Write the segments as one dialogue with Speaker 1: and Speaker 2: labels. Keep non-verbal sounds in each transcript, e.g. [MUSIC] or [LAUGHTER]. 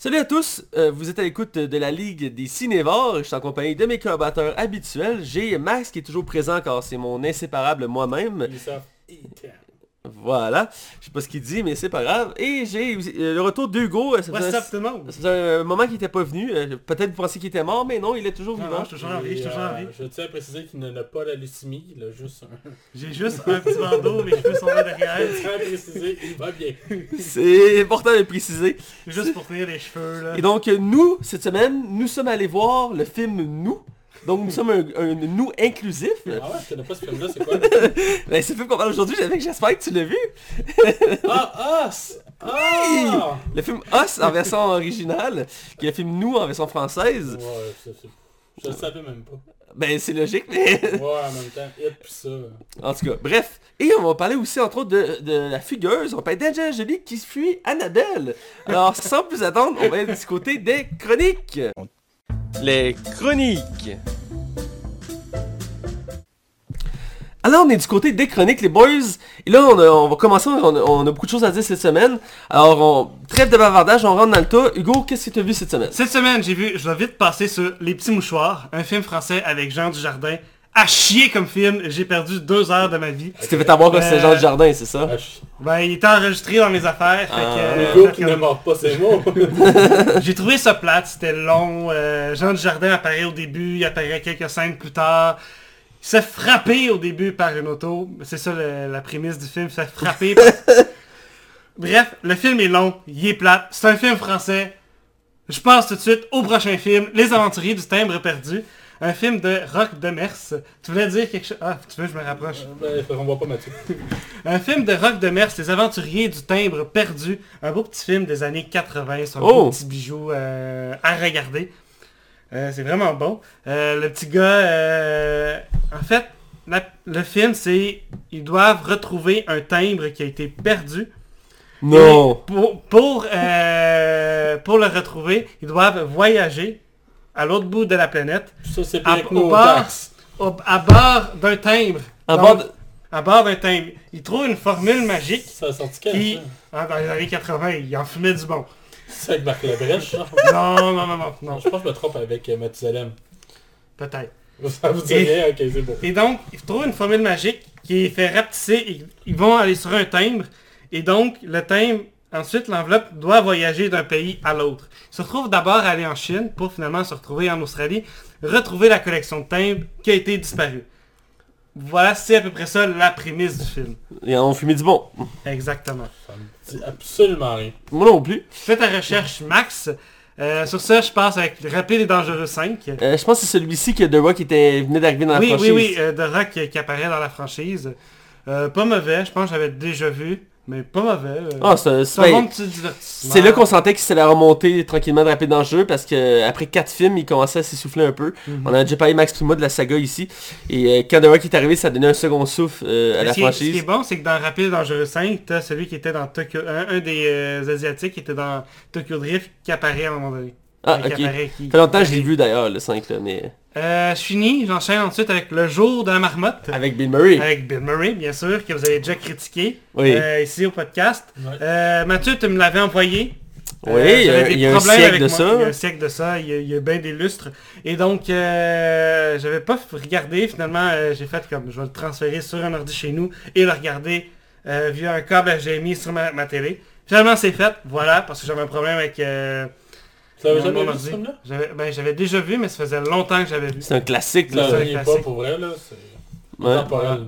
Speaker 1: Salut à tous, euh, vous êtes à l'écoute de la Ligue des Cinévores, je suis en compagnie de mes collaborateurs habituels. J'ai Max qui est toujours présent car c'est mon inséparable moi-même.
Speaker 2: Ubisoft E10.
Speaker 1: Voilà, je sais pas ce qu'il dit mais c'est pas grave. Et j'ai euh, le retour d'Hugo, euh, ça
Speaker 3: What's
Speaker 1: faisait
Speaker 3: up tout le monde?
Speaker 1: ça faisait un moment qu'il était pas venu, Euh, peut-être vous pensez qu'il était mort mais non, il est toujours
Speaker 3: Non,
Speaker 1: vivant.
Speaker 3: non, je suis toujours en vie, je suis
Speaker 2: Et,
Speaker 3: toujours en
Speaker 2: euh,
Speaker 3: vie.
Speaker 2: Je tiens à préciser qu'il n'a pas la leucémie, il a juste un...
Speaker 3: J'ai juste un petit bandeau, mes cheveux sont là derrière.
Speaker 2: Je tiens à préciser, il va bien. [LAUGHS]
Speaker 1: C'est important de le préciser.
Speaker 3: C'est juste pour tenir les cheveux là.
Speaker 1: Et donc euh, nous, cette semaine, nous sommes allés voir le film Nous. Donc nous sommes un, un nous inclusif.
Speaker 2: Ah ouais, je connais pas ce film-là, c'est quoi? [LAUGHS]
Speaker 1: Ben, c'est le film qu'on parle aujourd'hui, j'avais- j'espère que tu l'as vu. [LAUGHS]
Speaker 2: Ah, Us! Ah!
Speaker 1: Le film Us en version originale, qui est le film Nous en version française.
Speaker 2: Ouais, c'est- c'est- je le savais même pas.
Speaker 1: Ben c'est logique, mais...
Speaker 2: Ouais, [LAUGHS] en même temps, hit pis ça.
Speaker 1: en tout cas, bref. Et on va parler aussi entre autres de, de la fugueuse. On va parler d'Angela Jolie qui fuit Annabelle. Alors sans plus attendre, on va être du côté des chroniques. Les chroniques. Alors on est du côté des chroniques les boys et là on, a- on va commencer, on a, on a beaucoup de choses à dire cette semaine Alors on, trêve de bavardage, on rentre dans le tas Hugo, qu'est-ce que tu as vu cette semaine?
Speaker 3: Cette semaine, j'ai vu, je vais vite passer sur Les Petits Mouchoirs, un film français avec Jean Dujardin. À chier comme film, j'ai perdu deux heures de ma vie.
Speaker 1: Tu t'es fait avoir comme
Speaker 3: Euh,
Speaker 1: c'est Jean Jardin, c'est ça?
Speaker 2: Ah.
Speaker 3: Ben, il était enregistré dans mes affaires, fait
Speaker 1: Ah.
Speaker 3: que... euh, fait
Speaker 2: qui
Speaker 3: que-
Speaker 2: ne mord pas ses mots. [LAUGHS]
Speaker 3: J'ai trouvé ça plate, c'était long. euh, Jean Dujardin apparaît au début, il apparaît quelques scènes plus tard. Il s'est frappé au début par une auto. C'est ça le- la prémisse du film, il s'est frappé par... [LAUGHS] Bref, le film est long, il est plate. C'est un film français. Je passe tout de suite au prochain film, Les Aventuriers du Timbre Perdu. Un film de Rock Demers. Tu voulais dire quelque chose Ah, tu veux, je me rapproche.
Speaker 2: ben, on voit pas Mathieu. [LAUGHS]
Speaker 3: Un film de Rock Demers, Les Aventuriers du Timbre Perdu. Un beau petit film des années 80. C'est un
Speaker 1: Oh!
Speaker 3: beau petit bijou euh, à regarder. Euh, c'est vraiment bon. Euh, le petit gars... euh, en fait, la- le film, c'est... Ils doivent retrouver un timbre qui a été perdu.
Speaker 1: Non
Speaker 3: Et Pour, pour, euh, pour le retrouver, ils doivent voyager à l'autre bout de la planète,
Speaker 2: Ça, c'est
Speaker 3: À- au au- à bord d'un timbre.
Speaker 1: À
Speaker 3: Donc,
Speaker 1: bord de-
Speaker 3: à bord d'un timbre. Ils trouvent une formule magique
Speaker 2: Ça a sorti quand,
Speaker 3: qui,
Speaker 2: ça?
Speaker 3: ah, dans les années 80, il en fumait du bon.
Speaker 2: C'est avec Marc Labrèche? [LAUGHS]
Speaker 3: Non, non, non, non, non,
Speaker 2: Je pense que je me trompe avec euh, Mathusalem.
Speaker 3: peut-être.
Speaker 2: Ça vous dit
Speaker 3: Et-
Speaker 2: rien? Ok, c'est bon.
Speaker 3: Et donc, ils trouvent une formule magique qui fait rapetisser, ils vont aller sur un timbre, et donc, le timbre, ensuite, l'enveloppe doit voyager d'un pays à l'autre. Ils se retrouvent d'abord à aller en Chine, pour finalement se retrouver en Australie, retrouver la collection de timbres qui a été disparue. Voilà, c'est à peu près ça la prémisse du film.
Speaker 1: En ont fumé du bon.
Speaker 3: Exactement.
Speaker 2: Ça me dit absolument rien.
Speaker 1: Moi non plus.
Speaker 3: Fais ta recherche, Max. Euh, sur ça, je passe avec Rapide et Dangereux 5.
Speaker 1: Euh, je pense que c'est celui-ci que The Rock était, venait d'arriver dans la
Speaker 3: oui,
Speaker 1: franchise.
Speaker 3: oui, oui, euh, The Rock qui, qui apparaît dans la franchise. Euh, pas mauvais, je pense que j'avais déjà vu, mais pas mauvais. euh.
Speaker 1: Ah, c'est
Speaker 3: c'est un bon petit divertissement?
Speaker 1: c'est là qu'on sentait que c'était la remontée tranquillement de Rapide dans le jeu parce que après quatre films, il commençait à s'essouffler un peu.
Speaker 3: Mhm.
Speaker 1: On a déjà parlé Max Prima de la saga ici. Et euh, quand The Rock est arrivé, ça donnait un second souffle euh, à la
Speaker 3: est, ce qui
Speaker 1: franchise.
Speaker 3: est bon, c'est que dans Rapide et Dangereux 5, t'as celui qui était dans Tokyo... Un, un des euh, Asiatiques qui était dans Tokyo Drift qui apparaît à un moment donné.
Speaker 1: Ah,
Speaker 3: Euh,
Speaker 1: ok.
Speaker 3: qui
Speaker 1: Ça
Speaker 3: apparaît, qui-
Speaker 1: fait longtemps que je l'ai vu d'ailleurs, le 5 là, mais...
Speaker 3: Euh, je finis, j'enchaîne ensuite avec Le Jour de la Marmotte.
Speaker 1: Avec Bill Murray.
Speaker 3: Avec Bill Murray, bien sûr, que vous avez déjà critiqué
Speaker 1: Oui.
Speaker 3: euh, ici au podcast.
Speaker 2: Ouais.
Speaker 3: Euh, Mathieu, tu me l'avais envoyé.
Speaker 1: Oui,
Speaker 3: Euh,
Speaker 1: il y a-
Speaker 3: j'avais des
Speaker 1: il y a un
Speaker 3: problèmes
Speaker 1: siècle
Speaker 3: avec
Speaker 1: de
Speaker 3: moi.
Speaker 1: ça.
Speaker 3: Il y a un siècle de ça, il y a, il y a bien des lustres. Et donc, euh, j'avais pas regardé, finalement, euh, j'ai fait comme, je vais le transférer sur un ordi chez nous et le regarder euh, via un câble HDMI sur ma, ma télé. Finalement, c'est fait, voilà, parce que j'avais un problème avec... Euh,
Speaker 2: Tu l'avais jamais vu ce film-là?
Speaker 3: J'avais ben, j'avais déjà vu, mais ça faisait longtemps que j'avais vu.
Speaker 1: C'est un classique là.
Speaker 3: c'est un
Speaker 2: pas pour vrai, là. C'est
Speaker 1: Ouais.
Speaker 2: temporel.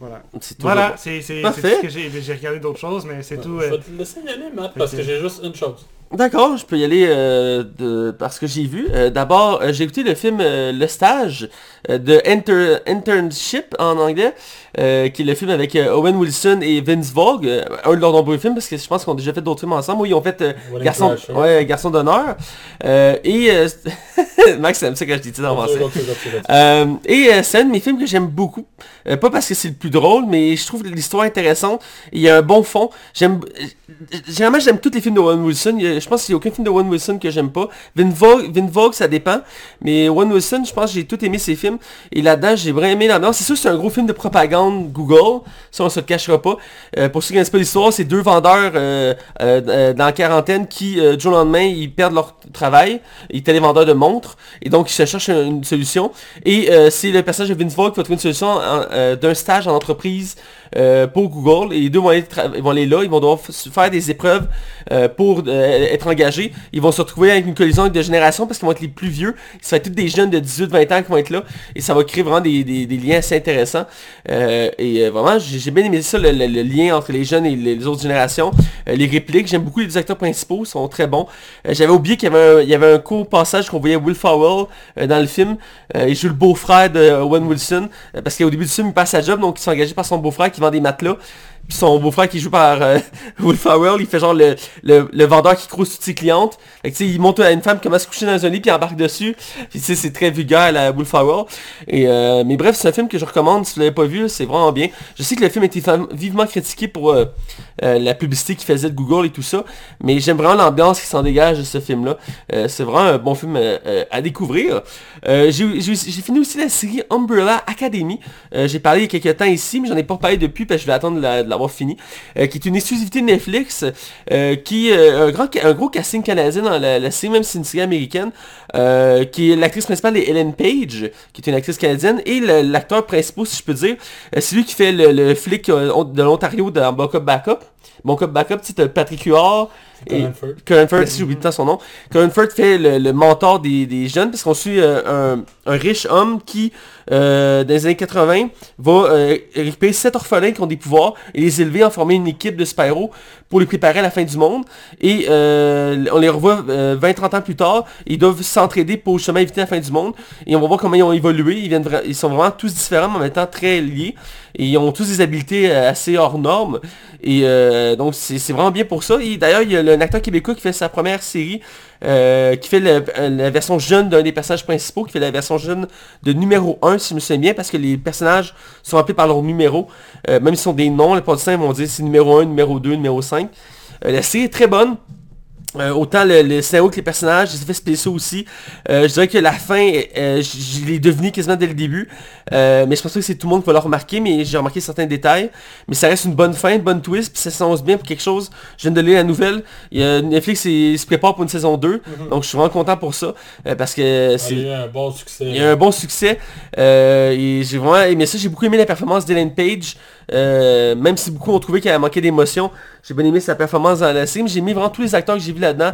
Speaker 3: Voilà,
Speaker 1: C'est
Speaker 3: voilà c'est tout ce que j'ai j'ai regardé d'autres choses, mais c'est
Speaker 2: Ouais,
Speaker 3: tout.
Speaker 2: Je
Speaker 3: euh,
Speaker 2: vais te laisser y aller, Matt, parce que j'ai juste une chose.
Speaker 1: D'accord, je peux y aller euh, de, parce que j'ai vu. Euh, D'abord, euh, j'ai écouté le film euh, Le Stage euh, de Enter- Internship en anglais, euh, qui est le film avec euh, Owen Wilson et Vince Vogue, euh, un de leurs nombreux films, parce que je pense qu'on a déjà fait d'autres films ensemble. Oui, ils ont fait euh, Garçon, ouais, Garçon d'honneur. Euh, et euh, [LAUGHS] Max aime ça quand je dis euh, et euh, c'est un de mes films que j'aime beaucoup. Euh, pas parce que c'est le plus drôle, mais je trouve l'histoire intéressante. Il y a un bon fond. J'aime, euh, généralement j'aime tous les films de Owen Wilson. Je pense qu'il n'y a aucun film de Owen Wilson que j'aime pas. Vin Vogue, Vin Vogue, ça dépend. Mais Owen Wilson, je pense que j'ai tout aimé ses films. Et là-dedans, j'ai vraiment aimé l'ambiance. C'est sûr c'est un gros film de propagande Google. Ça, on se le cachera pas. Euh, pour ceux qui connaissent pas l'histoire, c'est deux vendeurs euh, euh, dans la quarantaine qui, du jour au lendemain, ils perdent leur travail. Ils étaient des vendeurs de montres. Et donc, ils se cherchent une, solution. Et c'est le personnage de Vince Vogue qui va trouver une solution d'un stage en entreprise pour Google. Et les deux vont aller, vont aller là. Ils vont devoir faire des épreuves pour être engagés. Ils vont se retrouver avec une collision de générations parce qu'ils vont être les plus vieux. Ça va être tous des jeunes de 18-20 ans qui vont être là. Et ça va créer vraiment des, des- liens assez intéressants. Euh, et euh, vraiment, j'ai bien aimé ça, le, lien entre les jeunes et les, autres générations. Euh, les répliques, j'aime beaucoup les acteurs principaux, sont très bons. J'avais oublié qu'il y avait un, il y avait un court passage qu'on voyait Will Ferrell euh, dans le film. Il joue le beau-frère de Owen Wilson. parce qu'au début du film, il passe sa job, donc il s'est engagé par son beau-frère qui vend des matelas. Son beau-frère qui joue par euh, [LAUGHS] Will il fait genre le, le, le vendeur qui crouse toutes ses clientes. Que, il montre à une femme comment se coucher dans un lit puis embarque dessus. C'est très vulgaire la Will Ferrell. Et, euh, mais bref, c'est un film que je recommande si vous l'avez pas vu, c'est vraiment bien. Je sais que le film a été vivement critiqué pour euh, euh, la publicité qu'il faisait de Google et tout ça. Mais j'aime vraiment l'ambiance qui s'en dégage de ce film-là. C'est vraiment un bon film à découvrir. J'ai fini aussi la série Umbrella Academy. J'ai parlé il y a quelques temps ici, mais j'en ai pas parlé depuis parce que je vais attendre la- fini. Euh, qui est une exclusivité Netflix, euh, qui euh, un, grand, un gros casting canadien dans la, la série, même si c'est américaine, qui est l'actrice principale est Ellen Page, qui est une actrice canadienne, et l'acteur principal, si je peux dire, c'est lui qui fait le, flic de l'Ontario dans Cop Backup. Bon Cop Backup, c'est Patrick Huard.
Speaker 2: Firth,
Speaker 1: si j'oublie tout le temps son nom. Firth fait le, le mentor des, des jeunes parce qu'on suit euh, un, un riche homme qui, euh, dans les années 80, va euh, récupérer sept orphelins qui ont des pouvoirs et les élever en former une équipe de Spyro pour les préparer à la fin du monde. Et euh, on les revoit euh, 20-30 ans plus tard. Ils doivent s'entraider pour justement éviter la fin du monde. Et on va voir comment ils ont évolué. Ils, ils sont vraiment tous différents mais en même temps très liés. Et ils ont tous des habiletés euh, assez hors normes. Et euh, donc c'est vraiment bien pour ça. Et d'ailleurs, il y a un acteur québécois qui fait sa première série, euh, qui fait la version jeune d'un des personnages principaux, qui fait la version jeune de numéro 1, si je me souviens bien, parce que les personnages sont appelés par leur numéro. Euh, même s'ils sont des noms, les politiciens vont dire c'est numéro 1, numéro 2, numéro 5. Euh, la série est très bonne. Euh, autant le, le scénario que les personnages, les effets spéciaux aussi. Euh, je dirais que la fin, euh, je je l'ai deviné quasiment dès le début. Mais je pense pas que c'est tout le monde qui va le remarquer, mais j'ai remarqué certains détails. Mais ça reste une bonne fin, une bonne twist, puis ça s'annonce bien pour quelque chose. Je viens de lire la nouvelle. Il y a Netflix il se prépare pour une saison 2. Donc je suis vraiment content pour ça. parce que
Speaker 2: Ah,
Speaker 1: c'est...
Speaker 2: Il y a eu un bon succès.
Speaker 1: Il y a un bon succès. et j'ai vraiment aimé ça. J'ai beaucoup aimé la performance d'Ellen Page. Euh, même si beaucoup ont trouvé qu'elle a manqué d'émotion. J'ai bien aimé sa performance dans la série. mais J'ai aimé vraiment tous les acteurs que j'ai vus là-dedans.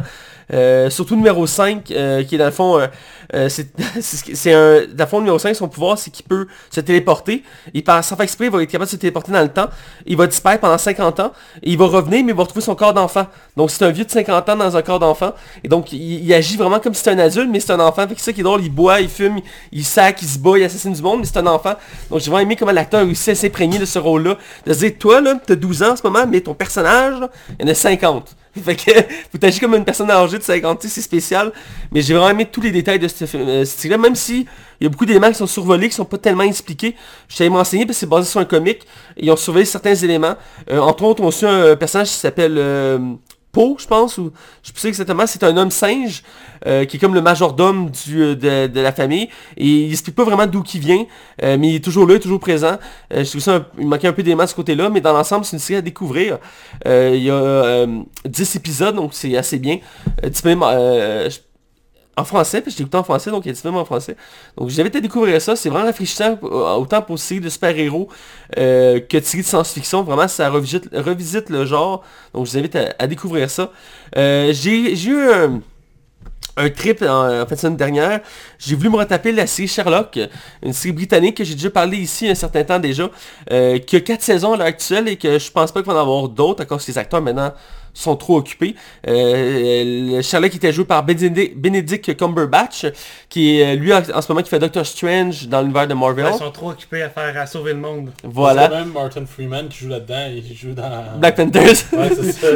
Speaker 1: Euh, surtout numéro 5, euh, qui est dans le fond, euh, [LAUGHS] c'est un, dans le fond numéro 5, son pouvoir, c'est qu'il peut se téléporter. Il part, sans faire exprès, il va être capable de se téléporter dans le temps. Il va disparaître pendant 50 ans. Et il va revenir, mais il va retrouver son corps d'enfant. Donc c'est un vieux de 50 ans dans un corps d'enfant. Et donc il, agit vraiment comme si c'était un adulte, mais c'est un enfant. Fait que ça qui est drôle, il boit, il fume, il sac, il se bat, il assassine du monde, mais c'est un enfant. Donc j'ai vraiment aimé comment l'acteur a réussi à s'imprégner de ce rôle-là. De dire, toi là, t'as 12 ans en ce moment, mais ton personnage, là, il en a 50. [LAUGHS] Fait que faut agir comme une personne âgée de 50, tu sais, c'est spécial. Mais j'ai vraiment aimé tous les détails de euh, ce style-là, même si il y a beaucoup d'éléments qui sont survolés, qui sont pas tellement expliqués. Je t'avais m'enseigner parce que c'est basé sur un comic. Ils ont surveillé certains éléments. Euh, entre autres, on suit un personnage qui s'appelle euh, Je pense, ou je sais exactement, c'est un homme singe euh, qui est comme le majordome du, euh, de, la famille. Et il explique pas vraiment d'où il vient, euh, mais il est toujours là, toujours présent. Je trouve ça, un- il manquait un peu d'éléments de ce côté-là, mais dans l'ensemble, c'est une série à découvrir. Il y a euh, 10 épisodes, donc c'est assez bien. En français, puis je écouté en français, donc il est disponible en français. Donc j'invite à découvrir ça, c'est vraiment rafraîchissant, euh, autant pour série de super-héros euh, que de série de science-fiction. Vraiment, ça revisite, le genre. Donc je vous invite à, découvrir ça. Euh, J'ai eu un trip en, en de semaine dernière. J'ai voulu me retaper la série Sherlock, une série britannique que j'ai déjà parlé ici un certain temps déjà, qui a quatre saisons à l'heure actuelle et que je pense pas qu'il va en avoir d'autres à cause que acteurs maintenant sont trop occupés. Euh, le Sherlock était joué par Benedict, Cumberbatch, qui est euh, lui en, en ce moment qui fait Doctor Strange dans l'univers de Marvel.
Speaker 3: Ils sont trop occupés à faire à sauver le monde.
Speaker 1: Voilà.
Speaker 2: Même Martin Freeman qui joue là-dedans. Il joue dans...
Speaker 1: Black Panthers.
Speaker 2: Ouais, c'est ça.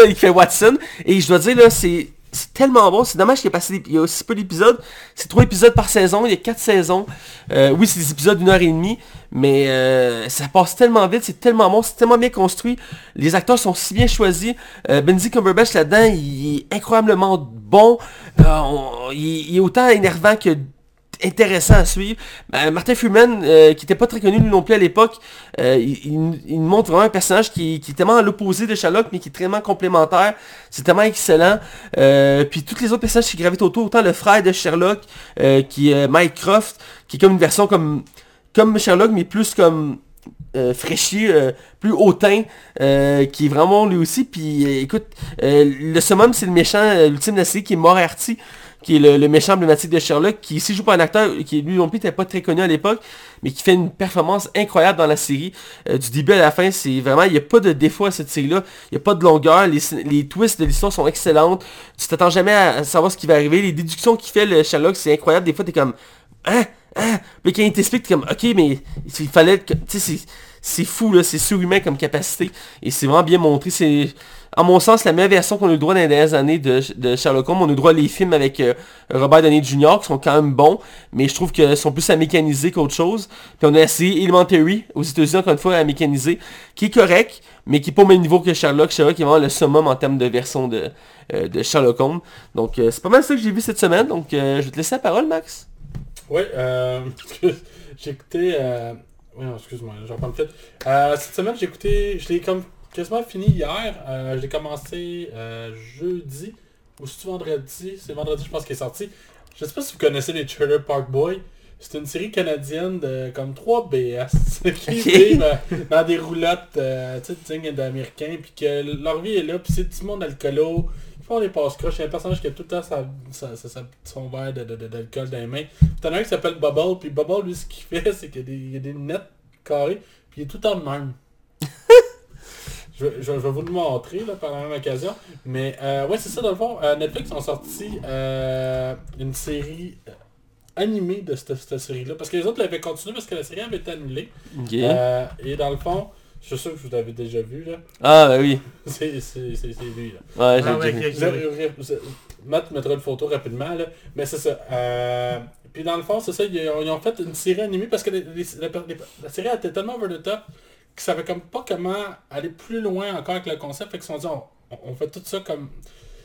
Speaker 2: [LAUGHS]
Speaker 1: il fait Watson. Et je dois dire, là, c'est c'est tellement bon. C'est dommage qu'il y, ait passé- y a aussi peu d'épisodes. C'est trois épisodes par saison. Il y a quatre saisons. Euh, oui, c'est des épisodes d'une heure et demie. Mais euh, ça passe tellement vite. C'est tellement bon. C'est tellement bien construit. Les acteurs sont si bien choisis. Euh, Benedict Cumberbatch là-dedans, il est incroyablement bon. Euh, il est autant énervant que intéressant à suivre. Euh, Martin Freeman, euh, qui était pas très connu non plus à l'époque, euh, il, montre vraiment un personnage qui, est tellement à l'opposé de Sherlock, mais qui est tellement complémentaire. C'est tellement excellent. Euh, puis tous les autres personnages qui gravitent autour, autant le frère de Sherlock, qui est Mike Croft, qui est comme une version comme, comme Sherlock, mais plus comme euh, plus hautain, qui est vraiment lui aussi. Puis écoute, le summum c'est le méchant, l'ultime de la série qui est Moriarty, qui est le, méchant emblématique de Sherlock, qui ici joue par un acteur qui lui non plus n'était pas très connu à l'époque, mais qui fait une performance incroyable dans la série. Euh, du début à la fin, c'est vraiment, il n'y a pas de défaut à cette série-là, il n'y a pas de longueur, les, les twists de l'histoire sont excellentes, tu t'attends jamais à, à savoir ce qui va arriver, les déductions qu'il fait le Sherlock, c'est incroyable, des fois t'es comme, hein, hein, mais quand il t'explique, comme, ok, mais il fallait, que- tu sais, c'est- fou, là, c'est surhumain comme capacité, et c'est vraiment bien montré, c'est... À mon sens, la meilleure version qu'on a eu le droit dans les dernières années de, de Sherlock Holmes, on a eu le droit à les films avec euh, Robert Downey Jr. qui sont quand même bons, mais je trouve qu'ils sont plus à mécaniser qu'autre chose. Puis on a essayé Elementary aux États-Unis encore une fois à mécaniser, qui est correct, mais qui est pas au même niveau que Sherlock. Sherlock est vraiment le summum en termes de version de, euh, de Sherlock Holmes. Donc euh, c'est pas mal ça que j'ai vu cette semaine, donc je vais te laisser la parole Max.
Speaker 2: Oui, euh, [LAUGHS] j'ai écouté... Euh... Oui, non, excuse-moi, j'en prends le fait. Euh, cette semaine, j'ai écouté... Je l'ai comme quasiment fini hier. Euh, je l'ai commencé euh, jeudi. Ou c'est vendredi? C'est vendredi, je pense, qu'il est sorti. Je sais pas si vous connaissez les Trailer Park Boys. C'est une série canadienne de comme 3 BS [LAUGHS] qui vivent euh, dans des roulottes euh, tu sais, dignes d'américains puis que leur vie est là puis c'est du monde alcoolo font des passe-croches il y a un personnage qui a tout le temps sa, sa- son verre de- de- de- d'alcool dans les mains t'en as un qui s'appelle Bubble puis Bubble lui ce qu'il fait [LAUGHS] c'est qu'il y a des, il y a des lunettes carrées puis il est tout le temps de même [LAUGHS] je, vais- je vais vous le montrer là, par la même occasion. Mais euh, ouais, c'est ça dans le fond. Euh, Netflix ont sorti euh, une série animée de cette, cette série-là. Parce que les autres l'avaient continué parce que la série avait été annulée. Et dans le fond, je suis sûr que vous l'avez déjà vu là.
Speaker 1: Ah bah oui. [LAUGHS]
Speaker 2: C'est c'est- c'est- c'est lui là.
Speaker 1: Ouais, j'ai
Speaker 3: Ah ouais,
Speaker 2: Matt mettra une photo rapidement là. Mais c'est ça. Euh, puis dans le fond, c'est ça, ils ont, ils ont fait une série animée parce que les- les- la, série était tellement over the top qu'ils savaient comme pas comment aller plus loin encore avec le concept. Fait qu'ils se sont dit on, on fait tout ça comme.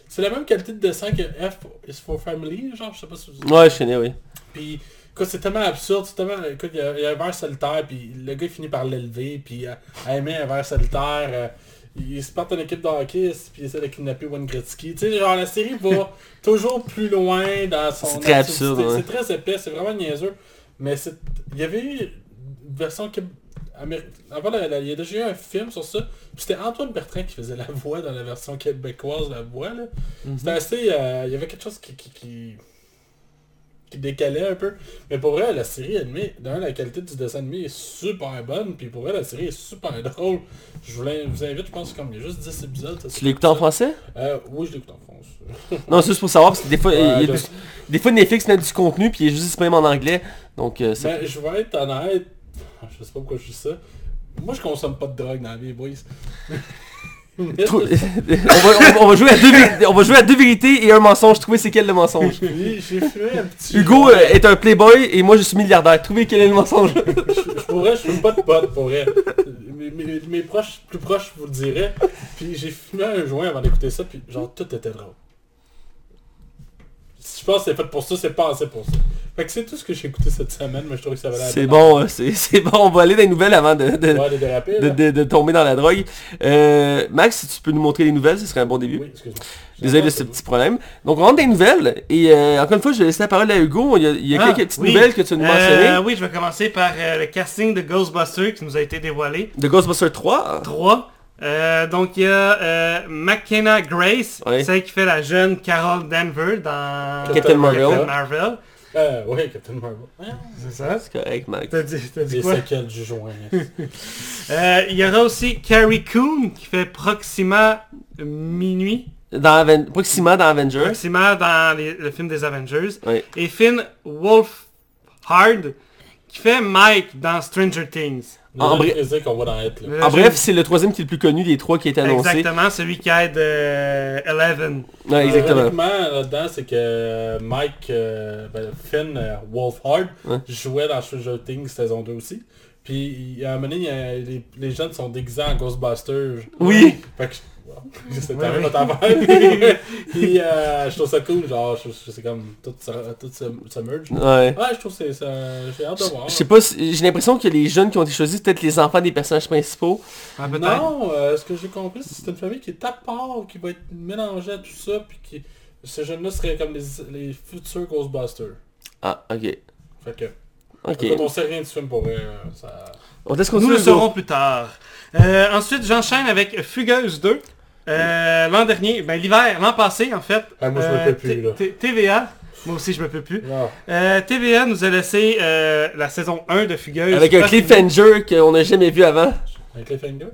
Speaker 2: C'est la même qualité de dessin que F is for Family, genre, je sais pas si vous
Speaker 1: Ouais, je connais, oui.
Speaker 2: puis, écoute, c'est tellement absurde, c'est tellement... Écoute, il y, a, il y a un verre solitaire, puis le gars il finit par l'élever, puis euh, aimer un verre solitaire, euh, il se part en équipe de hockey, puis il essaie de kidnapper Wayne Gretzky. Tu sais, genre, la série va [LAUGHS] toujours plus loin dans son...
Speaker 1: C'est très absurde, ouais.
Speaker 2: C'est très épais, c'est vraiment niaiseux. Mais c'est... Il y avait eu une version... Améri- Avant, la- la- il y a déjà eu un film sur ça. Puis c'était Antoine Bertrand qui faisait la [LAUGHS] voix dans la version québécoise, la voix, là. C'était assez... euh, il y avait quelque chose qui... qui, qui qui décalait un peu. Mais pour vrai, la série animée, d'un, la qualité du dessin animé est super bonne, puis pour vrai, la série est super [LAUGHS] drôle. Je vous, l'in- vous invite, je pense, comme il y a juste 10 épisodes. ça,
Speaker 1: Tu l'as écouté en français?
Speaker 2: Euh, Oui, je l'écoute en France. [LAUGHS]
Speaker 1: Non, c'est juste pour savoir, parce que des fois, il y a
Speaker 2: Ouais, je-
Speaker 1: des fois Netflix met du contenu, puis il est juste disponible en anglais. Donc, euh, c'est...
Speaker 2: Mais je vais être honnête, [LAUGHS] je sais pas pourquoi je dis ça. Moi, je consomme pas de drogue dans la vie, boys.
Speaker 1: Trou- [LAUGHS] on, va, on va- jouer à deux, on va jouer à deux vérités et un mensonge. Trouvez c'est quel le mensonge.
Speaker 2: Un petit...
Speaker 1: Hugo euh, est un playboy et moi je suis milliardaire. Trouvez quel est le mensonge.
Speaker 2: Je pourrais, je fume pas de potes, pour vrai. Mes, mes- mes proches, plus proches vous le diraient. Puis j'ai fumé un joint avant d'écouter ça, puis genre tout était drôle. Si je pense que c'est fait pour ça, c'est pensé pour ça. Fait que c'est tout ce que j'ai écouté cette semaine, mais je trouve que ça valait la
Speaker 1: C'est
Speaker 2: peine.
Speaker 1: bon, euh, c'est [LAUGHS] c'est bon. On va aller dans les nouvelles avant de, de,
Speaker 2: Ouais, les déraper,
Speaker 1: de, de- de tomber dans la drogue. Euh, Max, si tu peux nous montrer les nouvelles, ce serait un bon début.
Speaker 2: Oui, excuse-moi.
Speaker 1: Désolé de ce petit problème. Donc on rentre dans les nouvelles. Et euh, encore une fois, je vais laisser la parole à Hugo. Il y a, il y a
Speaker 3: Ah,
Speaker 1: quelques petites
Speaker 3: oui.
Speaker 1: nouvelles que tu vas nous
Speaker 3: Euh,
Speaker 1: mentionner.
Speaker 3: oui, je vais commencer par euh, le casting de Ghostbusters qui nous a été dévoilé.
Speaker 1: De Ghostbusters 3.
Speaker 3: 3. Euh, donc il y a euh, McKenna Grace,
Speaker 1: Ouais.
Speaker 3: celle qui fait la jeune Carol Danvers dans
Speaker 1: Captain Marvel.
Speaker 3: Captain Marvel.
Speaker 2: Euh, ouais, Captain Marvel.
Speaker 3: C'est ça?
Speaker 1: C'est correct, Max.
Speaker 3: T'as dit, t'as dit
Speaker 2: Les
Speaker 3: quoi?
Speaker 2: séquelles du joint. [LAUGHS]
Speaker 3: Euh, il y aura aussi Carrie Coon qui fait Proxima Minuit.
Speaker 1: Dans Aven- Proxima dans Avengers.
Speaker 3: Proxima dans les- le film des Avengers.
Speaker 1: Oui.
Speaker 3: Et Finn Wolfhard qui fait Mike dans Stranger Things.
Speaker 1: En
Speaker 2: En
Speaker 1: vrai-
Speaker 2: bref,
Speaker 1: En c'est le troisième qui est le plus connu des trois qui été annoncé.
Speaker 3: Exactement, celui qui aide euh, Eleven.
Speaker 1: Ouais, exactement.
Speaker 2: Ironiquement, là-dedans, c'est que euh, Mike, euh, ben, Finn euh, Wolfhard,
Speaker 1: Ouais.
Speaker 2: jouait dans Stranger Things saison 2 aussi. Puis, il- à un moment donné, il y a- les, les jeunes sont déguisés en Ghostbusters.
Speaker 1: Oui.
Speaker 2: Fait que, c'était
Speaker 3: Ouais,
Speaker 2: un
Speaker 3: ouais.
Speaker 2: affaire. [LAUGHS] Puis, euh, je trouve ça cool, genre, je, je- c'est comme, tout, se- tout se, se merge.
Speaker 1: Ouais.
Speaker 2: Ouais, je trouve que c'est ça, j'ai hâte de voir.
Speaker 1: Je sais pas, j'ai l'impression que les jeunes qui ont été choisis, c'est peut-être les enfants des personnages principaux.
Speaker 3: Ah.
Speaker 2: Non, euh, ce que j'ai compris, c'est que c'est une famille qui est à part, qui va être mélangée à tout ça, puis qui... Ces jeunes-là seraient comme les, les futurs Ghostbusters.
Speaker 1: Ah, ok.
Speaker 2: Fait que,
Speaker 1: Ok.
Speaker 2: quand on sait rien du film pour vrai, euh, ça...
Speaker 1: On
Speaker 3: Nous le saurons plus tard. Euh, ensuite, j'enchaîne avec Fugueuse 2. Euh, l'an dernier, ben l'hiver, l'an passé en fait.
Speaker 2: Ah, moi, je me
Speaker 3: euh,
Speaker 2: peux plus,
Speaker 3: T-
Speaker 2: là.
Speaker 3: T- TVA, moi aussi je me peux plus.
Speaker 2: Non.
Speaker 3: Euh, TVA nous a laissé euh, la saison 1 de Fugueuse.
Speaker 1: Avec un
Speaker 3: Pas
Speaker 1: cliffhanger qu'on n'a jamais vu avant.
Speaker 2: Avec les fingers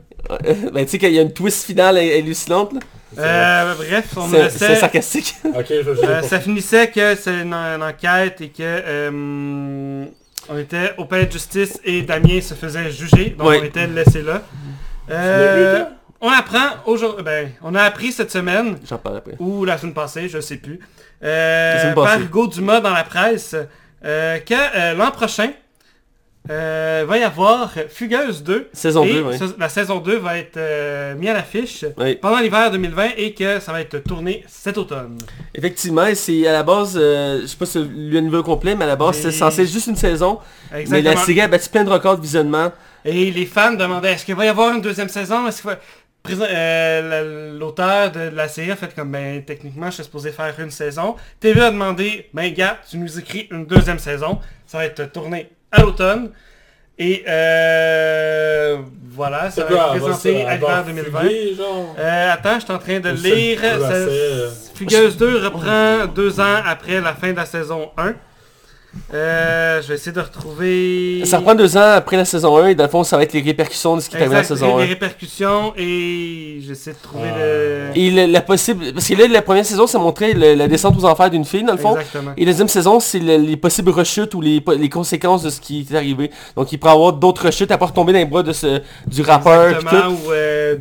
Speaker 1: ben tu sais qu'il y a une twist finale hallucinante là.
Speaker 3: Euh, bref, on nous
Speaker 1: C'est c'est
Speaker 3: laissait...
Speaker 1: sarcastique.
Speaker 2: Ok, je je
Speaker 3: Euh, ça finissait que c'est une, une enquête et que euh, on était au palais de justice et Damien se faisait juger, donc
Speaker 1: Ouais.
Speaker 3: on était laissé là. Euh? On apprend aujourd'hui, ben, on a appris cette semaine
Speaker 1: J'en parle après.
Speaker 3: ou la semaine passée, je sais plus, euh, par. Hugo Dumas dans la presse, euh, que euh, l'an prochain va y avoir Fugueuse 2
Speaker 1: Saison
Speaker 3: et
Speaker 1: 2, ouais.
Speaker 3: sa- la saison 2 va être mise à l'affiche pendant l'hiver 2020 et que ça va être tourné cet automne.
Speaker 1: Effectivement, c'est à la base, je sais pas si le niveau complet, mais à la base
Speaker 3: Mais-
Speaker 1: c'était censé être juste une saison. Mais
Speaker 3: Exactement.
Speaker 1: la série a battu plein de records de visionnement.
Speaker 3: Et les fans demandaient est-ce qu'il va y avoir une deuxième saison? Est-ce qu'il va- Présent- euh, la- L'auteur de la série a fait comme ben techniquement je suis supposé faire une saison. TV a demandé ben gars tu nous écris une deuxième saison. Ça va être tourné à l'automne. Et euh, voilà, ça va être présenté à l'hiver 2020.
Speaker 2: fuguer, genre
Speaker 3: Euh, attends, je suis en train de lire. Ça-. Fugueuse 2 reprend deux ans après la fin de la saison 1. Euh, je vais essayer de retrouver...
Speaker 1: Ça reprend deux ans après la saison 1 et dans le fond ça va être les répercussions de ce qui est arrivé la saison
Speaker 3: les
Speaker 1: 1.
Speaker 3: répercussions et j'essaie de trouver le...
Speaker 1: Et le- la possible... Parce que là la première saison ça montrait le- la descente aux enfers d'une fille dans le fond.
Speaker 3: Exactement.
Speaker 1: Et la deuxième saison, c'est le- les possibles rechutes ou les, les conséquences de ce qui est arrivé. Donc il pourrait y avoir d'autres rechutes à part tomber dans les bras de ce, du rappeur.
Speaker 3: Exactement, euh,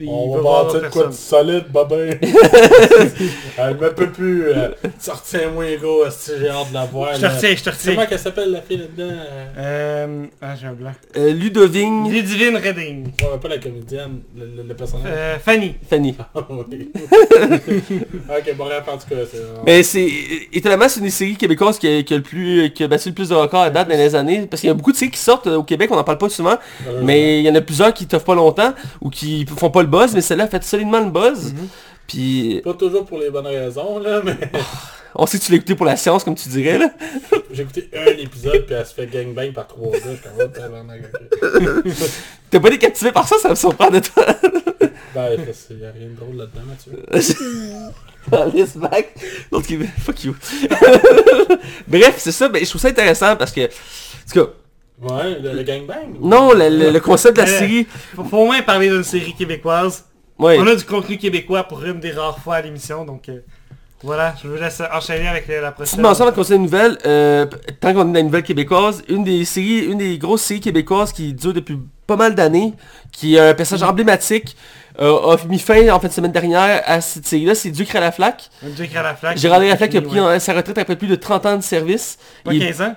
Speaker 3: il
Speaker 2: On
Speaker 3: va
Speaker 2: bâtir de quoi de solide, babin. [LAUGHS] [LAUGHS] Elle me peut plus. Euh, [LAUGHS] Sortiens-moi, gros, si j'ai hâte de la voir.
Speaker 3: Je te retiens, je te retiens.
Speaker 2: Comment qu'elle s'appelle la fille là-dedans euh?
Speaker 3: Euh... Ah, j'ai un blanc.
Speaker 1: Euh, Ludovine
Speaker 3: Ludivine Redding.
Speaker 2: Ouais, mais pas la comédienne, le, le- le personnage.
Speaker 3: Euh, Fanny.
Speaker 1: Fanny.
Speaker 2: Ah, oui. ok, bon, bref, en tout cas.
Speaker 1: Mais c'est étonnamment c'est une des séries québécoises qui a, qui a le plus qui a battu le plus de records à date dans les années parce qu'il y a beaucoup de séries qui sortent euh, au Québec, on n'en parle pas souvent,
Speaker 2: Euh,
Speaker 1: mais il y en a plusieurs qui t'offrent pas longtemps ou qui font pas le buzz, mais celle-là a fait solidement le buzz. Puis
Speaker 2: Pas toujours pour les bonnes raisons, là, mais [LAUGHS]
Speaker 1: on sait que tu l'as écouté pour la science comme tu dirais là. [LAUGHS]
Speaker 2: j'ai écouté un épisode, puis elle se fait gangbang par trois gars. Je. [LAUGHS]
Speaker 1: T'as pas été captivé par ça, ça me surprend de toi.
Speaker 2: Ben, il y a rien de drôle là-dedans, Mathieu.
Speaker 1: Alice back. L'autre qui... Fuck you. Bref, c'est ça, mais je trouve ça intéressant parce que... En tout cas,
Speaker 2: Ouais, le, le gangbang.
Speaker 1: non, le, le- le concept de la
Speaker 3: Euh,
Speaker 1: série...
Speaker 3: Faut, faut au moins parler d'une série québécoise.
Speaker 1: Ouais.
Speaker 3: On a du contenu québécois pour une des rares fois à l'émission, donc euh, voilà, je vous laisse enchaîner avec la
Speaker 1: Petite
Speaker 3: prochaine.
Speaker 1: mention avant de continuer la nouvelle, euh, tant qu'on est dans la nouvelle québécoise, une des séries, une des grosses séries québécoises qui dure depuis pas mal d'années, qui est un personnage emblématique, euh, a mis fin en fait la semaine dernière à cette série-là, c'est Duc à la flaque.
Speaker 3: Dieu à la flaque.
Speaker 1: Gérard Laflaque a pris
Speaker 3: Ouais.
Speaker 1: sa retraite après plus de 30 ans de service.
Speaker 3: Pas
Speaker 1: Il-
Speaker 3: 15 ans?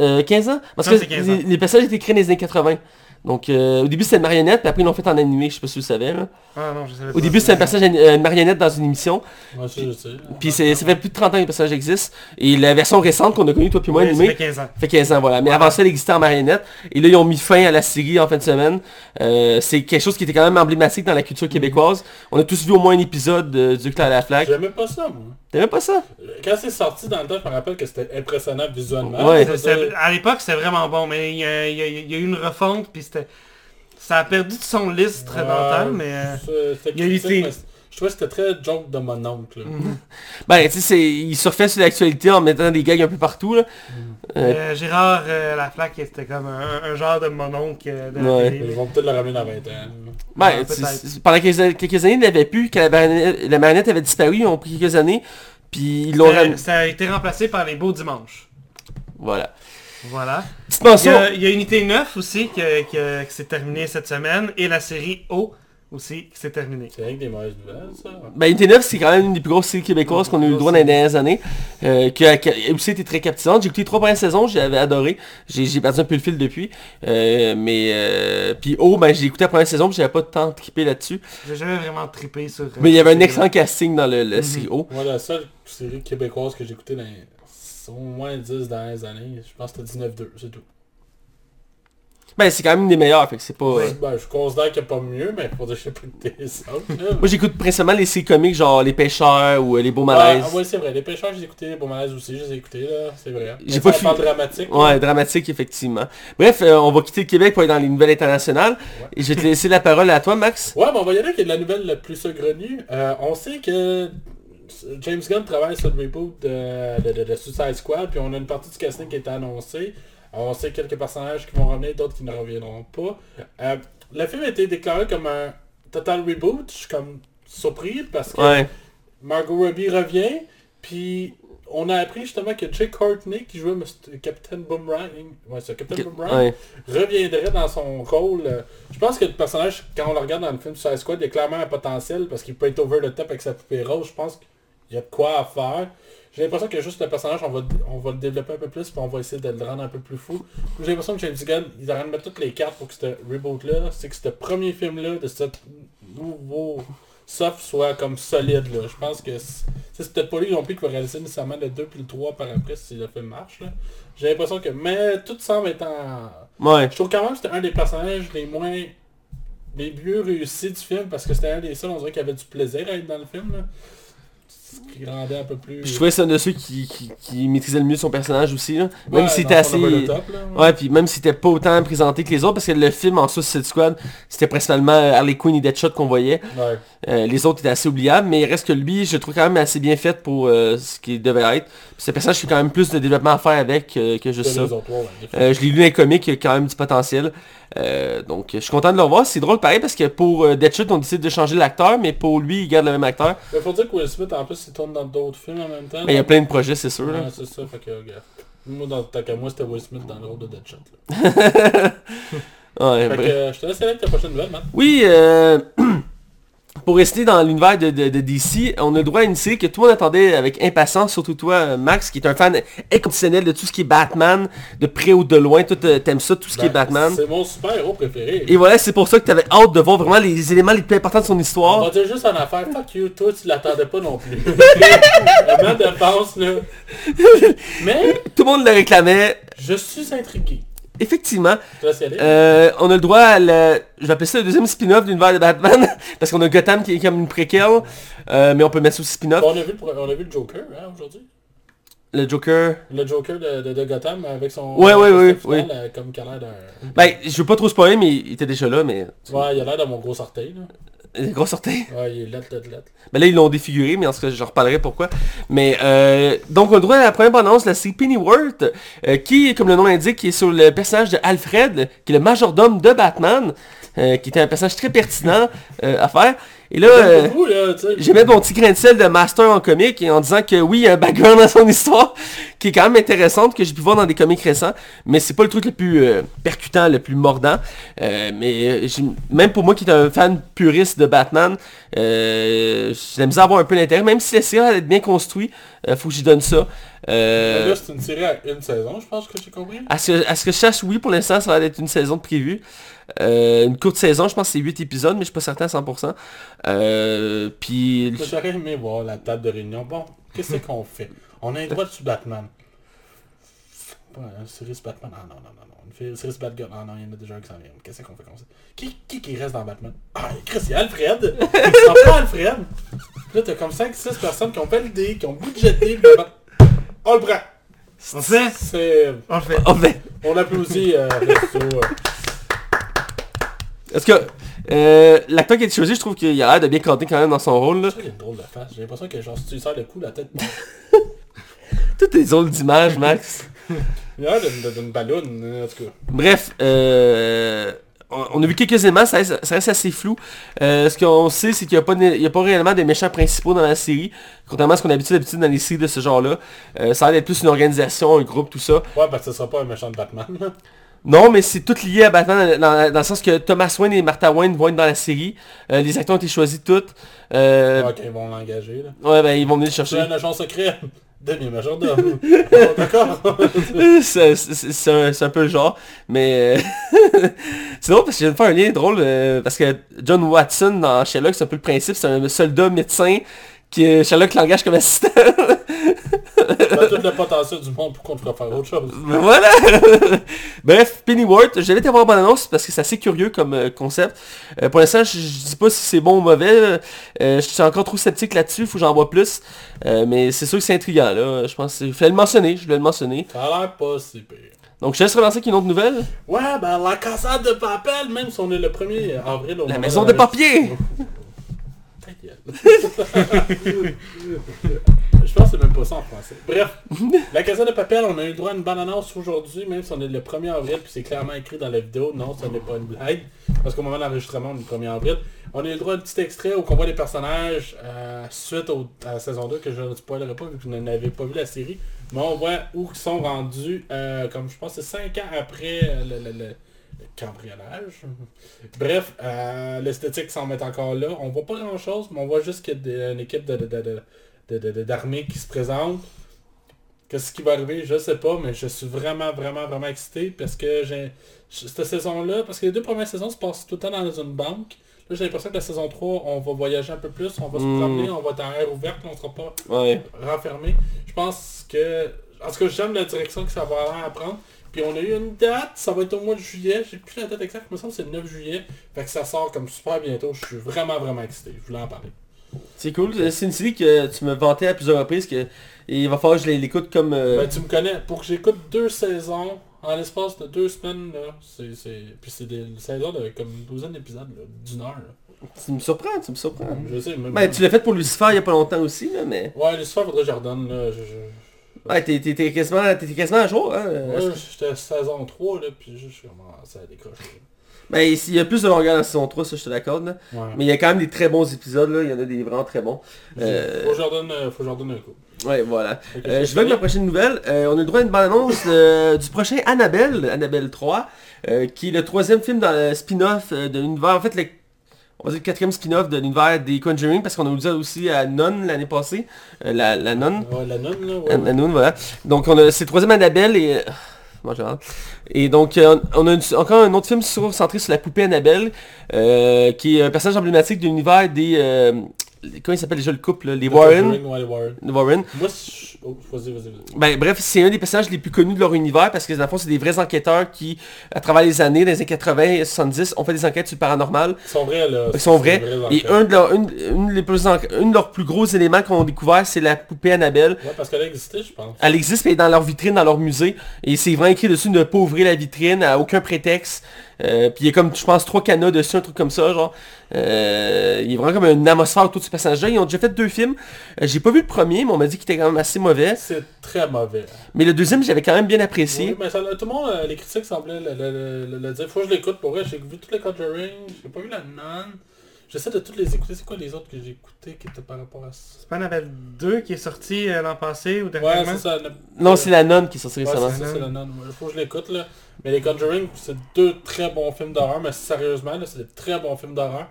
Speaker 1: Euh, 15 ans? Parce
Speaker 3: Non,
Speaker 1: que
Speaker 3: c'est 15
Speaker 1: les,
Speaker 3: ans.
Speaker 1: les personnages étaient créés dans les années 80. Donc euh, au début c'était une marionnette, puis après ils l'ont fait en animé, je sais pas si vous savez. là.
Speaker 3: Ah non, je savais
Speaker 1: Au début c'était un personnage euh, une marionnette dans une émission,
Speaker 2: Moi, ça, je sais.
Speaker 1: puis c'est- ça fait plus de 30 ans que le personnage existe. Et la version récente qu'on a connue toi puis moi
Speaker 3: Ouais, ça
Speaker 1: animée,
Speaker 3: fait 15 ans.
Speaker 1: fait 15 ans voilà. Mais avant ça elle existait en marionnette. Et là ils ont mis fin à la série en fin de semaine. Euh, c'est quelque chose qui était quand même emblématique dans la culture québécoise. On a tous vu au moins un épisode de Duc à la flaque.
Speaker 2: J'aimais pas ça, moi.
Speaker 1: T'aimais pas ça?
Speaker 2: Quand c'est sorti dans le temps, je me rappelle que c'était impressionnant visuellement.
Speaker 1: Ouais.
Speaker 3: À l'époque, c'était vraiment bon, mais il y, a, il y a- il y a eu une refonte, puis c'était... Ça a perdu de son listre dans le temps, mais... euh, il y a eu
Speaker 2: Je trouvais que c'était très joke de mon oncle. là. [LAUGHS]
Speaker 1: Ben tu sais, c'est- il surfait sur l'actualité en mettant des gags un peu partout là. Euh,
Speaker 3: euh, Gérard euh, Laflaque, c'était comme un, un genre de mononcle euh, de la
Speaker 1: Ouais.
Speaker 3: télé.
Speaker 2: Ils vont peut-être le ramener dans 20 ans.
Speaker 1: Ben,
Speaker 3: Ouais,
Speaker 1: c'est- c'est- pendant quelques, quelques années, il n'avait plus, quand la marionnette, la marionnette avait disparu, ils ont pris quelques années, puis ils l'ont
Speaker 3: Ça,
Speaker 1: ramené.
Speaker 3: ça a été remplacé par les beaux dimanches.
Speaker 1: Voilà.
Speaker 3: Voilà.
Speaker 1: Petite
Speaker 3: Il y, a, il y a Unité 9 aussi qui a- qui s'est terminée cette semaine. Et la série O aussi qui s'est terminée.
Speaker 2: C'est rien que des mauvaises nouvelles, ça.
Speaker 1: Ben, Unité 9, c'est quand même une des plus grosses séries québécoises qu'on a eu le droit dans les dernières années. Euh, qui a, qui a aussi été très captivante. J'ai écouté les trois premières saisons, j'avais adoré. J'ai j'ai perdu un peu le fil depuis. Euh, mais euh, puis oh, ben j'ai écouté la première saison, puis j'avais pas de temps de triper là-dessus.
Speaker 3: J'ai jamais vraiment trippé sur... euh,
Speaker 1: Mais il y avait un excellent casting dans le, le O.
Speaker 2: Moi, la seule série québécoise que j'ai écoutée dans au moins 10 dernières années, je pense que c'était 19-2, c'est tout.
Speaker 1: Ben c'est quand même une des meilleures, fait que c'est pas... euh,
Speaker 2: Ben, je considère qu'il n'y a pas mieux, mais pour dire que je autres. là.
Speaker 1: Moi j'écoute principalement les séries comiques genre Les Pêcheurs ou euh, Les Beaux
Speaker 2: Ouais,
Speaker 1: Malaises.
Speaker 2: ah ouais, c'est vrai. Les pêcheurs, j'ai écouté. Les beaux malaises aussi, je les ai écoutés, là. C'est vrai.
Speaker 1: J'ai
Speaker 2: Mais
Speaker 1: pas fini.
Speaker 2: dramatique.
Speaker 1: Ouais, dramatique effectivement. Bref, euh, on va quitter le Québec pour aller dans les nouvelles internationales. Et je vais te laisser la parole à toi Max.
Speaker 2: Ouais, mais on va y aller avec la nouvelle la plus saugrenue. Euh, on sait que James Gunn travaille sur le reboot de, de, de- de Suicide Squad, puis on a une partie du casting qui est annoncée. On sait quelques personnages qui vont revenir, d'autres qui ne reviendront pas. Euh, le film a été déclaré comme un total reboot. Je suis comme surpris parce que
Speaker 1: Ouais.
Speaker 2: Margot Robbie revient, puis on a appris justement que Jake Courtney, qui jouait. Captain Boomerang, ouais, c'est Captain Boomerang,
Speaker 1: Ouais.
Speaker 2: reviendrait dans son rôle. Je pense que le personnage, quand on le regarde dans le film Suicide Squad, il a clairement un potentiel parce qu'il peut être over the top avec sa poupée rose. Je pense qu'il y a de quoi à faire. J'ai l'impression que juste le personnage, on va, on va le développer un peu plus puis on va essayer de le rendre un peu plus fou. J'ai l'impression que James Gunn, il est en train de mettre toutes les cartes pour que ce reboot-là, c'est que ce premier film-là, de ce nouveau soft soit comme solide. Là. Je pense que c'est peut-être pas lui non plus qui va réaliser nécessairement le 2 puis le 3 par après si le film marche. J'ai l'impression que... Mais tout semble être en...
Speaker 1: Ouais.
Speaker 2: Je trouve quand même que c'était un des personnages les moins... les mieux réussis du film parce que c'était un des seuls, on dirait qu'il avait du plaisir à être dans le film. Là. Ce qui rendait un peu plus...
Speaker 1: Je trouvais que c'est un de ceux qui, qui, qui maîtrisait le mieux son personnage aussi. Là.
Speaker 2: Ouais,
Speaker 1: Même si
Speaker 2: dans
Speaker 1: c'était assez...
Speaker 2: top, là.
Speaker 1: Ouais, puis même si c'était pas autant présenté que les autres, parce que le film en Suicide Squad, c'était principalement Harley Quinn et Deadshot qu'on voyait.
Speaker 2: Ouais.
Speaker 1: Euh, les autres étaient assez oubliables, mais il reste que lui, je le trouve quand même assez bien fait pour euh, ce qu'il devait être. Puis ce personnage, j'ai quand même plus de développement à faire avec euh, que juste ça.
Speaker 2: autres, ouais, ouais,
Speaker 1: Euh, je l'ai lu dans les comics, il y a quand même du potentiel. Euh, donc je suis content de le revoir. C'est drôle pareil parce que pour euh, Deadshot, on décide de changer l'acteur, mais pour lui, il garde le même acteur.
Speaker 2: Il faut dire que Will Smith, en plus, il tourne dans d'autres films en même temps.
Speaker 1: Mais il y a plein de projets, c'est sûr.
Speaker 2: Ouais, c'est ça, fait que, regarde. Moi, dans tant qu'à moi, c'était Will Smith dans le rôle de Deadshot. Là. [LAUGHS]
Speaker 1: Ouais,
Speaker 2: Fait que, je te laisse aller avec ta prochaine nouvelle, man.
Speaker 1: Oui, euh, [CLEARS THROAT] pour rester dans l'univers de, de- de DC, on a le droit à une série que tout le monde attendait avec impatience, surtout toi, euh, Max, qui est un fan inconditionnel de tout ce qui est Batman, de près ou de loin, toi t'aimes ça, tout ce qui est
Speaker 2: Ben,
Speaker 1: Batman.
Speaker 2: C'est mon super-héros préféré.
Speaker 1: Et voilà, c'est pour ça que t'avais hâte de voir vraiment les éléments les plus importants de son
Speaker 2: On va
Speaker 1: histoire.
Speaker 2: dire juste en affaire, fuck you, toi tu l'attendais pas non plus. [LAUGHS] Vraiment de pense là. [LAUGHS] Mais
Speaker 1: Tout le monde le réclamait.
Speaker 2: je suis intrigué.
Speaker 1: Effectivement, euh, on a le droit à le... Je vais appeler ça le deuxième spin-off de l'univers de Batman, [LAUGHS] parce qu'on a Gotham qui est comme une préquelle, euh, mais on peut mettre ça aussi spin-off.
Speaker 2: On, a vu le, pro- on a vu le Joker hein, aujourd'hui.
Speaker 1: Le Joker...
Speaker 2: Le Joker de, de, de Gotham avec son...
Speaker 1: Ouais, ouais, ouais,
Speaker 2: final, euh, Comme qu'il a l'air d'un...
Speaker 1: Ben, je veux pas trop spoiler, mais il était déjà là, mais...
Speaker 2: Ouais, il a l'air de mon gros orteil là.
Speaker 1: Il est
Speaker 2: il.
Speaker 1: Ben là, ils l'ont défiguré, mais en tout cas, je reparlerai pourquoi. Mais, euh, donc, on droit à la première bande-annonce de la série Pennyworth, euh, qui, comme le nom l'indique, est sur le personnage de Alfred, qui est le majordome de Batman, euh, qui était un personnage très pertinent euh, à faire. Et là, euh, j'ai mis mon petit grain de sel de master en comique et en disant que oui, il y a un background dans son [LAUGHS] histoire qui est quand même intéressante, que j'ai pu voir dans des comics récents, mais c'est pas le truc le plus euh, percutant, le plus mordant. Euh, mais euh, même pour moi qui est un fan puriste de Batman, euh, j'ai misère à avoir un peu l'intérêt, même si la série être bien construite, faut que j'y donne ça. Euh,
Speaker 2: Là, c'est une série à une saison, je pense que j'ai compris.
Speaker 1: à ce, à ce que je sache, oui, pour l'instant, ça va être une saison de prévue. Euh, une courte saison, je pense que c'est 8 épisodes, mais je suis pas certain à 100%. Euh, puis...
Speaker 2: J'aurais aimé voir la table de réunion. Bon, qu'est-ce qu'on fait? On a un droit dessus Batman. Série sur Batman. Ah non, non, non, non. Une sur Batgirl. Ah non, il y en a déjà un qui s'en vient. Qu'est-ce qu'on fait comme ça qui, qui qui reste dans Batman? Ah, Chris, il y a Alfred. On prend Alfred. Puis là, t'as comme 5-6 personnes qui ont validé, qui ont budgété. puis Bat- On le prend.
Speaker 3: On
Speaker 2: C'est...
Speaker 3: On le fait.
Speaker 1: En fait,
Speaker 2: On applaudit euh, Resto, euh.
Speaker 1: Est-ce que euh, l'acteur qui a été choisi, je trouve qu'il a l'air de bien canter quand même dans son rôle. Là.
Speaker 2: Il a une drôle de face. J'ai l'impression que genre si tu lui sers le coup, la tête... [LAUGHS] [LAUGHS]
Speaker 1: Toutes les autres d'images, Max.
Speaker 2: Il a l'air d'une- ballonne, en tout cas.
Speaker 1: Bref, euh, on, a vu quelques éléments, ça reste, ça reste assez flou. Euh, ce qu'on sait, c'est qu'il n'y a, pas a réellement des méchants principaux dans la série, contrairement à ce qu'on a l'habitude d'habitude dans les séries de ce genre-là. Euh, ça a l'air d'être plus une organisation, un groupe, tout ça.
Speaker 2: Ouais, parce que ce sera pas un méchant de Batman.
Speaker 1: Non, mais c'est tout lié à Batman dans, dans- le sens que Thomas Wayne et Martha Wayne vont être dans la série. Euh, les acteurs ont été choisis toutes. Euh,
Speaker 2: Ok, ils vont l'engager. là.
Speaker 1: ouais, ben ils vont venir le
Speaker 2: C'est
Speaker 1: chercher.
Speaker 2: un agent secret. Demi majordome. D'accord. [LAUGHS]
Speaker 1: c'est c'est- c'est un, c'est un peu le genre, mais euh, [LAUGHS] c'est drôle parce que je viens de faire un lien drôle euh, parce que John Watson dans Sherlock, c'est un peu le principe, c'est un soldat médecin qui euh, Sherlock l'engage comme assistant. [LAUGHS]
Speaker 2: T'as tout le potentiel du monde pour qu'on pourrait faire autre chose.
Speaker 1: Ben voilà [LAUGHS] Bref, Pennyworth, j'avais été voir bonne annonce parce que c'est assez curieux comme euh, concept. Euh, pour l'instant, je, je dis pas si c'est bon ou mauvais. Euh, je suis encore trop sceptique là-dessus, faut que j'en vois plus. Euh, mais c'est sûr que c'est intriguant là. Je pense que je voulais le mentionner, je voulais le mentionner.
Speaker 2: Ça a l'air pas si pire.
Speaker 1: Donc je laisse relancer avec une autre nouvelle.
Speaker 2: Ouais, ben la cassade de papel, même si on est le 1er avril. au
Speaker 1: La maison
Speaker 2: de
Speaker 1: de papier [LAUGHS]
Speaker 2: Je pense que c'est même pas ça en français. Bref, la cassette de papel, on a eu le droit à une bonne annonce aujourd'hui, même si on est le 1er avril, puis c'est clairement écrit dans la vidéo. Non, ce n'est pas une blague. Parce qu'au moment de l'enregistrement, on est le 1er avril. On a eu le droit à un petit extrait où on voit les personnages euh, suite au- à la saison 2, que je ne spoilerai pas vu que vous n'avez pas vu la série. Mais on voit où ils sont rendus, euh, comme je pense c'est 5 ans après euh, le cambriolage. Bref, euh, l'esthétique semble être encore là. On voit pas grand chose, mais on voit juste qu'il y a une équipe de, de, de, de- d'armée qui se présente. Qu'est-ce qui va arriver, je sais pas, mais je suis vraiment, vraiment, vraiment excité parce que j'ai cette saison-là, parce que les deux premières saisons se passent tout le temps dans une banque. Là, j'ai l'impression que la saison 3, on va voyager un peu plus, on va se
Speaker 1: Mm.
Speaker 2: promener, on va être en air ouverte, on sera pas
Speaker 1: Ouais.
Speaker 2: renfermé. Je pense que... En tout cas, j'aime la direction que ça va à prendre. Puis on a eu une date, ça va être au mois de juillet. J'ai plus la date exacte, il me semble que c'est le 9 juillet. Fait que ça sort comme super bientôt. Je suis vraiment, vraiment excité. Je voulais en parler.
Speaker 1: C'est cool. C'est une série que tu me vantais à plusieurs reprises que il va falloir que je l'écoute comme... euh,
Speaker 2: Ben, tu me connais. Pour que j'écoute deux saisons en l'espace de deux semaines, là, c'est... Puis c'est des saisons de comme une douzaine d'épisodes, d'une heure. là.
Speaker 1: Tu me surprends, tu me surprends.
Speaker 2: Je sais, même...
Speaker 1: Ben, tu l'as fait pour Lucifer il y a pas longtemps aussi, là, mais...
Speaker 2: Ouais, l'histoire faudrait que je redonne, là. Je, je...
Speaker 1: Ouais, t'es t'es- t'es quasiment, t'es quasiment à jour, hein.
Speaker 2: Ouais, j'étais à saison 3, là, puis je suis commencé à décrocher.
Speaker 1: Ben, ici, il y a plus de longueur dans la saison 3, ça je te l'accorde, là.
Speaker 2: Ouais.
Speaker 1: Mais il y a quand même des très bons épisodes, là. Il y en a des vraiment très bons. Euh,
Speaker 2: Faut que je leur donne, euh, faut que je leur donne un coup.
Speaker 1: Ouais, voilà.
Speaker 2: Fait que
Speaker 1: Euh,
Speaker 2: je
Speaker 1: vais avec ma prochaine nouvelle. Euh, on a le droit à une bande-annonce euh, du prochain Annabelle, Annabelle 3, euh, qui est le troisième film dans le spin-off euh, de l'univers, en fait, le, on va dire le quatrième spin-off de l'univers des Conjuring, parce qu'on a eu aussi à Nun l'année passée, euh, la, la Nun.
Speaker 2: Ouais, la nonne, là, ouais.
Speaker 1: La- Nun, voilà. Donc on a, c'est le troisième Annabelle et... euh. Et donc, euh, on a une- encore un autre film sur- centré sur la poupée Annabelle, euh, qui est un personnage emblématique de l'univers des... euh, comment il s'appelle déjà le couple? Les
Speaker 2: Le
Speaker 1: Warren?
Speaker 2: Conjuring, ouais, les Warren? Moi, je... Oh, vas-y, vas-y, vas-y.
Speaker 1: Ben, bref, c'est un des personnages les plus connus de leur univers parce que dans le fond, c'est des vrais enquêteurs qui, à travers les années, dans les années 80 et 70, ont fait des enquêtes sur le paranormal.
Speaker 2: Ils sont vrais, là.
Speaker 1: Ils sont vrais. Et un de, leurs, une, une plus en- un de leurs plus gros éléments qu'on a découvert, c'est la poupée Annabelle.
Speaker 2: Ouais, parce qu'elle a existé, je pense.
Speaker 1: Elle existe, mais elle est dans leur vitrine, dans leur musée. Et c'est vraiment écrit dessus de ne pas ouvrir la vitrine à aucun prétexte. Euh, puis il y a comme, je pense, trois cadenas dessus, un truc comme ça, genre. Euh, il y a vraiment comme une atmosphère autour de ce personnage-là. Ils ont déjà fait deux films. Euh, J'ai pas vu le premier, mais on m'a dit qu'il était quand même assez mauvais.
Speaker 2: C'est très mauvais.
Speaker 1: Mais le deuxième, j'avais quand même bien apprécié.
Speaker 2: Oui, mais ça, tout le monde, euh, les critiques semblaient le, le, le- le dire. Faut que je l'écoute pour vrai. J'ai vu tous les Conjuring. J'ai pas vu la nonne. J'essaie de toutes les écouter. C'est quoi les autres que j'ai écoutés qui étaient par rapport à ça?
Speaker 3: C'est pas Annabelle 2 qui est sorti euh, l'an passé ou
Speaker 2: Ouais,
Speaker 3: dernièrement?
Speaker 2: c'est ça.
Speaker 1: Non, c'est la nonne qui est sortie
Speaker 2: Ouais,
Speaker 1: récemment.
Speaker 2: c'est ça, c'est la nonne. Faut que je l'écoute là. Mais les Conjuring, c'est deux très bons films d'horreur, mais sérieusement, là, c'est des très bons films d'horreur.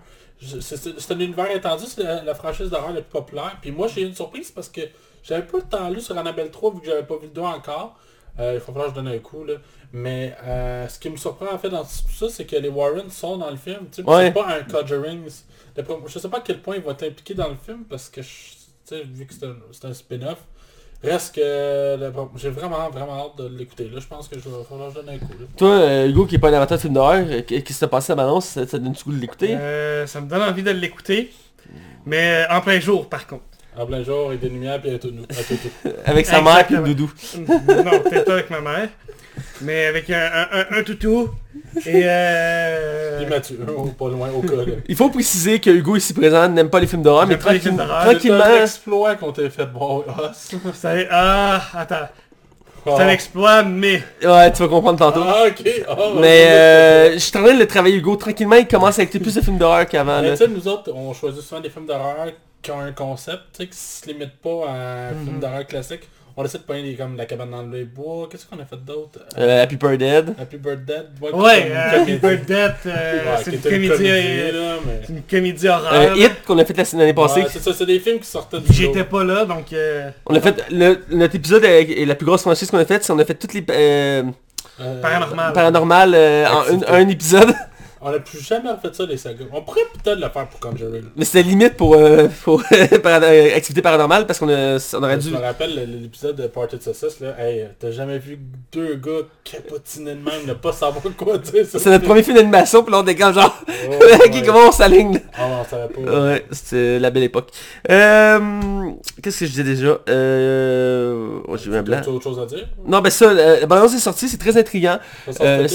Speaker 2: C'est un univers étendu, c'est la, la franchise d'horreur la plus populaire. Puis moi, j'ai eu une surprise parce que j'avais pas le temps lu sur Annabelle 3 vu que j'avais pas vu le 2 encore. Euh, il faut que je donne un coup là. Mais euh, ce qui me surprend en fait dans tout ça, c'est que les Warren sont dans le film. Tu sais, puis
Speaker 1: Ouais.
Speaker 2: C'est pas un Conjuring. Je sais pas à quel point ils vont être impliqués dans le film parce que je- vu que c'est un, c'est un spin-off. Reste que le- j'ai vraiment vraiment hâte de l'écouter. Là, je pense que je vais falloir que je donne un coup. là.
Speaker 1: Toi, euh, Hugo, qui est pas un amateur de films d'horreur, euh, qu'est-ce qui s'est passé à Balance? Ça, ça te donne du goût de l'écouter?
Speaker 3: Euh, ça me donne envie de l'écouter. Mais euh, en plein jour par contre.
Speaker 2: En plein jour, avec des lumières puis un tout, un tout, tout.
Speaker 1: Avec sa mère et le doudou.
Speaker 3: non, peut-être pas avec ma mère. Mais avec un, un, un- un toutou. Et euh... [LAUGHS]
Speaker 2: Au- pas loin, au cas. là.
Speaker 1: Il faut préciser que Hugo ici présent n'aime pas les films d'horreur, mais
Speaker 3: les films
Speaker 1: tranquillement,
Speaker 3: d'horreur.
Speaker 2: C'est un exploit qu'on t'a fait boire. Ah, c'est-
Speaker 3: Ça- Ah, attends. C'est un exploit, mais...
Speaker 1: Ouais, tu vas comprendre tantôt.
Speaker 2: Ah, ok. Ah, ouais,
Speaker 1: Mais euh, je suis en train de le travailler Hugo. Tranquillement, il commence à écouter plus de films d'horreur qu'avant.
Speaker 2: Mais tu sais, nous autres, on choisit souvent des films d'horreur qui ont un concept, tu sais, qui se limitent pas à un
Speaker 1: Mhm.
Speaker 2: film d'horreur classique. On essaie de prendre des comme La cabane dans le bois. Qu'est-ce qu'on a fait d'autre?
Speaker 1: Euh, Happy Bird Dead.
Speaker 2: Happy Bird Dead.
Speaker 3: Ouais,
Speaker 2: une
Speaker 3: euh,
Speaker 2: comédie.
Speaker 3: Bird euh,
Speaker 2: Ouais,
Speaker 3: c'est
Speaker 2: qui
Speaker 3: une comédie, euh,
Speaker 2: là, mais...
Speaker 3: c'est une comédie horreur.
Speaker 1: Euh. Hit qu'on a fait la- l'année passée.
Speaker 2: Ouais, c'est ça, c'est des films qui sortaient du
Speaker 3: J'étais pas là, donc... euh,
Speaker 1: On a fait le- notre épisode est, la plus grosse franchise qu'on a faite, c'est on a fait toutes les euh,
Speaker 2: Euh,
Speaker 3: Paranormal.
Speaker 1: paranormales euh, en une- un épisode.
Speaker 2: On a plus jamais refait ça, les sagas. On pourrait peut-être le faire pour Conjuring.
Speaker 1: Mais c'était limite pour, euh, [LAUGHS] pour para- euh, activité paranormale parce qu'on on aurait dû.
Speaker 2: Je me rappelle le- l'épisode de Party de Saucisse, là. Hey, t'as jamais vu deux gars capotiner de même, ne pas savoir quoi dire. ça?
Speaker 1: C'est notre premier film d'animation, puis là on comme genre,
Speaker 2: Oh, [LAUGHS] ouais.
Speaker 1: comment on s'aligne?
Speaker 2: Ah non, on savait pas.
Speaker 1: Ouais, c'était la belle époque. Euh, Qu'est-ce que je disais déjà? Euh... oh, J'ai eu un blanc.
Speaker 2: T'as autre chose à dire?
Speaker 1: Non, ben ça, euh, la balance est sortie, c'est très intriguant.
Speaker 2: Ça sort
Speaker 1: Euh,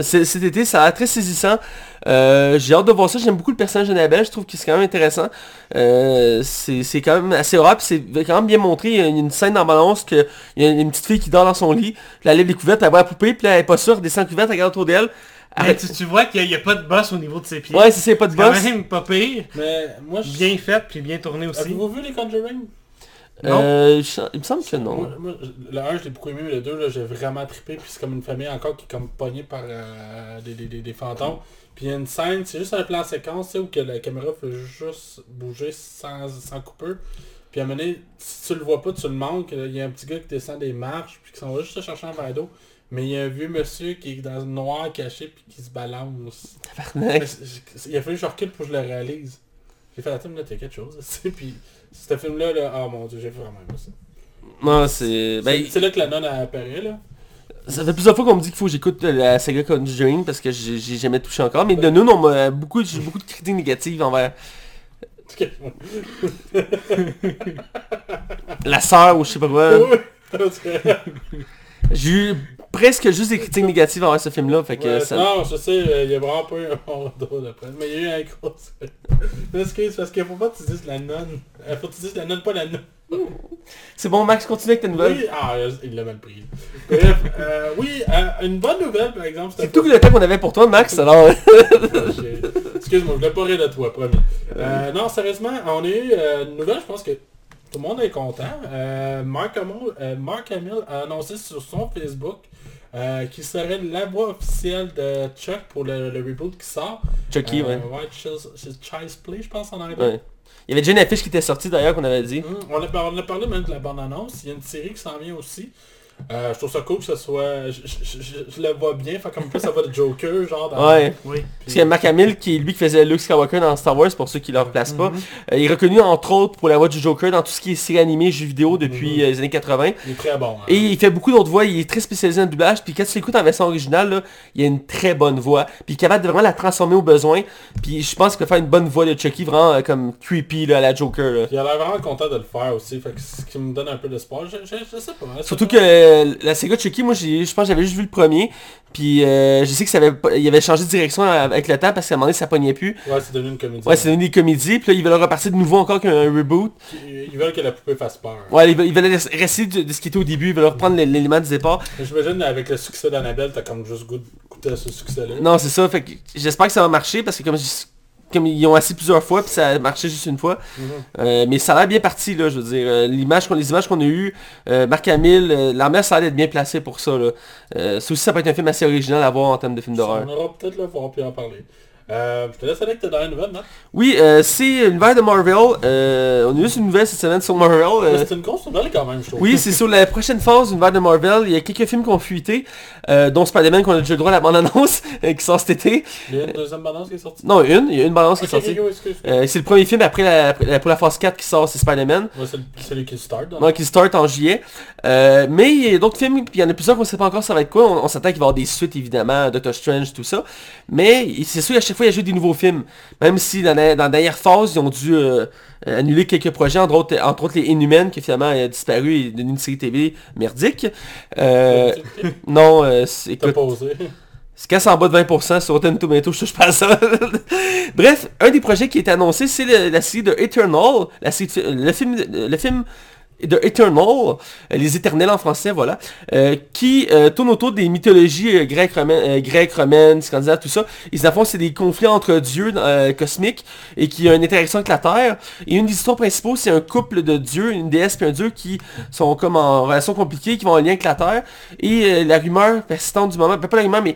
Speaker 2: cet été,
Speaker 1: ça a l'air très saisissant. Euh, J'ai hâte de voir ça. J'aime beaucoup le personnage d'Annabelle. Je trouve que c'est quand même intéressant. Euh, c'est c'est quand même assez rare. puis C'est quand même bien montré. Il y a une scène dans Balance que il y a une petite fille qui dort dans son lit. Puis elle lève les couvertes, elle voit la poupée. Puis là, elle est pas sûre, elle descend les couvertes, elle regarde autour d'elle.
Speaker 3: tu, tu vois qu'il n'y a, pas de boss au niveau de ses pieds.
Speaker 1: Ouais, c'est ça, y a pas de
Speaker 3: C'est quand
Speaker 1: boss.
Speaker 3: même pas pire.
Speaker 2: Mais moi, je...
Speaker 3: Bien fait, puis bien tourné aussi.
Speaker 2: Avez-vous vu les Conjuring?
Speaker 1: Euh, je- il me semble que non.
Speaker 2: Moi, moi, je- le 1, je l'ai beaucoup aimé, mais le 2, là, j'ai vraiment trippé. Puis c'est comme une famille encore qui est comme pognée par euh, des, des, des, des fantômes. Puis il y a une scène, c'est juste un plan séquence, tu sais, où que la caméra fait juste bouger sans, sans coupeur. Puis à un moment donné, si tu le vois pas, tu le manques. Il y a un petit gars qui descend des marches, puis qui s'en va juste chercher un verre d'eau. Mais il y a un vieux monsieur qui est dans le noir caché, puis qui se balance. Il a fallu que je recule pour que je le réalise. J'ai fait la là, t'as quelque chose, [LAUGHS] tu sais, puis ce film-là, là, oh mon dieu, j'ai vraiment aimé ça.
Speaker 1: Non, c'est... Ben,
Speaker 2: C'est- c'est là que la nonne a apparu, là.
Speaker 1: ça fait plusieurs fois qu'on me dit qu'il faut que j'écoute la saga Conjuring parce que j'ai jamais touché encore. Mais de nous, on m'a beaucoup, j'ai beaucoup de critiques négatives envers la sœur ou je sais pas quoi. J'ai eu presque juste des critiques négatives envers ce film-là. Fait que
Speaker 2: Ouais,
Speaker 1: ça...
Speaker 2: Non, je sais, euh, il y a vraiment pas eu un bon [LAUGHS] retour d'après. Mais il y a eu un gros... [LAUGHS] Excuse, parce qu'il faut pas que tu dises la nonne. Il faut que tu dises la nonne, pas la nonne.
Speaker 1: C'est bon, Max, continue avec ta nouvelle.
Speaker 2: Oui, ah, il l'a mal pris. Bref, euh, oui, euh, une bonne nouvelle, par exemple,
Speaker 1: C'est tout le temps qu'on avait pour toi, Max, [LAUGHS] alors...
Speaker 2: J'ai- Excuse-moi, je voulais pas rire de toi, promis. Euh, non, sérieusement, on a eu euh, une nouvelle, je pense que tout le monde est content. Euh, Mark, Hamill, euh, Mark Hamill a annoncé sur son Facebook euh, qu'il serait la voix officielle de Chuck pour le, le reboot qui sort.
Speaker 1: Chucky,
Speaker 2: Euh,
Speaker 1: ouais.
Speaker 2: ouais, Child's, Play, je pense, en anglais.
Speaker 1: ouais. Il y avait déjà une affiche qui était sortie d'ailleurs qu'on avait dit.
Speaker 2: Hum, on, a, on a parlé même de la bande-annonce. Il y a une série qui s'en vient aussi. Euh, je trouve ça cool que ce soit... Je, je, je, je le vois bien, fait comme plus ça va de Joker, genre dans...
Speaker 1: Ouais.
Speaker 3: Oui.
Speaker 1: Parce qu'il y a Mark Hamill qui est lui qui faisait Luke Skywalker dans Star Wars pour ceux qui ne le replacent pas. Euh, il est reconnu entre autres pour la voix du Joker dans tout ce qui est série animée, jeux vidéo depuis
Speaker 2: Mhm.
Speaker 1: euh, les années 80.
Speaker 2: Il est très bon. hein.
Speaker 1: Et il fait beaucoup d'autres voix, il est très spécialisé en doublage, puis quand tu l'écoutes en version originale, là, il a une très bonne voix, puis il est capable de vraiment la transformer au besoin, puis je pense qu'il peut faire une bonne voix de Chucky, vraiment euh, comme creepy là, à la Joker. là.
Speaker 2: Puis il a l'air vraiment content de le faire aussi, fait que ce qui me donne un peu d'espoir. Je, je, je sais pas. hein,
Speaker 1: Surtout que euh, la Sega Chucky, moi je pense que j'avais juste vu le premier, puis euh, je sais que ça avait, il avait changé de direction avec le temps parce qu'à un moment donné ça pognait plus.
Speaker 2: Ouais, c'est devenu une comédie.
Speaker 1: Ouais, c'est devenu des comédies, puis là ils veulent repartir de nouveau encore qu'un reboot.
Speaker 2: Ils veulent que la poupée fasse peur.
Speaker 1: Ouais, ils veulent, ils veulent rester de, de ce qui était au début, ils veulent reprendre l'é- l'élément du départ.
Speaker 2: J'imagine avec le succès d'Annabelle, t'as comme juste goût de goûter à ce succès-là.
Speaker 1: Non, c'est ça, fait que j'espère que ça va marcher parce que comme, je- comme ils ont assis plusieurs fois puis ça a marché juste une fois.
Speaker 2: Mhm.
Speaker 1: Euh, mais ça a l'air bien parti là, je veux dire. Euh, l'image les images qu'on a eues, euh, Marc Hamill, euh, la mère ça a l'air d'être bien placée pour ça là. Ça aussi ça peut être un film assez original à voir en termes de film d'horreur.
Speaker 2: On aura peut-être le voir puis en parler. Euh, je te laisse t'as dans la nouvelle, Matt.
Speaker 1: Oui, euh, c'est l'univers de Marvel. Euh, on a eu juste une nouvelle cette semaine sur Marvel. euh,
Speaker 2: C'est une grosse nouvelle quand même, je trouve.
Speaker 1: Oui, c'est sur la prochaine phase de l'univers de Marvel. Il y a quelques films qui ont fuité, euh, dont Spider-Man qu'on a déjà le droit à la bande-annonce, [LAUGHS] qui sort cet été.
Speaker 2: Il y a une deuxième balance qui est sortie.
Speaker 1: Non, une, il y a une balance qui est sortie. c'est le premier film après la, après la- pour la phase 4 qui sort, c'est Spider-Man.
Speaker 2: Ouais, c'est le- c'est lui qui start. donc.
Speaker 1: Start en juillet. Mais il y a d'autres films, puis il y en a plusieurs qu'on sait pas encore ça va être quoi. On, on s'attend qu'il va y avoir des suites évidemment, Doctor Strange, tout ça. Mais c'est sûr à chaque fois il y a juste des nouveaux films. Même si dans la, dans la dernière phase, ils ont dû euh, euh, annuler quelques projets, entre autres, entre autres les Inhumaines qui finalement a disparu et devenu une série TV merdique. Euh, [LAUGHS] non, euh, c'est- écoute, quand c'est en bas de 20% sur Rotten Tomatoes, je touche pas à ça. [LAUGHS] Bref, un des projets qui est annoncé, c'est la série de Eternal, la série de le film, le film The Eternal, euh, les éternels en français, voilà, euh, qui euh, tourne autour des mythologies euh, grecques, romaines, scandinaves, tout ça. Ils en font, c'est des conflits entre dieux cosmiques et qui ont une interaction avec la Terre. Et une des histoires principaux, c'est un couple de dieux, une déesse puis un dieu qui sont comme en relation compliquée, qui vont en lien avec la Terre. Et la rumeur persistante du moment, ben, pas la rumeur, mais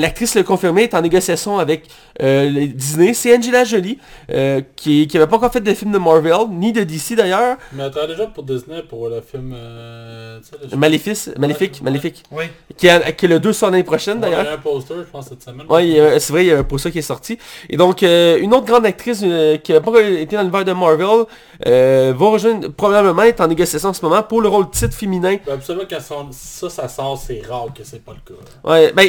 Speaker 1: l'actrice le confirmé est en négociation avec euh, Disney. C'est Angela Jolie, euh, qui n'avait pas encore fait de film de Marvel, ni de DC d'ailleurs.
Speaker 2: Mais attends, déjà pour Disney, pour le film... Euh, le-
Speaker 1: Maléfice, Maléfique,
Speaker 2: Ouais.
Speaker 1: Maléfique.
Speaker 3: Oui.
Speaker 1: Qui, a- qui est le 2 sort l'année prochaine
Speaker 2: Ouais, Il y
Speaker 1: d'ailleurs.
Speaker 2: a un poster, je pense, cette semaine.
Speaker 1: A- c'est vrai, il y a un pour ça qui est sorti. Et donc, euh, une autre grande actrice euh, qui n'a pas encore été dans l'univers de Marvel euh, va rejoindre, probablement être en négociation en ce moment pour le rôle de titre féminin.
Speaker 2: Ben, absolument, quand ça, ça, ça sort, c'est rare que c'est pas le cas.
Speaker 1: Ouais, ben,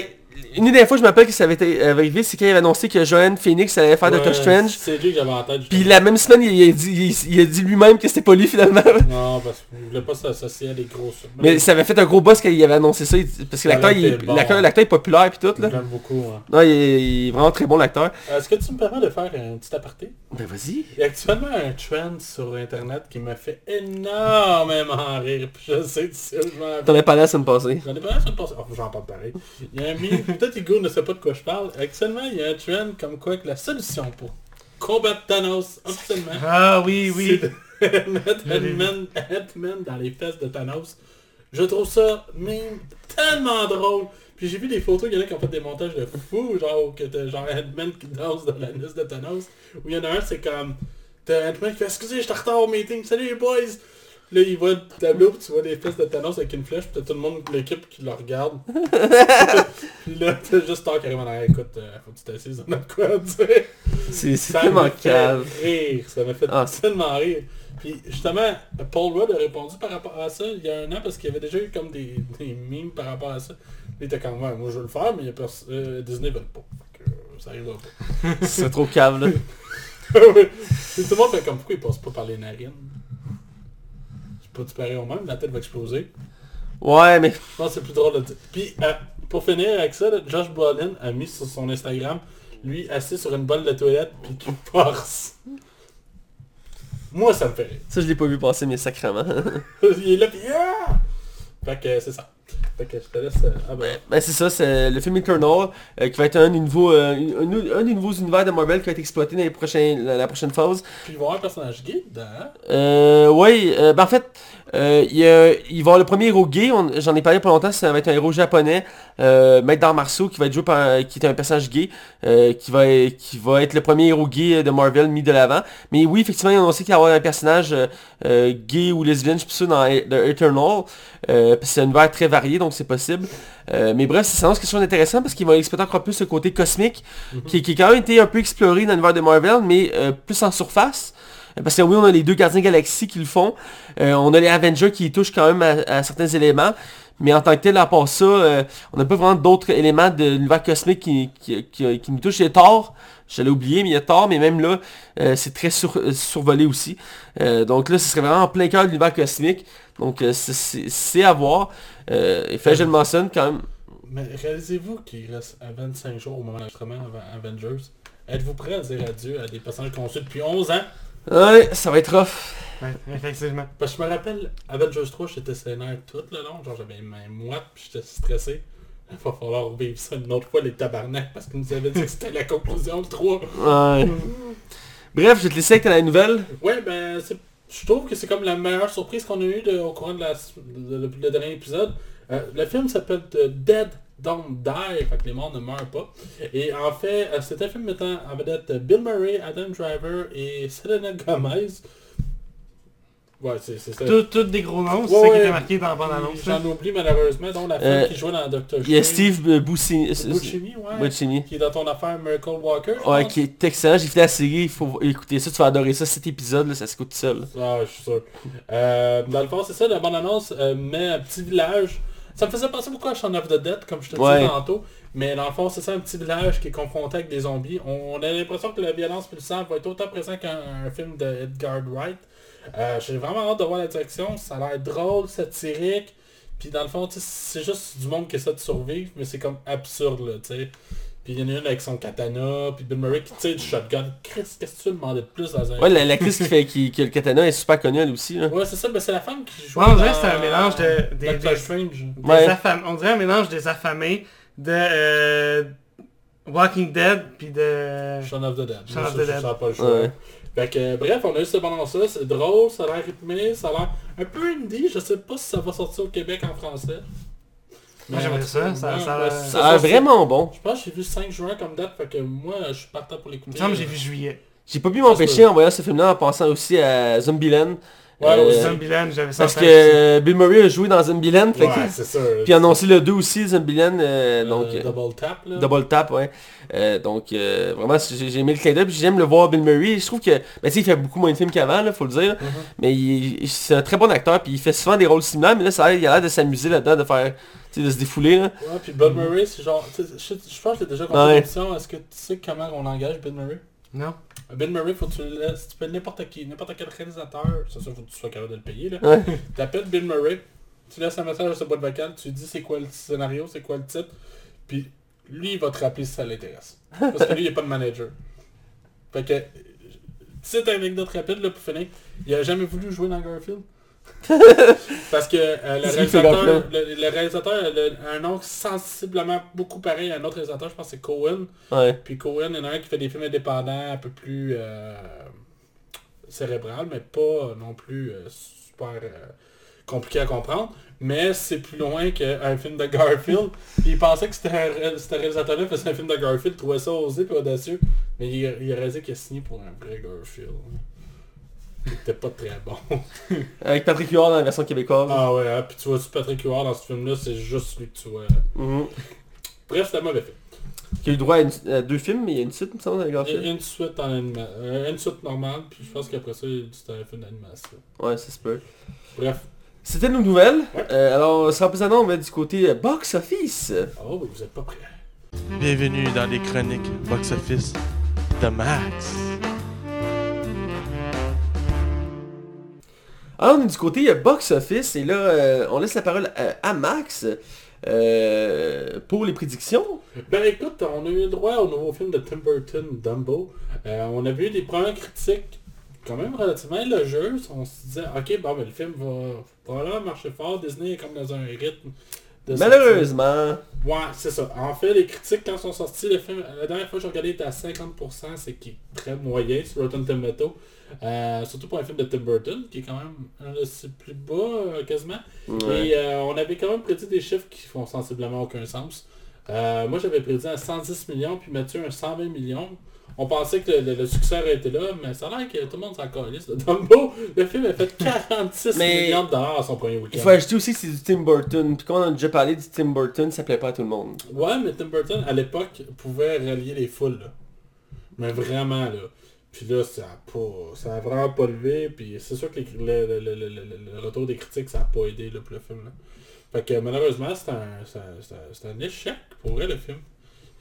Speaker 1: une des fois, je m'appelle que ça avait été arrivé, c'est quand il avait annoncé que Joanne Phoenix allait faire Doctor Strange.
Speaker 2: C'est lui que j'avais en tête.
Speaker 1: Puis la même semaine, il, a dit, il- il a dit lui-même que c'était pas lui finalement.
Speaker 2: Non, [LAUGHS] parce qu'il voulait pas s'associer à des grosses...
Speaker 1: Mais ça avait fait un gros boss quand il avait annoncé ça, parce que l'acteur, l'acteur, l'acteur est populaire puis tout là.
Speaker 2: J'aime beaucoup. hein.
Speaker 1: Non, il est, vraiment très bon l'acteur.
Speaker 2: Est-ce que tu me permets de faire un petit aparté?
Speaker 1: Ben vas-y.
Speaker 2: Il y a actuellement un trend sur internet qui me fait énormément rire. Puis je sais, tu sais où je m'en.
Speaker 1: T'en as parlé la semaine passée.
Speaker 2: J'en ai pas la semaine passée. Oh, j'en parle pareil. Il y a un meme, peut-être Hugo ne sait pas de quoi je parle. Actuellement, il y a un trend comme quoi que la solution pour combattre Thanos officiellement,
Speaker 3: Ah oui, oui.
Speaker 2: c'est de [LAUGHS] mettre. Ant-Man Ant-Man dans les fesses de Thanos. Je trouve ça même tellement drôle. Puis j'ai vu des photos, il y en a qui ont fait des montages de fou, genre que t'as genre Ant-Man qui danse dans l'anus de Thanos. Ou il y en a un, c'est comme t'as Ant-Man qui fait excusez, je suis en retard au meeting, salut les boys! Là, il voit le tableau, puis tu vois les fesses de Thanos avec une flèche, puis t'as tout le monde de l'équipe qui le regarde. [LAUGHS] puis là, t'as juste Thor qui arrive en arrière, écoute, euh, faut que tu t'assises, on a quoi dire.
Speaker 1: C'est c'est
Speaker 2: Ça
Speaker 1: tellement
Speaker 2: m'a fait
Speaker 1: calme.
Speaker 2: rire, ça m'a fait
Speaker 1: Ah,
Speaker 2: tellement rire. Puis justement, Paul Rudd a répondu par rapport à ça il y a un an parce qu'il y avait déjà eu comme des, des memes par rapport à ça. Il était comme ouais, moi je veux le faire, mais il y a pers- euh, Disney veut pas. Euh, ça arrivera pas. [LAUGHS]
Speaker 1: C'est trop calme là. [LAUGHS]
Speaker 2: Tout le monde fait comme pourquoi il passe pas par les narines? Pas pareil au même, la tête va exploser.
Speaker 1: Ouais, mais
Speaker 2: Je pense que c'est plus drôle de dire. Puis euh, pour finir avec ça, là, Josh Brolin a mis sur son Instagram, lui assis sur une bolle de toilette puis qui [LAUGHS] force. Moi ça me fait rire.
Speaker 1: ça je l'ai pas vu passer, mais sacrément. [LAUGHS]
Speaker 2: Il est là puis ah! Fait que c'est ça. Fait que je te laisse. euh, Ah ben.
Speaker 1: Ben c'est ça, c'est le film Eternal, euh, qui va être un des, nouveaux, euh, un, un des nouveaux univers de Marvel qui va être exploité dans les prochains, la, la prochaine phase.
Speaker 2: Puis il va y avoir un personnage gay dedans. hein?
Speaker 1: Euh, euh, ben en fait, euh, il, y a- il va y avoir le premier héros gay, j'en ai parlé pas longtemps, ça va être un héros japonais, euh, maître d'arts martiaux, qui va être joué par, qui est un personnage gay, qui, va, qui va être le premier héros gay de Marvel mis de l'avant. Mais oui, effectivement, ils ont annoncé qu'il va y avoir un personnage gay ou lesbienne, je sais plus ça, dans The Eternal. C'est un univers très varié, donc c'est possible. Euh, mais bref, ça s'annonce quelque chose d'intéressant parce qu'il va exploiter encore plus ce côté cosmique, qui, qui a quand même été un peu exploré dans l'univers de Marvel, mais euh, plus en surface. Euh, Parce que oui, on a les deux gardiens galaxies qui le font. Euh, on a les Avengers qui touchent quand même à, à certains éléments. Mais en tant que tel, à part ça, euh, on n'a pas vraiment d'autres éléments de l'univers cosmique qui, qui, qui, qui nous touchent. Il y a Thor, je l'ai oublié, mais il y a Thor, mais même là, euh, c'est très sur- survolé aussi. Donc là, ce serait vraiment en plein cœur de l'univers cosmique. Donc euh, c'est- à voir. Euh, et fait, je le mentionne quand même.
Speaker 2: Mais réalisez-vous qu'il reste à 25 jours au moment de l'enregistrement Avengers? Êtes-vous prêt à dire adieu à des personnages conçus depuis 11 ans?
Speaker 1: Ouais, ça va être rough.
Speaker 3: Ouais, effectivement.
Speaker 2: Parce que je me rappelle, Avengers 3, j'étais sénère tout le long. Genre j'avais mains moites puis j'étais stressé. Il va falloir vivre ça une autre fois les tabarnaks parce qu'ils nous avaient dit que c'était la conclusion le 3.
Speaker 1: Ouais. Bref, je vais te laisser avec ta nouvelle.
Speaker 2: Ouais, ben, c'est- je trouve que c'est comme la meilleure surprise qu'on a eue au courant de la, de- le dernier épisode. Euh, le film s'appelle Dead Don't Die, fait que les morts ne meurent pas. Et en fait, euh, c'est un film mettant en vedette Bill Murray, Adam Driver et Selena Gomez. Ouais, c'est ça.
Speaker 3: Tout, tout des gros noms, c'est
Speaker 2: Ouais,
Speaker 3: ça qui était marqué dans la bande-annonce.
Speaker 2: J'en oublie malheureusement, dont la femme
Speaker 1: Euh,
Speaker 2: qui jouait dans Doctor
Speaker 1: Il y a
Speaker 2: Strange.
Speaker 1: Steve euh, Buscemi.
Speaker 2: Buscemi, ouais.
Speaker 1: Buscemi.
Speaker 2: Qui est dans ton affaire Miracle Walker.
Speaker 1: Ouais,
Speaker 2: pense.
Speaker 1: qui est excellent. J'ai fait la série, il faut écouter ça, tu vas adorer ça. Cet épisode, là, ça se coûte seul.
Speaker 2: Ah, je suis sûr. Euh, dans le fond, c'est ça, la bande-annonce euh, met un petit village. Ça me faisait penser beaucoup à Shaun of the Dead, comme je te
Speaker 1: Ouais.
Speaker 2: disais tantôt. Mais dans le fond, c'est ça, un petit village qui est confronté avec des zombies. On, on a l'impression que la violence sang va être autant présent qu'un un film de Edgar Wright. Euh, J'ai vraiment hâte de voir la direction. Ça a l'air drôle, satirique. Puis dans le fond, c'est juste du monde qui essaie de survivre, mais c'est comme absurde, là, tu sais. Puis il y en a une avec son katana, puis Bill Murray qui tire du shotgun. Chris, qu'est-ce que tu veux demander de plus dans un...
Speaker 1: Ouais, la- l'actrice qui fait qui, qui le katana est super connue elle aussi. Là.
Speaker 2: Ouais, c'est ça, mais c'est la femme qui joue
Speaker 3: Ouais, on dirait que c'est un mélange de- des-
Speaker 2: Doctor
Speaker 3: des-
Speaker 2: Strange.
Speaker 3: Des
Speaker 1: Ouais.
Speaker 3: affam- On dirait un mélange des affamés de euh, Walking Dead puis de...
Speaker 2: Shaun of the Dead.
Speaker 3: Shaun of the Dead.
Speaker 2: ça a pas le choix.
Speaker 1: Ouais.
Speaker 2: Fait que, bref, on a eu ce ballon-là, c'est drôle, ça a l'air rythmé, ça a l'air un peu indie, je sais pas si ça va sortir au Québec en français.
Speaker 3: Moi, j'aimerais ça, ça- ça a l'air-
Speaker 1: Ça a l'air vraiment bon.
Speaker 2: Je pense que j'ai vu 5 juin comme date, fait que moi, je suis partant pour
Speaker 3: Il
Speaker 2: l'écouter.
Speaker 3: me semble j'ai vu juillet.
Speaker 1: J'ai pas pu m'empêcher en voyant ce film-là en pensant aussi à Zombieland.
Speaker 2: Ouais,
Speaker 1: Euh.
Speaker 3: Zombieland, j'avais ça
Speaker 1: Parce que Bill Murray a joué dans Zombieland. fait
Speaker 2: Ouais, c'est ça.
Speaker 1: Puis annoncé le 2 aussi, Zombieland. euh,
Speaker 2: Euh,
Speaker 1: donc, euh,
Speaker 2: Double Tap, là.
Speaker 1: Double tap, ouais. Euh, donc, euh, vraiment, j'ai aimé le clin d'œil, puis j'aime le voir Bill Murray. Je trouve que, ben, il fait beaucoup moins de films qu'avant, là, faut le dire.
Speaker 2: Mhm.
Speaker 1: Mais c'est un très bon acteur, puis il fait souvent des rôles similaires, mais là, ça a, l'air- il a l'air de s'amuser là-dedans, de faire, de se défouler, là.
Speaker 2: Ouais, puis Bill Murray, c'est genre... Je, je pense que j'ai déjà compris
Speaker 1: Ouais.
Speaker 2: l'émission. Est-ce que tu sais comment on engage Bill Murray?
Speaker 3: Non.
Speaker 2: Bill Murray, faut que tu le laisses, tu peux n'importe qui, n'importe quel réalisateur, c'est sûr, faut que tu sois capable de le payer, là.
Speaker 1: Ouais.
Speaker 2: T'appelles Bill Murray, tu laisses un message à sa boîte vocale, tu lui dis c'est quoi le scénario, c'est quoi le titre, puis lui, il va te rappeler si ça l'intéresse. Parce que lui, il n'est pas de manager. Fait que, petite anecdote rapide, là, pour finir, il a jamais voulu jouer dans Garfield? Parce que euh, le, réalisateur, le, le réalisateur le- un nom sensiblement beaucoup pareil à un autre réalisateur, je pense que c'est Cohen.
Speaker 1: Ouais.
Speaker 2: Puis Cohen, il y en a un qui fait des films indépendants un peu plus euh, cérébral, mais pas non plus euh, super compliqué à comprendre. Mais c'est plus loin qu'un film de Garfield. Puis il pensait que c'était un, ce réalisateur-là faisait un film de Garfield, il trouvait ça osé et audacieux. Mais il, il a réalisé qu'il a signé pour un vrai Garfield. [LAUGHS] C'était pas très bon. [LAUGHS]
Speaker 1: Avec Patrick Huard dans la version québécoise.
Speaker 2: Ah ouais, hein, puis tu vois-tu Patrick Huard dans ce film-là, c'est juste lui que tu vois.
Speaker 1: Mhm.
Speaker 2: Bref, c'était un mauvais film.
Speaker 1: Qui a eu droit à, une- à deux films, mais il y a une suite, il me semble, dans
Speaker 2: Il y
Speaker 1: Garfield.
Speaker 2: a Une suite en anima- euh, une suite normale, puis je pense qu'après ça, c'était un film d'animation.
Speaker 1: Ouais, ça se peut.
Speaker 2: Bref.
Speaker 1: C'était nos nouvelles.
Speaker 2: Ouais.
Speaker 1: Euh, alors, sans plus attendre, on va du côté euh, box office.
Speaker 2: Oh, oui, vous êtes pas prêts.
Speaker 4: Bienvenue dans les chroniques Box Office de Max.
Speaker 1: Alors, on est du côté euh, box office, et là, euh, on laisse la parole à, à Max euh, pour les prédictions.
Speaker 2: Ben écoute, on a eu le droit au nouveau film de Tim Burton, Dumbo. Euh, on a vu des premières critiques quand même relativement élogieuses. On se disait, ok, bon, ben, le film va probablement marcher fort. Disney est comme dans un rythme de sortie.
Speaker 1: Malheureusement,
Speaker 2: Ouais, c'est ça. En fait, les critiques, quand sont sortis, le film, la dernière fois que j'ai regardé, était à 50%, c'est qui est très moyen sur Rotten Tomato. Euh, surtout pour un film de Tim Burton, qui est quand même un de ses plus bas, euh, quasiment.
Speaker 1: Ouais.
Speaker 2: Et euh, on avait quand même prédit des chiffres qui font sensiblement aucun sens. Moi, j'avais prédit un 110 millions, puis Mathieu un 120 millions. On pensait que le, le- le succès aurait été là, mais ça a l'air que tout le monde s'en calisse Dumbo. Le film a fait 46
Speaker 1: Mais-
Speaker 2: millions de dollars à son premier
Speaker 1: il
Speaker 2: week-end.
Speaker 1: faut ajouter aussi que c'est du Tim Burton. Puis quand on a déjà parlé du Tim Burton, ça plaît pas à tout le monde.
Speaker 2: Ouais, mais Tim Burton, à l'époque, pouvait rallier les foules. là. Mais vraiment, là. Puis là, ça a pas. Ça a vraiment pas levé. Puis c'est sûr que les- le, le- le- le- le- le retour des critiques, ça a pas aidé là, pour le film. Là. Fait que malheureusement, c'est un, c'est un- c'est un- échec pour vrai, le film.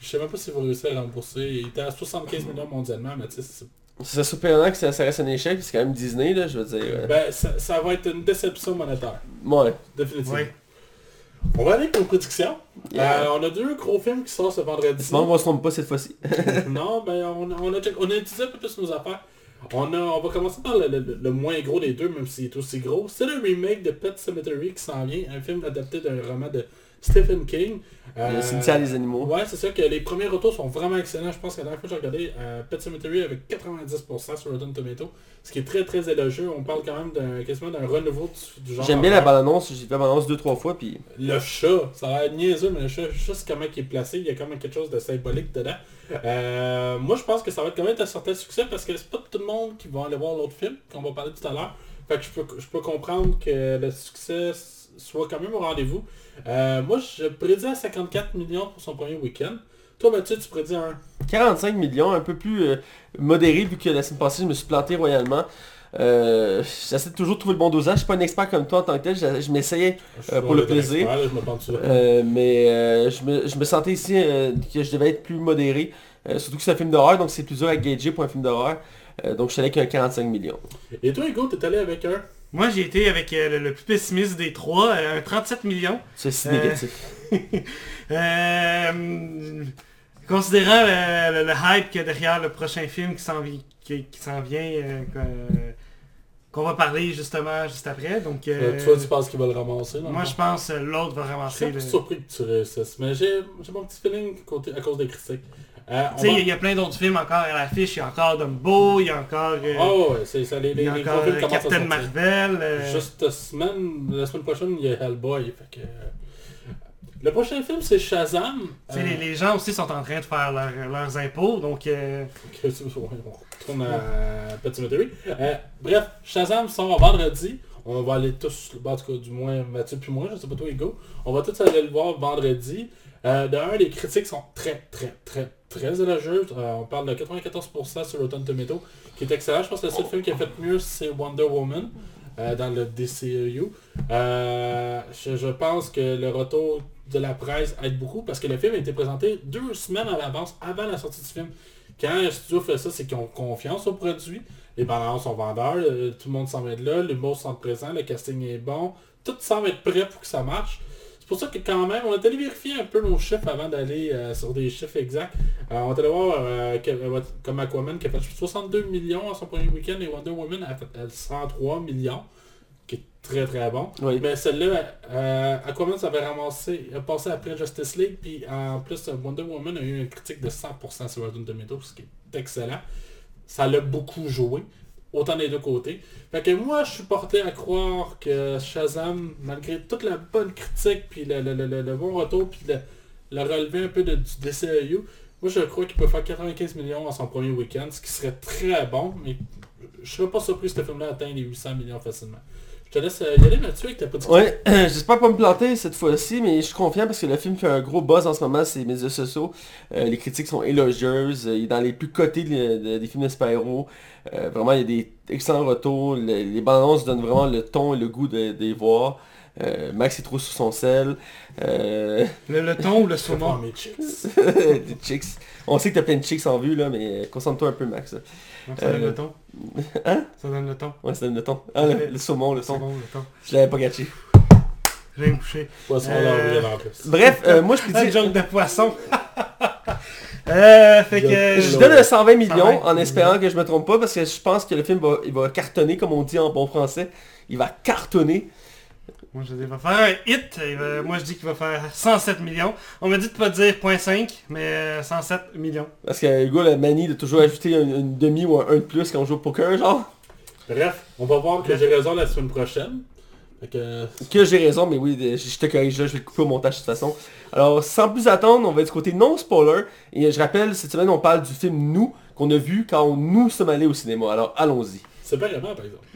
Speaker 2: Je sais même pas s'ils vont réussir à rembourser. Il était à 75 millions mondialement, mais tu sais, c'est-
Speaker 1: C'est surprenant que ça, ça reste un échec, puis c'est quand même Disney, là, je veux dire. euh.
Speaker 2: ben, ça, ça va être une déception monétaire.
Speaker 1: Ouais.
Speaker 2: Définitivement. On va aller pour une prédiction.
Speaker 1: Yeah.
Speaker 2: Euh, on a deux gros films qui sortent ce vendredi.
Speaker 1: Bon, on se trompe pas cette fois-ci. [LAUGHS]
Speaker 2: non, ben on, on, a, on a utilisé un peu plus nos affaires. On, a, on va commencer par le, le- le moins gros des deux, même s'il est aussi gros. C'est le remake de Pet Cemetery qui s'en vient, un film adapté d'un roman de Stephen King.
Speaker 1: Le
Speaker 2: Euh,
Speaker 1: cimetière des animaux.
Speaker 2: Ouais, c'est ça que les premiers retours sont vraiment excellents. Je pense que la dernière fois que j'ai regardé euh, Pet Cemetery avec 90% sur Rotten Tomato, ce qui est très très élogieux. On parle quand même d'un quasiment d'un renouveau du, du genre.
Speaker 1: J'aime bien la
Speaker 2: horreur.
Speaker 1: bande-annonce, j'ai fait la bande-annonce deux, trois fois, puis...
Speaker 2: Le chat, ça a l'air niaiseux, mais le chat, sais comment il est placé, il y a quand même quelque chose de symbolique dedans. Euh, moi, je pense que ça va être quand même un certain succès parce que c'est pas tout le monde qui va aller voir l'autre film, qu'on va parler tout à l'heure. Fait que je peux, je peux comprendre que le succès soit quand même au rendez-vous. Euh, moi, je prédis à 54 millions pour son premier week-end. Toi, Mathieu, tu prédis un...
Speaker 1: 45 millions, un peu plus euh, modéré, vu que la semaine passée, je me suis planté royalement. Euh, J'essaie toujours de trouver le bon dosage. Je suis pas un expert comme toi en tant que tel, je, je m'essayais, Euh, pour le plaisir.
Speaker 2: expert, là, je
Speaker 1: mais je, me, je me sentais ici que je devais être plus modéré. Surtout que c'est un film d'horreur, donc c'est plus dur à gager pour un film d'horreur. Donc je suis allé avec un 45 millions.
Speaker 2: Et toi, Hugo, t'es allé avec un...
Speaker 3: Moi, j'ai été avec euh, le, plus pessimiste des trois, euh, un 37 millions.
Speaker 1: C'est si négatif.
Speaker 3: Euh, [LAUGHS] considérant le, le- le hype qu'il y a derrière le prochain film qui s'en vi- qui, qui s'en vient, euh, qu'on va parler justement juste après. Donc, euh,
Speaker 2: Toi, tu penses qu'il va le ramasser, non?
Speaker 3: moi je pense que l'autre va
Speaker 2: Je suis
Speaker 3: ramasser. le-
Speaker 2: peu
Speaker 3: Tu
Speaker 2: surpris que tu réussisses, mais j'ai j'ai mon petit feeling côté, à cause des critiques. Euh, on
Speaker 3: sais,
Speaker 2: va-
Speaker 3: il y a plein d'autres films encore à l'affiche. Il y a encore Dumbo, il y a encore, euh,
Speaker 2: Ah ouais, c'est ça, les, les,
Speaker 3: y a
Speaker 2: les gros
Speaker 3: encore
Speaker 2: films
Speaker 3: euh, Captain. Marvel. euh,
Speaker 2: Juste semaine, la semaine prochaine, il y a Hellboy. Fait que, euh, Le prochain film, c'est Shazam.
Speaker 3: tu
Speaker 2: Euh,
Speaker 3: les, les gens aussi sont en train de faire leur- leurs impôts, donc euh, [LAUGHS]
Speaker 2: on retourne à Petit. Euh, bref, Shazam sort vendredi. On va aller tous, en tout cas du moins Mathieu puis moi, je sais pas toi Hugo. On va tous aller le voir vendredi. Euh, de un, les critiques sont très très très très élogieuses. Euh, on parle de 94% sur Rotten Tomato, qui est excellent. Je pense que le seul film qui a fait mieux, c'est Wonder Woman euh, dans le DCEU. Euh, je, pense que le retour de la presse aide beaucoup parce que le film a été présenté deux semaines à l'avance avant la sortie du film. Quand un studio fait ça, c'est qu'ils ont confiance au produit. Les bandes sont vendeurs, euh, tout le monde semble être là, l'humour semble présent, le casting est bon. Tout semble être prêt pour que ça marche. C'est pour ça que quand même, on est allé vérifier un peu nos chiffres avant d'aller euh, sur des chiffres exacts. Euh, on est allé voir euh, que- comme Aquaman qui a fait 62 millions à son premier week-end et Wonder Woman a fait euh, 103 millions, qui est très très bon.
Speaker 1: Oui.
Speaker 2: Mais celle-là, Aquaman ça avait ramassé, a passé après Justice League, puis en plus Wonder Woman a eu une critique de 100% sur Rotten Tomatoes, ce qui est excellent. Ça l'a beaucoup joué, autant des deux côtés. Fait que moi, je suis porté à croire que Shazam, malgré toute la bonne critique, puis le, le- le- le- bon retour, puis le, le relevé un peu de, du DCEU, moi je crois qu'il peut faire 95 millions à son premier week-end, ce qui serait très bon, mais je serais pas surpris si ce film-là atteigne les 800 millions facilement. Je te laisse euh, y aller Mathieu avec ta petite
Speaker 1: Ouais, [CLEARS THROAT] j'espère pas me planter cette fois-ci, mais je suis confiant parce que le film fait un gros buzz en ce moment sur les médias sociaux. Euh, les critiques sont élogieuses, euh, il est dans les plus cotés de- de- des films de vraiment, il y a des excellents retours, Le- les bandes donnent vraiment le ton et le goût de, de les voir. Euh, Max est trop sur son sel. Euh,
Speaker 3: le, le ton ou le saumon?
Speaker 2: mes chicks. [LAUGHS]
Speaker 1: des chicks. On sait que t'as plein de chicks en vue là, mais concentre-toi un peu Max.
Speaker 3: Donc, ça donne
Speaker 1: Euh,
Speaker 3: le ton. [LAUGHS]
Speaker 1: Hein?
Speaker 3: Ça donne le ton.
Speaker 1: Ouais, c'est le ton. Ah, le, le saumon, le
Speaker 3: C'est
Speaker 1: son.
Speaker 3: bon, le ton.
Speaker 1: Je l'avais pas gâché.
Speaker 3: Je vais me coucher.
Speaker 2: Poisson
Speaker 3: Euh,
Speaker 2: en plus.
Speaker 1: Bref, euh, moi je [LAUGHS] peux
Speaker 3: Un
Speaker 1: dire...
Speaker 3: joke de poisson. euh, fait que...
Speaker 2: Je-
Speaker 1: donne le 120 millions
Speaker 3: 120
Speaker 1: en espérant que je me trompe pas parce que je pense que le film va, il va cartonner comme on dit en bon français. Il va cartonner.
Speaker 3: Moi je dis, il va faire un hit. Va- moi je dis qu'il va faire 107 millions. On m'a dit de pas dire 0.5, mais euh, 107 millions.
Speaker 1: Parce que Hugo a la manie de toujours ajouter une, une demi ou un 1 de plus quand on joue au poker, genre.
Speaker 2: Bref, on va voir que j'ai raison la semaine prochaine. Fait que,
Speaker 1: Que j'ai raison, mais oui, je te corrige là, je vais le couper au montage de toute façon. Alors, sans plus attendre, on va du côté non-spoiler. Et je rappelle, cette semaine, on parle du film Nous, qu'on a vu quand nous sommes allés au cinéma. Alors, allons-y.
Speaker 2: c'est pas vraiment par exemple.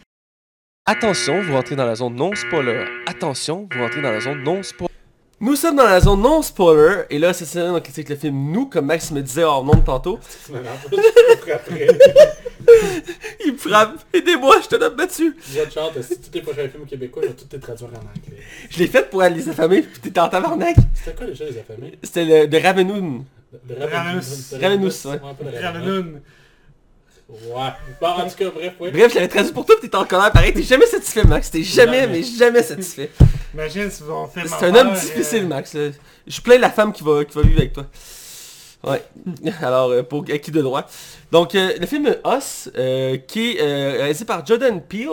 Speaker 4: Attention, vous rentrez dans la zone non spoiler. Attention, vous rentrez dans la zone non spoiler.
Speaker 1: Nous sommes dans la zone non-spoiler, et là, cette semaine, on critique le film Nous, comme Max me disait hors nom de tantôt. Il me frappe. Aidez-moi, je te donne battu.
Speaker 2: J'ai hâte de si tous les prochains films québécois, je vais les traduire en anglais.
Speaker 1: Je l'ai fait pour aller les affamer, puis t'étais en tabarnak.
Speaker 2: C'était quoi déjà les affamés?
Speaker 1: C'était le de Ravenoun.
Speaker 2: Le
Speaker 3: Ravenous.
Speaker 1: Ravenous, ouais.
Speaker 2: pas le Ravenous.
Speaker 3: Ravenoun.
Speaker 2: Ouais. Bon, en tout cas, bref, oui.
Speaker 1: Bref, je l'avais traduit pour toi, t'étais en colère pareil. T'es jamais satisfait, Max. T'es jamais,
Speaker 2: Jamais.
Speaker 1: mais jamais satisfait.
Speaker 3: Imagine si on fait
Speaker 1: C'est un homme difficile, Max. là. Je plains la femme qui va, qui va vivre avec toi. Ouais. [LAUGHS] Alors, euh, pour acquis de droit. Donc, euh, le film Us, euh, qui est euh, réalisé par Jordan Peele,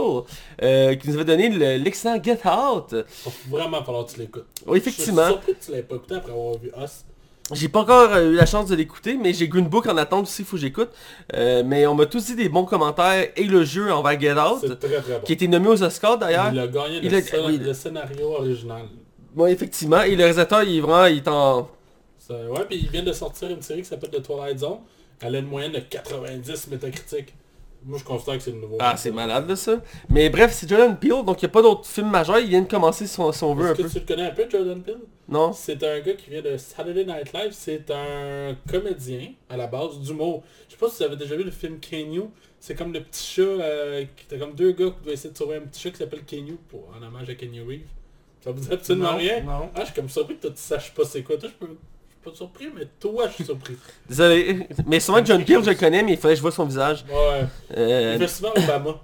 Speaker 1: euh, qui nous avait donné le- l'excellent Get Out.
Speaker 2: Va vraiment falloir que tu l'écoutes.
Speaker 1: Oui,
Speaker 2: Je suis
Speaker 1: effectivement.
Speaker 2: surpris que tu l'aies pas écouté après avoir vu Us.
Speaker 1: J'ai pas encore euh, eu la chance de l'écouter, mais j'ai Green Book en attente aussi, faut que j'écoute. Euh, mais on m'a tous dit des bons commentaires et le jeu envers Get Out,
Speaker 2: très très bon.
Speaker 1: qui a été nommé aux Oscars d'ailleurs.
Speaker 2: Il a gagné
Speaker 1: Il
Speaker 2: le,
Speaker 1: a-
Speaker 2: scén-
Speaker 1: oui.
Speaker 2: le scénario original.
Speaker 1: Oui, effectivement. Et le réalisateur, il est vraiment, il est en...
Speaker 2: Ouais, puis il vient de sortir une série qui s'appelle The Twilight Zone. Elle a une moyenne de 90 métacritiques. Moi, je considère que c'est le nouveau.
Speaker 1: Ah, c'est malade de ça. Mais bref, c'est Jordan Peele, donc il n'y a pas d'autres films majeurs. Il vient de commencer son, son vœu un
Speaker 2: Est-ce que
Speaker 1: peu.
Speaker 2: tu le connais un peu, Jordan Peele?
Speaker 1: Non
Speaker 2: C'est un gars qui vient de Saturday Night Live. C'est un comédien, à la base, d'humour. Je sais pas si vous avez déjà vu le film Kenyu. C'est comme le petit chat, euh, qui- t'as comme deux gars qui doivent essayer de sauver un petit chat qui s'appelle Kenyu, pour, en hommage à Kenyu Reeves. Ça vous dit absolument
Speaker 3: Non,
Speaker 2: rien?
Speaker 3: Non.
Speaker 2: Ah, je suis comme surpris que toi tu saches pas c'est quoi. Toi, je peux... suis pas surpris, mais toi, je suis surpris. [LAUGHS]
Speaker 1: Désolé. Mais souvent John Peele, je le connais, mais il faudrait que je vois son visage.
Speaker 2: Ouais.
Speaker 1: Euh,
Speaker 2: Il fait souvent Obama.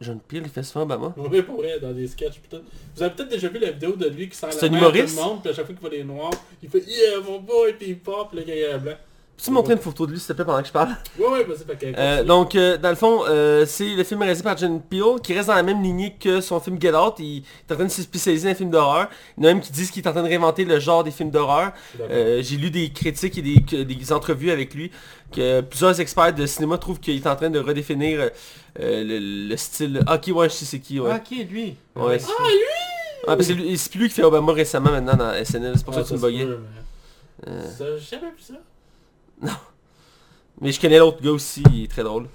Speaker 1: John Peel, il fait souvent Obama?
Speaker 2: Oui, pour vrai, dans des sketchs putain. Vous avez peut-être déjà vu la vidéo de lui qui sent
Speaker 1: C'est
Speaker 2: la main à tout le monde, puis à chaque fois qu'il voit les noirs, il fait Yeah mon boy, puis il pop, le gars il est blanc.
Speaker 1: Peux-tu me montrer une photo de lui, s'il te plaît, pendant que je parle
Speaker 2: Ouais, ouais, vas-y, fait que...
Speaker 1: Euh, donc, euh, dans le fond, euh, c'est le film réalisé par John Peel, qui reste dans la même lignée que son film Get Out. Il est en train de se spécialiser dans les films d'horreur. Il y en a même qui disent qu'il est en train de réinventer le genre des films d'horreur. Euh, J'ai lu des critiques et des, que- des entrevues avec lui, que plusieurs experts de cinéma trouvent qu'il est en train de redéfinir euh, le, le style... Ah, ok, ouais, je sais c'est qui, ouais.
Speaker 3: Ok, lui.
Speaker 1: Ouais.
Speaker 2: Ah, lui
Speaker 1: Ah, parce que lui- c'est plus lui qui fait Obama récemment maintenant dans SNL, c'est pour ça
Speaker 2: Ah,
Speaker 1: que tu me
Speaker 2: se
Speaker 1: buguais.
Speaker 2: Ça, vu ça.
Speaker 1: Mais je connais l'autre gars aussi, il est très drôle.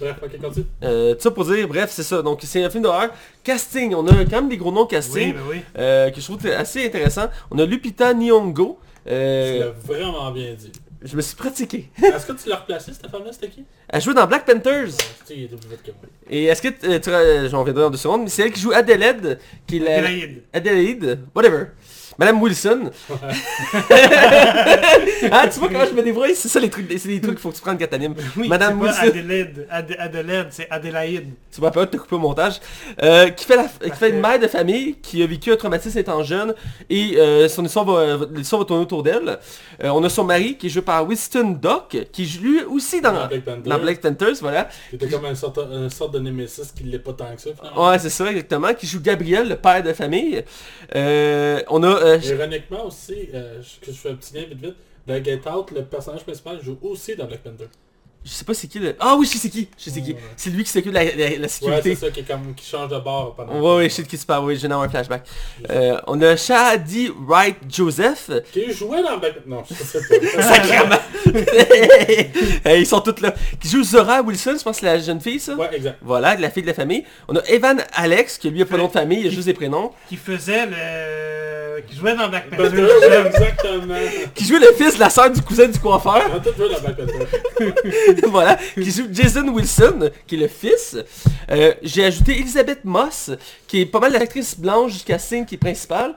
Speaker 2: Bref, ok, continue.
Speaker 1: Euh, tout ça pour dire, bref, c'est ça. Donc c'est un film d'horreur. Casting, on a quand même des gros noms casting
Speaker 3: Oui, ben oui.
Speaker 1: euh, que je trouve assez intéressant. On a Lupita Nyong'o.
Speaker 2: Tu
Speaker 1: Euh,
Speaker 2: l'as vraiment bien dit.
Speaker 1: je me suis pratiqué. [LAUGHS]
Speaker 2: Est-ce que tu l'as replacé, cette femme-là, c'était qui?
Speaker 1: Elle joue dans Black Panthers.
Speaker 2: Ouais, tu moi.
Speaker 1: Et est-ce que euh, tu euh, j'en reviendrai dans deux secondes, mais c'est elle qui joue Adelaide, qui est la...
Speaker 3: Adélaïde.
Speaker 1: Adelaide, whatever. Madame Wilson. ah, tu vois comment je me débrouille? C'est ça les trucs, c'est des trucs qu'il faut que tu prennes quand t'animes.
Speaker 3: Oui,
Speaker 1: Madame
Speaker 3: c'est pas
Speaker 1: Wilson.
Speaker 3: Adélaide. Adé- Adélaide, c'est Adélaïde.
Speaker 1: Tu vas pas te couper au montage. Euh, qui, fait la, qui fait une mère de famille qui a vécu un traumatisme étant jeune et euh, son histoire va, l'histoire va tourner autour d'elle. Euh, on a son mari qui est joué par Winston Duck qui joue lui aussi dans,
Speaker 2: Dans Black Panther.
Speaker 1: dans Black Panthers, voilà.
Speaker 2: C'était comme une sorte, une sorte de Nemesis qui l'est pas tant que ça, finalement.
Speaker 1: Ouais, c'est ça exactement. Qui joue Gabriel, le père de famille. Euh, on a... euh,
Speaker 2: Ironiquement aussi, euh, je- que je fais un petit lien vite vite, dans Get Out, le personnage principal joue aussi dans Black Panther.
Speaker 1: je sais pas c'est qui le... Ah oui, je sais c'est qui. Je sais c'est qui.
Speaker 2: Ouais.
Speaker 1: C'est lui qui s'occupe de la, la- la
Speaker 2: Ouais,
Speaker 1: sécurité.
Speaker 2: c'est ça qui, est comme, qui change de bord pendant...
Speaker 1: Ouais, ouais, je sais de qui tu parles, oui, j'ai dans un flashback. Euh, on a Shadi Wright Joseph,
Speaker 2: Qui jouait dans Black Non, je sais pas. [LAUGHS]
Speaker 1: Sacrément! Ils sont tous là. Qui joue Zora Wilson, je pense que c'est la jeune fille, ça?
Speaker 2: ouais, exact.
Speaker 1: Voilà, la fille de la famille. On a Evan Alex, qui lui a pas de nom de famille, il a juste des prénoms.
Speaker 3: Qui faisait le... Qui jouait dans Black
Speaker 2: Panther, exactement. [LAUGHS]
Speaker 1: Qui joue le fils de la sœur du cousin du coiffeur.
Speaker 2: On a tous joué dans Black Panther. [LAUGHS]
Speaker 1: voilà. Qui joue Jason Wilson, qui est le fils. Euh, J'ai ajouté Elizabeth Moss, qui est pas mal l'actrice blanche jusqu'à Sing, qui est principale.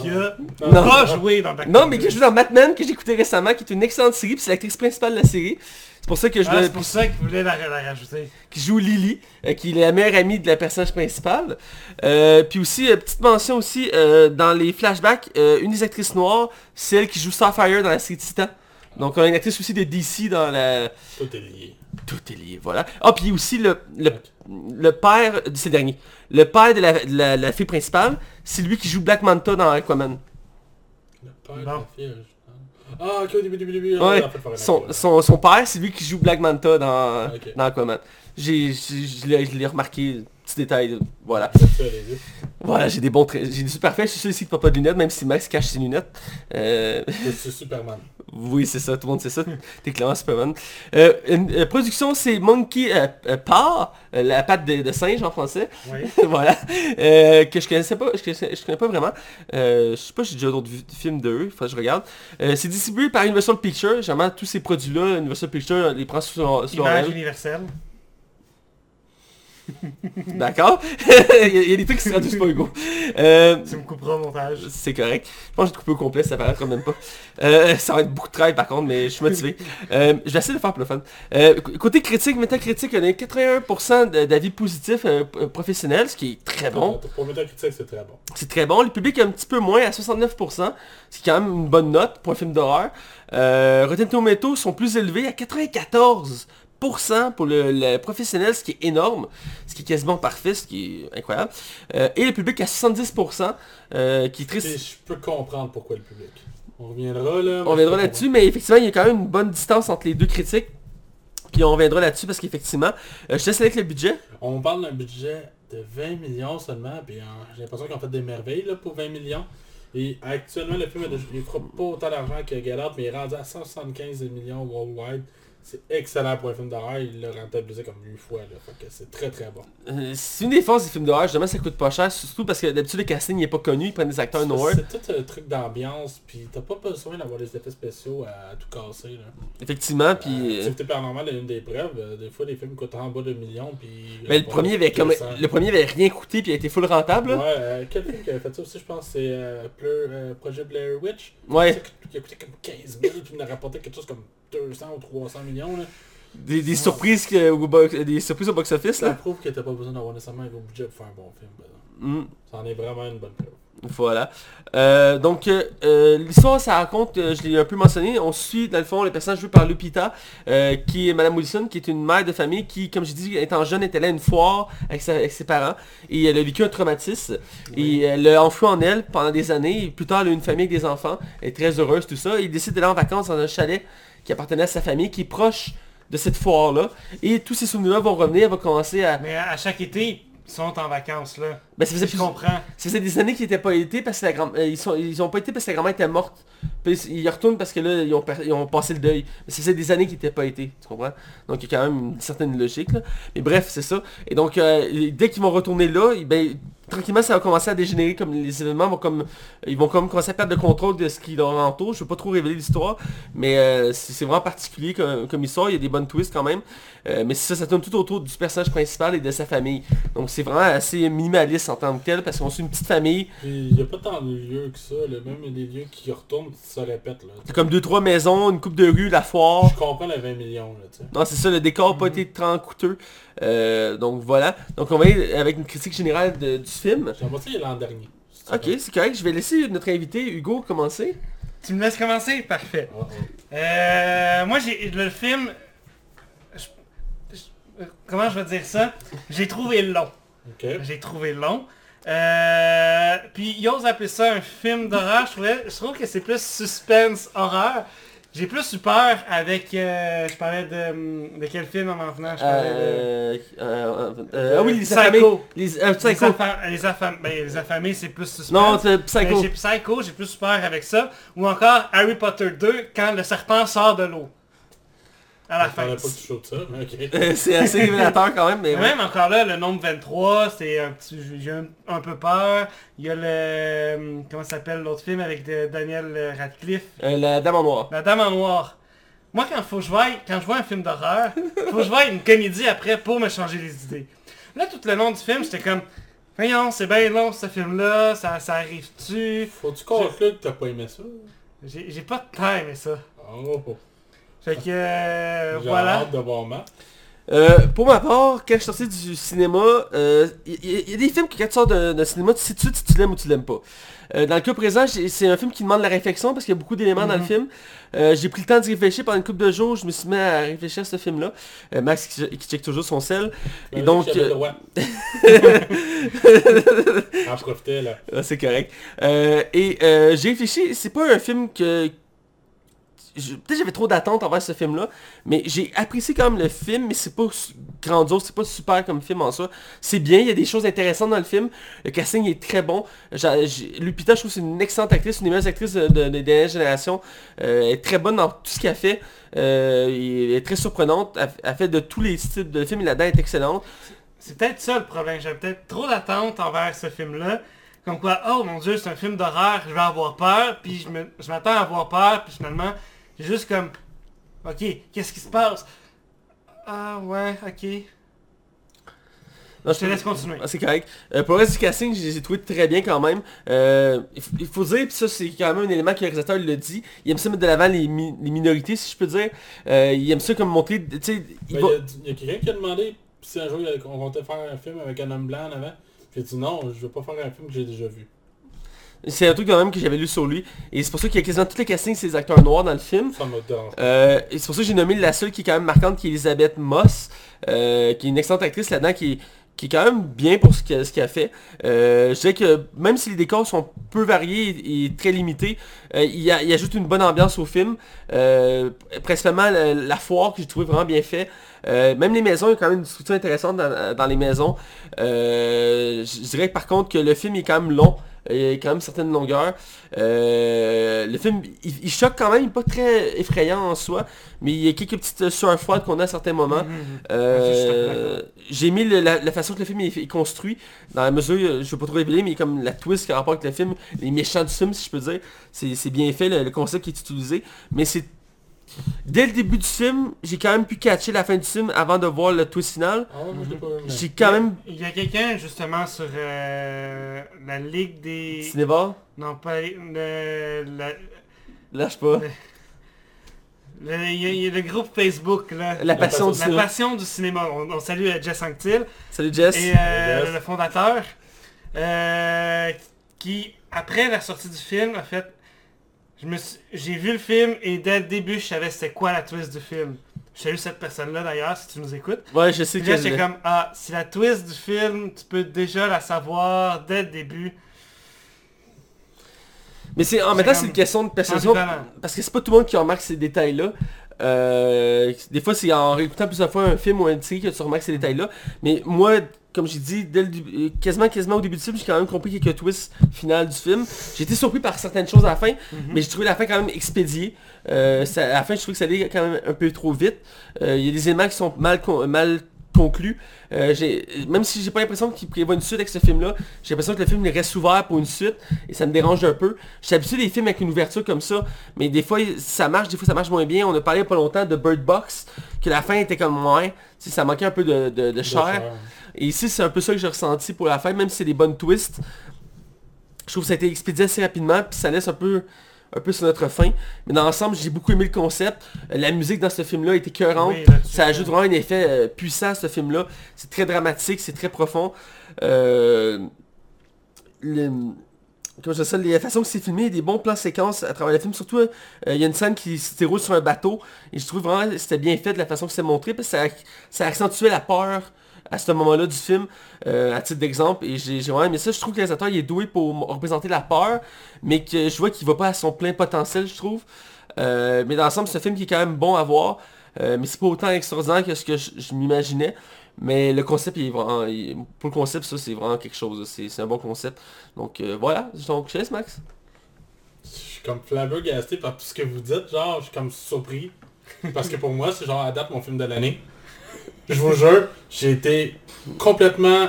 Speaker 3: Qui a
Speaker 1: Non.
Speaker 3: pas joué dans Black
Speaker 1: Non, mais qui joue dans Batman, que j'ai écouté récemment, qui est une excellente série, puis c'est l'actrice principale de la série. C'est pour ça que je
Speaker 3: Ah, c'est pour ça qu'il voulait la, la rajouter.
Speaker 1: qui joue Lily, euh, qui est la meilleure amie de la personnage principale. Euh, puis aussi, euh, petite mention aussi, euh, dans les flashbacks, euh, une des actrices noires, c'est elle qui joue Starfire dans la série Titan. Donc on a une actrice aussi de DC dans la...
Speaker 2: Tout est lié.
Speaker 1: Tout est lié, voilà. Ah, puis aussi le, le, le père, c'est le dernier, le père de la, de la, la fille principale, c'est lui qui joue Black Manta dans Aquaman.
Speaker 2: Le père de la fille, je- Ah, ok, au début, début, début.
Speaker 1: Ouais, son, son, son père, c'est lui qui joue Black Manta dans,
Speaker 2: Ok.
Speaker 1: dans Aquaman. J'ai, je l'ai remarqué, petit détail, voilà.
Speaker 2: Fait.
Speaker 1: Voilà, j'ai des bons traits, j'ai des super faits, je suis sûr ici qu'il ne porte pas de lunettes, même si Max cache ses lunettes. Euh,
Speaker 2: C'est Superman. [LAUGHS]
Speaker 1: oui, c'est ça, tout le monde sait ça, t'es clairement Superman. Euh, une, euh, production, c'est Monkey euh, euh, Paw, euh, la patte de, de singe en français,
Speaker 3: Oui. [LAUGHS]
Speaker 1: voilà, euh, que je connaissais pas, je connaissais, je connais pas vraiment. Euh, je sais pas, j'ai déjà d'autres films d'eux, que je regarde. Euh, c'est distribué par Universal Pictures, généralement tous ces produits-là, Universal Pictures les prend sous leur,
Speaker 3: Image universelle. [LAUGHS]
Speaker 1: D'accord [LAUGHS] il, y a, il y a des trucs qui se traduisent pas, Hugo. Euh,
Speaker 3: Tu me couperas au montage.
Speaker 1: C'est correct. Je pense que j'ai coupé au complet, ça paraît quand même pas. Euh, ça va être beaucoup de travail par contre, mais je suis motivé. Euh, je vais essayer de le faire pour le fun. Euh, côté critique, Metacritic, on a 81% de- d'avis positifs professionnels, ce qui est très bon.
Speaker 2: Pour Metacritic, c'est très bon.
Speaker 1: C'est très bon. Le public est un petit peu moins, à 69%, c'est quand même une bonne note pour un film d'horreur. Euh, Rotten Tomatoes sont plus élevés à 94% pour le, le professionnel, ce qui est énorme, ce qui est quasiment parfait, ce qui est incroyable. Euh, et le public à 70%, euh, qui est
Speaker 2: Et
Speaker 1: triste.
Speaker 2: je peux comprendre pourquoi le public. On reviendra là.
Speaker 1: On reviendra là-dessus, mais effectivement, il y a quand même une bonne distance entre les deux critiques. Puis on reviendra là-dessus parce qu'effectivement, euh, je te laisse avec le budget.
Speaker 2: On parle d'un budget de 20 millions seulement, puis j'ai l'impression qu'ils ont fait des merveilles là, pour 20 millions. Et actuellement, le film, il ne fera pas autant d'argent que Out, mais il est rendu à 175 millions worldwide. C'est excellent pour un film d'horreur, il l'a rentabilisé comme 8 fois, là. Fait que c'est très très bon.
Speaker 1: Euh, c'est une des forces des films d'horreur, justement, ça coûte pas cher, surtout parce que d'habitude le casting n'est pas connu, ils prennent des acteurs noirs.
Speaker 2: C'est tout un truc d'ambiance, puis t'as pas besoin d'avoir des effets spéciaux à, tout casser. Là.
Speaker 1: Effectivement, puis...
Speaker 2: Euh,
Speaker 1: euh,
Speaker 2: Activité paranormale est une des preuves. euh, Des fois, les films coûtent en bas de millions, puis...
Speaker 1: mais le premier avait comme... Le premier avait rien coûté puis il a été full rentable. là.
Speaker 2: Ouais, euh, quel film qui avait fait ça aussi, je pense, c'est euh, euh, Projet Blair Witch.
Speaker 1: Ouais.
Speaker 2: Qui a coûté comme 15 000, puis il a rapporté quelque chose comme 200 ou 300 millions. Là.
Speaker 1: des, des surprises que, au des surprises au box-office
Speaker 2: Ça
Speaker 1: là?
Speaker 2: prouve que t'as pas besoin d'avoir nécessairement un gros budget pour faire un bon film.
Speaker 1: Mm.
Speaker 2: Ça en est vraiment une bonne preuve.
Speaker 1: Voilà. Euh, donc, euh, euh, l'histoire, ça raconte, euh, je l'ai un peu mentionné, on suit, dans le fond, le personnage joué par Lupita, qui est Madame Wilson, qui est une mère de famille qui, comme j'ai dit, étant jeune, était là à une foire avec, sa- avec ses parents, et elle a vécu un traumatisme, et elle l'a enfoui en elle pendant des années, et plus tard, elle a une famille avec des enfants, elle est très heureuse, tout ça, et il décide d'aller en vacances dans un chalet qui appartenait à sa famille, qui est proche de cette foire-là, et tous ces souvenirs-là vont revenir, va commencer à...
Speaker 3: Mais à chaque été, ils sont en vacances, là.
Speaker 1: Ben, ça faisait
Speaker 3: Je
Speaker 1: plus-
Speaker 3: comprends.
Speaker 1: Ça faisait des années qu'ils n'étaient pas été parce que la grand... euh, ils, sont... ils ont pas été parce que la grand-mère était morte. Puis ils y retournent parce que là, ils ont, per- ils ont passé le deuil. Mais ça faisait des années qu'ils n'étaient pas été, tu comprends? Donc il y a quand même une certaine logique là. Mais bref, c'est ça. Et donc euh, dès qu'ils vont retourner là, eh ben, tranquillement ça va commencer à dégénérer comme les événements vont comme. Ils vont comme commencer à perdre le contrôle de ce qui leur entoure. Je veux pas trop révéler l'histoire. Mais euh, c'est c'est vraiment particulier comme, comme histoire. Il y a des bonnes twists quand même. Euh, mais ça, ça tourne tout autour du personnage principal et de sa famille. Donc c'est vraiment assez minimaliste en tant que tel parce qu'on suit une petite famille.
Speaker 2: Il y a pas tant de lieux que ça. Là. Même des lieux qui retournent ça répète. Là.
Speaker 1: C'est comme deux trois maisons, une coupe de rue, la foire.
Speaker 2: Je comprends les 20 millions. Là, tu sais.
Speaker 1: Non, c'est ça, le décor n'a pas été tant coûteux. Euh, donc voilà. Donc on va aller avec une critique générale de- du film.
Speaker 2: Y a l'an dernier. si
Speaker 1: Ok, c'est correct. Je vais laisser notre invité Hugo commencer.
Speaker 3: Tu me laisses commencer? Parfait.
Speaker 2: Ah, ah.
Speaker 3: Euh, moi, j'ai le film... comment je vais dire ça? J'ai trouvé long. J'ai trouvé long. Euh, puis ils osent appeler ça un film d'horreur. Je, trouvais- je trouve que c'est plus suspense horreur. J'ai plus eu peur avec... euh, je parlais de... De quel film en venant? Je parlais de...
Speaker 1: Euh, euh, euh, ah oui, les affamés. Les, euh,
Speaker 3: Les,
Speaker 1: Psycho.
Speaker 3: affam- les, affam- ben, les affamés, c'est plus suspense.
Speaker 1: Non, c'est
Speaker 3: Mais
Speaker 1: Psycho.
Speaker 3: j'ai Psycho, j'ai plus peur avec ça. Ou encore Harry Potter 2, quand le serpent sort de l'eau. À la
Speaker 2: Je
Speaker 3: fin.
Speaker 2: parlais pas que tu shows ça, mais ok.
Speaker 1: Euh, [LAUGHS] c'est assez révélateur quand même, mais ouais.
Speaker 3: même encore là, le nombre 23, c'est un petit... J'ai un, un peu peur. Il y a le... Comment ça s'appelle l'autre film avec de- Daniel Radcliffe?
Speaker 1: Euh, la Dame en Noir.
Speaker 3: La Dame en Noir. Moi, quand faut que je voie, quand je vois un film d'horreur, faut que je voie une comédie après pour me changer les idées. Là, tout le long du film, j'étais comme... Voyons, c'est bien long ce film-là, ça, ça arrive-tu?
Speaker 2: Faut-tu conclure que t'as pas aimé ça?
Speaker 3: J'ai pas de temps aimé ça.
Speaker 2: Oh,
Speaker 3: Fait que euh,
Speaker 2: J'ai
Speaker 3: voilà.
Speaker 2: hâte de voir Matt.
Speaker 1: Euh, pour ma part, quand je suis sorti du cinéma, euh, il y, il y a des films que quand tu sors d'un cinéma, tu sais tout si tu l'aimes ou tu l'aimes pas. Euh, dans le cas présent, c'est un film qui demande la réflexion parce qu'il y a beaucoup d'éléments dans le
Speaker 3: Mhm.
Speaker 1: film. Euh, j'ai pris le temps d'y réfléchir pendant une couple de jours, je me suis mis à réfléchir à ce film-là. Euh, Max qui, qui check toujours son sel. Et donc,
Speaker 2: j'avais le
Speaker 1: euh,
Speaker 2: droit. [LAUGHS] En profitais là.
Speaker 1: Ah, c'est correct. Euh, et euh, j'ai réfléchi, c'est pas un film que... Peut-être j'avais trop d'attentes envers ce film-là, mais j'ai apprécié quand même le film, mais c'est pas grandiose, c'est pas super comme film en soi. C'est bien, il y a des choses intéressantes dans le film. Le casting est très bon. Lupita, je trouve c'est une excellente actrice, une des meilleures actrices de, de, des dernières générations. Euh, elle est très bonne dans tout ce qu'elle fait. Euh, elle est très surprenante. Elle, elle fait de tous les styles de films et là-dedans est excellente.
Speaker 3: C'est peut-être ça le problème. J'avais peut-être trop d'attentes envers ce film-là. Comme quoi, oh mon dieu, c'est un film d'horreur, je vais avoir peur, puis je m'attends à avoir peur, puis finalement, j'ai juste comme, ok, qu'est-ce qui se passe? Ah ouais, ok.
Speaker 1: Non,
Speaker 3: Je te laisse continuer.
Speaker 1: Ah, c'est correct. Euh, pour le reste du casting, je les ai trouvés très bien quand même. Euh, il, faut dire, puis ça c'est quand même un élément que le réalisateur il le dit, il aime ça mettre de l'avant les, mi- les minorités si je peux dire. Euh, il aime ça comme montrer, tu sais, il
Speaker 2: Ben,
Speaker 1: va...
Speaker 2: Il y a, quelqu'un qui a demandé si un jour on comptait faire un film avec un homme blanc en avant. J'ai dit non, je veux pas faire un film que j'ai déjà vu.
Speaker 1: C'est un truc quand même que j'avais lu sur lui. Et c'est pour ça qu'il y a quasiment tous les castings, c'est des acteurs noirs dans le film. Euh, et c'est pour ça que j'ai nommé la seule qui est quand même marquante, qui est Elisabeth Moss, euh, qui est une excellente actrice là-dedans, qui est, qui est quand même bien pour ce qu'elle ce qu'elle fait. Euh, je dirais que même si les décors sont peu variés et, et très limités, il, a- il ajoute une bonne ambiance au film. Principalement la, la foire que j'ai trouvé vraiment bien fait. Même les maisons, il y a quand même une structure intéressante dans, dans les maisons. Je dirais par contre que le film est quand même long. Il y a quand même certaines longueurs. Euh, le film, il, il choque quand même, il n'est pas très effrayant en soi, mais il y a quelques petites sueurs froides qu'on a à certains moments.
Speaker 3: Mhm.
Speaker 1: Euh, J'ai aimé le- la, la façon que le film est, est construit, dans la mesure, je ne veux pas trop révéler, mais comme la twist qui a rapport avec le film, les méchants du film, si je peux dire, c'est c'est bien fait, le, le concept qui est utilisé, mais c'est... Dès le début du film, j'ai quand même pu catcher la fin du film avant de voir le twist final.
Speaker 2: Ah ouais, moi je l'ai pas vu. mais-
Speaker 1: J'ai quand même...
Speaker 3: Il y a quelqu'un justement sur euh, la Ligue des...
Speaker 1: Cinévar,
Speaker 3: Non, pas la... le- la-
Speaker 1: lâche pas.
Speaker 3: Le, il y a- il y a le groupe Facebook, là.
Speaker 1: La passion du
Speaker 3: La
Speaker 1: cinéma.
Speaker 3: passion du cinéma. On, on salue euh, Jess Anctil
Speaker 1: Salut Jess.
Speaker 3: et euh,
Speaker 2: Yes.
Speaker 3: le fondateur, euh, qui, après la sortie du film, a fait... J'ai vu le film et dès le début, je savais c'était quoi la twist du film. Je salue cette personne-là d'ailleurs, si tu nous écoutes.
Speaker 1: Ouais, je sais que...
Speaker 3: j'étais comme, ah, si la twist du film, tu peux déjà la savoir dès le début.
Speaker 1: Mais c'est en même temps,
Speaker 3: C'est
Speaker 1: une question de perception. Parce que c'est pas tout le monde qui remarque ces détails-là. Euh, des fois, c'est en réécoutant plusieurs fois un film ou une série que tu remarques ces détails-là. Mais moi, comme j'ai dit, dès le euh, quasiment, quasiment au début du film, j'ai quand même compris quelques twists finales du film. J'ai été surpris par certaines choses à la fin, mais j'ai trouvé la fin quand même expédiée. Euh, ça- à la fin, je trouve que ça allait quand même un peu trop vite. Euh, Il y a des éléments qui sont mal, con- mal conclus. Euh, j'ai- même si j'ai pas l'impression qu'il prévoit une suite avec ce film-là, j'ai l'impression que le film il reste ouvert pour une suite et ça me dérange un peu. Je suis habitué des films avec une ouverture comme ça, mais des fois ça marche, des fois ça marche moins bien. On a parlé il y a pas longtemps de Bird Box, que la fin était comme moins, ça manquait un peu de, de, de chair. Et ici, c'est un peu ça que j'ai ressenti pour la fin, même si c'est des bonnes twists. Je trouve que ça a été expédié assez rapidement, puis ça laisse un peu, un peu sur notre fin. Mais dans l'ensemble, j'ai beaucoup aimé le concept. Euh, La musique dans ce film-là était cœurante.
Speaker 3: Oui,
Speaker 1: ça ajoute vraiment un effet euh, puissant à ce film-là. C'est très dramatique, c'est très profond. Euh, le- Comment je dis la façon que c'est filmé, il y a des bons plans séquences à travers le film. Surtout, euh, il y a une scène qui se déroule sur un bateau. Et je trouve vraiment que c'était bien fait de la façon que c'est montré. Parce que ça, ça accentuait la peur à ce moment-là du film, euh, à titre d'exemple. Et j'ai vraiment aimé ça. Je trouve que le réalisateur il est doué pour représenter la peur. Mais que je vois qu'il va pas à son plein potentiel, je trouve. Euh, mais dans l'ensemble, c'est un film qui est quand même bon à voir. Euh, mais c'est pas autant extraordinaire que ce que je, m'imaginais. Mais le concept, il est vraiment, pour le concept, ça c'est vraiment quelque chose. C'est un bon concept. Donc voilà. Donc je Max.
Speaker 2: Je suis comme flabbergasté par tout ce que vous dites, genre, je suis comme surpris. Parce que pour moi, c'est genre, adapte mon film de l'année. Je vous jure, j'ai été complètement...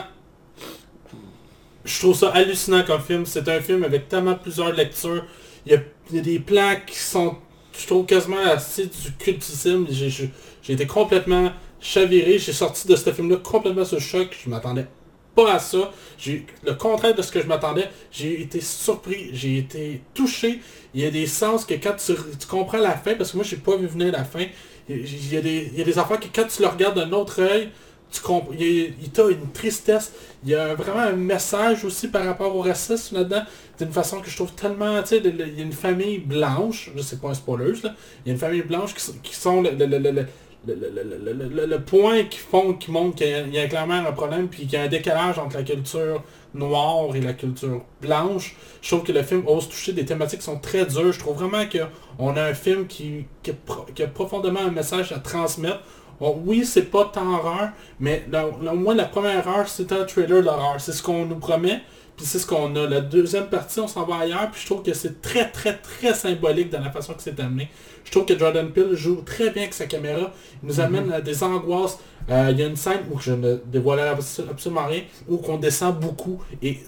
Speaker 2: Je trouve ça hallucinant comme film. C'est un film avec tellement plusieurs lectures. Il y a, des plans qui sont, je trouve, quasiment assez du cultissime. J'ai j'ai- été complètement chaviré. J'ai sorti de ce film-là complètement le choc. Je m'attendais pas à ça. J'ai le contraire de ce que je m'attendais. J'ai été surpris, j'ai été touché. Il y a des sens que quand tu, tu comprends la fin, parce que moi j'ai pas vu venir la fin, il y a- des, il y a des que quand tu le regardes d'un autre œil, tu comprends. Il t'a une tristesse. Il y a vraiment un message aussi par rapport au racisme là-dedans. D'une façon que je trouve tellement. Tu sais, il y a une famille blanche, je sais pas un spoiler là. Il y a une famille blanche qui, qui sont le, le- le- le- le- le, point qui font, qui montre qu'il y a, clairement un problème, puis qu'il y a un décalage entre la culture noire et la culture blanche. Je trouve que le film ose toucher des thématiques qui sont très dures. Je trouve vraiment qu'on a un film qui, qui, qui a profondément un message à transmettre. Bon, oui, c'est pas tant horreur, mais au moins la première heure, c'est un trailer d'horreur. C'est ce qu'on nous promet, puis c'est ce qu'on a. La deuxième partie, on s'en va ailleurs, puis je trouve que c'est très, très, très symbolique dans la façon que c'est amené. Je trouve que Jordan Peele joue très bien avec sa caméra. Il nous amène à des angoisses. Euh, Il y a une scène où je ne dévoile abso- absolument rien, où on descend beaucoup. Et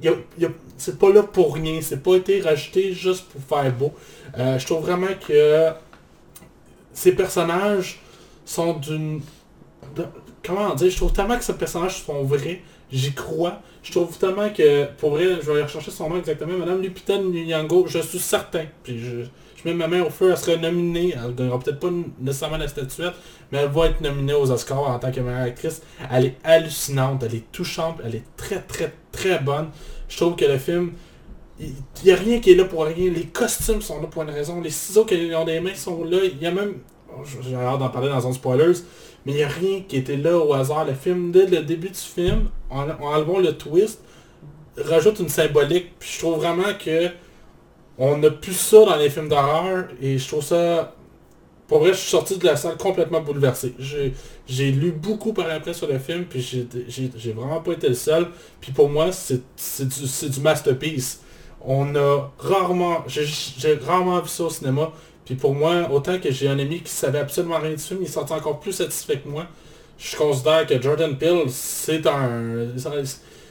Speaker 2: il y a- il y a- c'est pas là pour rien. C'est pas été rajouté juste pour faire beau. Euh, je trouve vraiment que ces personnages sont d'une... Comment dire? Je trouve tellement que ces personnages sont vrais. J'y crois. Je trouve tellement que, pour vrai, je vais aller rechercher son nom exactement, Madame Lupita Nyong'o, je suis certain, puis je, mets ma main au feu, elle serait nominée, elle gagnera peut-être pas nécessairement la statuette, mais elle va être nominée aux Oscars en tant que meilleure actrice. Elle est hallucinante, elle est touchante, elle est très très très bonne. Je trouve que le film, il n'y a rien qui est là pour rien. Les costumes sont là pour une raison. Les ciseaux qui ont des mains sont là. Il y a même... oh, J'ai hâte d'en parler dans un spoilers. Mais il n'y a rien qui était là au hasard. Le film, dès le début du film, en, en enlevant le twist, rajoute une symbolique. Puis je trouve vraiment que on n'a plus ça dans les films d'horreur. Et je trouve ça... Pour vrai, je suis sorti de la salle complètement bouleversé. J'ai lu beaucoup par après sur le film, puis j'ai- vraiment pas été le seul. Puis pour moi, c'est du, du masterpiece. On a rarement, j'ai rarement vu ça au cinéma. Puis pour moi, autant que j'ai un ami qui savait absolument rien du film, il sortait encore plus satisfait que moi. Je considère que Jordan Peele, c'est un...